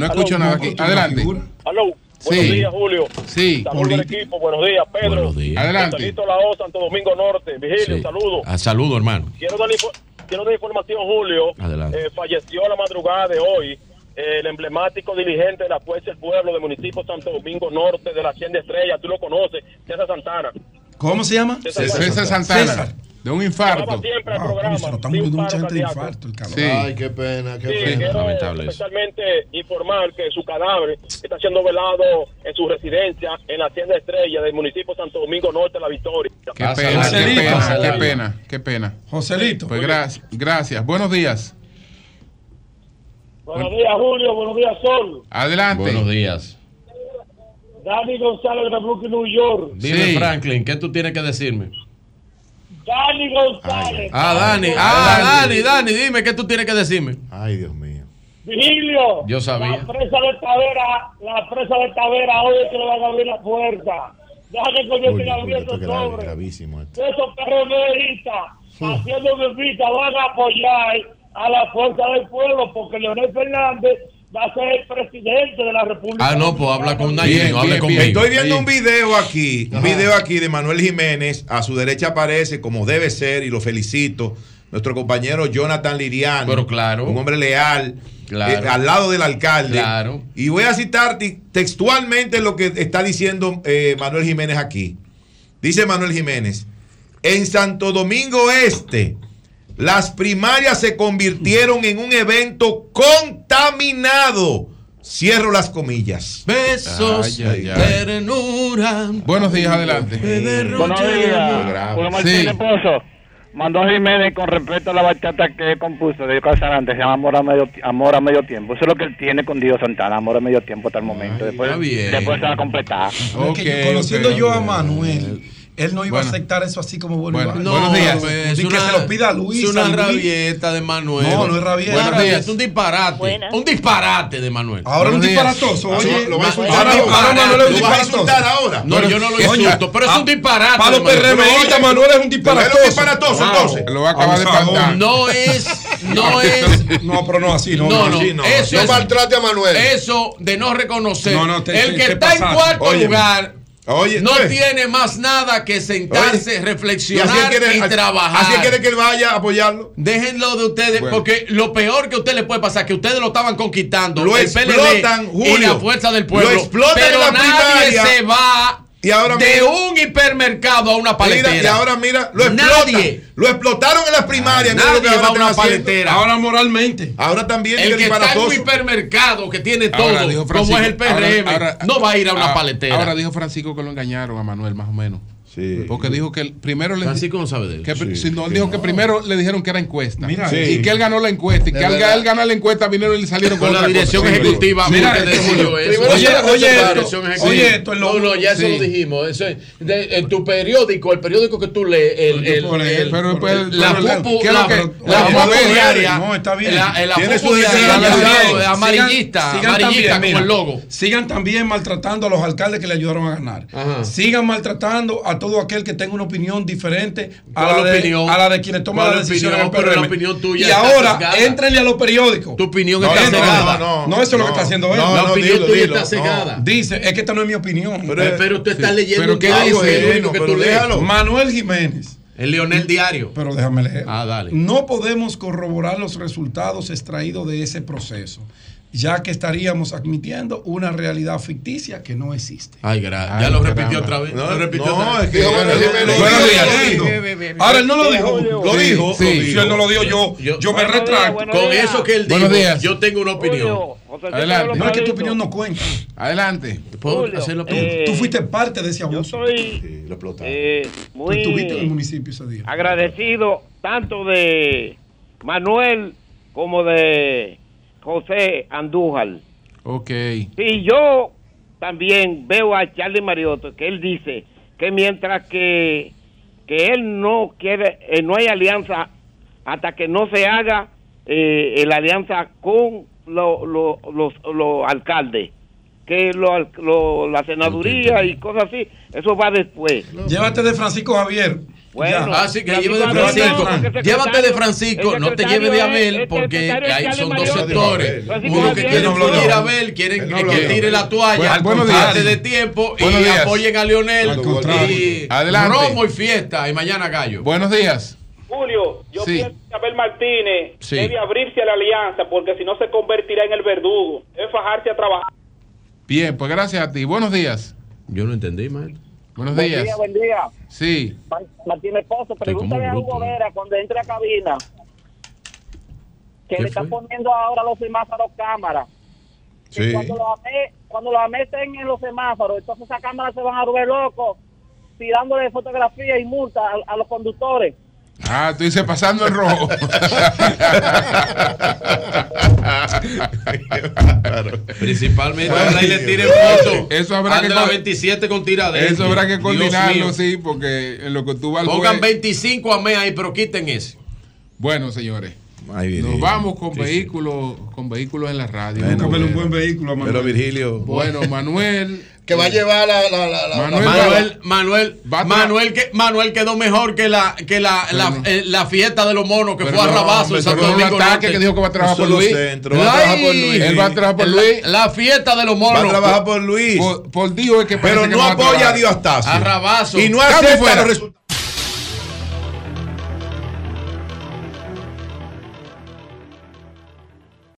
escucho nada aquí. Adelante. Aló. Buenos días, Julio. Sí. Equipo. Buenos días, Pedro. Buenos días. Adelante. La O, Santo Domingo Norte. Vigilio, sí. saludos. Ah, saludo, hermano. Quiero dar, información, Julio. Adelante. Eh, falleció la madrugada de hoy eh, el emblemático dirigente de la Fuerza del Pueblo del municipio Santo Domingo Norte de la Hacienda Estrella. Tú lo conoces, César Santana. ¿Cómo se llama? César, César Santana. De un infarto. Wow, se infarto, el cabrón. Sí. Ay, qué pena, qué pena. Lamentable especialmente informar que su cadáver está siendo velado en su residencia en la tienda Estrella del municipio Santo Domingo Norte, La Victoria. Qué pena, Joselito. qué pena, qué pena, qué. Joselito. Pues gracias, gracias. Buenos días. Buenos días, Julio. Buenos días, Sol. Adelante. Buenos días. Dani González de Brooklyn, New York. Dime. Franklin, ¿qué tú tienes que decirme? Dani González. Ah, Dani. Ah, Dani, Dani, dime, ¿qué tú tienes que decirme? Ay, Dios mío. Vigilio. Yo sabía. La presa de Tavera, la presa de Tavera hoy es que le van a abrir la puerta. Deja que coño Uy, siga uy, abriendo esto es grave, sobre. gravísimo esto. Esos PRMistas haciendo bebita van a apoyar a la fuerza del pueblo porque Leonel Fernández va a ser el presidente de la República. Ah, no, pues habla con no hable bien, conmigo. Estoy viendo un video aquí, un Ajá. video aquí de Manuel Jiménez. A su derecha aparece, como debe ser, y lo felicito, nuestro compañero Jonathan Liriano. Pero claro. Un hombre leal. Claro. eh, al lado del alcalde. Claro. Y voy a citar textualmente lo que está diciendo eh, Manuel Jiménez aquí. Dice Manuel Jiménez, en Santo Domingo Este, las primarias se convirtieron en un evento contaminado. Cierro las comillas. Besos, Ay, ay, ay. ternura. Buenos días, adelante. Buenos días. Julio Martínez Sí. Pozo. Mandó Jiménez con respecto a la bachata que compuso de Casanante, se llama Amor a, medio, Amor a medio tiempo. Eso es lo que él tiene con Dios Santana, Amor a medio tiempo hasta el momento. Después, está bien. después se va a completar. Es que yo- conociendo yo a Manuel, él no iba Bueno. a aceptar eso así como bueno. Bueno, no, buenos días. pues, Ni es que una- se lo pida a Luis. Es una Luis. rabieta de Manuel. No, no es rabieta. Buenos días. un disparate. Un disparate de Manuel. Ahora un Buenos días. disparatoso, oye. Lo va a insultar un ahora. Manuel es un ¿Lo vas a disparatoso. insultar ahora? No, yo no lo insulto, pero es ah, un disparate. para los. PRMistas, Manuel es un disparatoso. Es un disparatoso, entonces. Lo va a acabar de espantar. No es, no es. No, pero no así, no. No, no, así no. eso No es- maltrate a Manuel. Eso de no reconocer. No, no, te- el que te está en cuarto Óyeme. lugar Oye, no tiene más nada que sentarse, Oye, Y así reflexionar quiere, y trabajar. Así quiere que él vaya a apoyarlo. Déjenlo de ustedes, Bueno. porque lo peor que a usted le puede pasar es que ustedes lo estaban conquistando. Lo el explotan, PLD y Julio. la fuerza del pueblo. Lo explotan pero en la nadie primaria. se va Y ahora de mira- un hipermercado a una paletera. Mira, y ahora mira, lo explotan. Nadie. Lo explotaron en las primarias. mira lo Nadie que ahora va a una paletera. Ahora moralmente. Ahora también el que está en un hipermercado que tiene todo, Ahora como es el PRM, ahora- ahora- no va a ir a una ah, paletera. Ahora dijo Francisco que lo engañaron a Manuel, más o menos. Sí. Porque dijo que el- primero le Francisco no sabe de que, Sí, él que dijo no. que primero le dijeron que era encuesta. Mira, y que él ganó la encuesta. Y que al él ganar la encuesta vinieron y le salieron con, con la otra dirección cosa. Ejecutiva Mira, decidió eso. Oye, oye, esto, Dirección oye, ejecutiva. esto es lo No, no, ya eso lo dijimos. Eso es, de- en tu periódico, el periódico que tú lees, el, el, el- pero, pues, la pero, pupu, ¿qué es la, lo que- la oye, pupu Manuel, diaria, no, está bien. La, pupu diaria, amarillista, amarillista como el logo. Sigan también maltratando a los alcaldes que le ayudaron a ganar. Sigan maltratando a todo aquel que tenga una opinión diferente a la, ¿Cuál de, opinión? a la de quienes toman ¿Cuál las decisiones en el opinión? Pero la opinión tuya Y ahora, sesgada. éntrenle a los periódicos. Tu opinión No, está no, cegada. no, no, No, eso es lo que está haciendo él. No, La no, opinión dilo, tuya dilo, está cegada. Dice, es que esta no es mi opinión. Pero- Pero tú estás leyendo pero un ¿qué diario, dice? es lo único que Pero tú lees. déjalo. Manuel Jiménez. El Leonel Diario. Pero déjame leer. Ah, dale. No podemos corroborar los resultados extraídos de ese proceso, ya que estaríamos admitiendo una realidad ficticia que no existe. Ay, gracias. Ya lo caramba. repitió otra vez. No, lo repitió no, otra vez. es que-. Buenos días. Ahora él no lo dijo. Lo dijo. Si él no lo dijo, yo, Yo- yo me retracto. Con eso que él dijo, Buenos días. yo tengo una opinión. Adelante. No es que tu opinión no cuenta. Adelante. ¿Puedo Julio, hacer la opinión? eh, Tú fuiste parte de ese Yo abuso. soy Sí, lo eh, Tú estuviste en el muy municipio ese día. agradecido tanto de Manuel como de José Andújar. Ok. Sí, yo también veo a Charlie Marioto que él dice que mientras que, que él no quiere, eh, no hay alianza hasta que no se haga eh, la alianza con lo- lo- los, los alcaldes, que lo- la senaduría y cosas así, eso va después. Llévate de Francisco Javier. Bueno. Ah, sí, que lleve de Francisco. Llévate de Francisco, no te secretario lleve de Abel, el porque ahí son dos sectores. Uno que quiere incluir a Abel. Quieren que tire la Bueno, toalla antes de tiempo y apoyen a Leonel y Adelante. romo y fiesta y mañana gallo. Buenos días. Julio, yo Sí. pienso que Abel Martínez Sí. debe abrirse a la alianza porque si no se convertirá en el verdugo. Debe fajarse a trabajar. Bien, pues gracias a ti. Buenos días. Yo no entendí, maestro. Buenos Buen días. día, buen día. Sí. Ma- Martín Esposo, pregúntale a Hugo. Vera cuando entre a cabina que ¿Qué le están poniendo ahora los semáforos cámaras. Sí. cuando los cuando estén en los semáforos, entonces esas cámaras se van a volver locos tirándole fotografías y multas a, a los conductores. Ah, tú dices pasando en rojo. Principalmente ahora le tiren fotos. Eso habrá que de la co- 27 con tiradentes. Eso habrá que coordinarlo, sí, porque en lo que tú vas al Pongan juez- 25 a mes ahí, pero quiten ese. Bueno, señores. Nos vamos con vehículos con vehículos en la radio. Bueno, un buen vehículo, Manuel. Pero Virgilio. Bueno, Manuel. Que va a llevar la. la, la, la- Manuel, Manuel, Manuel, a Manuel, que, Manuel quedó mejor que la, que la, la, eh, la fiesta de los monos que Pero fue a Rabazo en Santo Domingo Norte. que dijo que va a trabajar por Luis. centro, va a trabajar por Luis. Él va a trabajar por Luis. La, fiesta de los monos. Va a trabajar por Luis. Por, por Dios es que Pero que no a apoya a trabajar. Dios Astacio. A Rabazo. Y no acepta los resultados.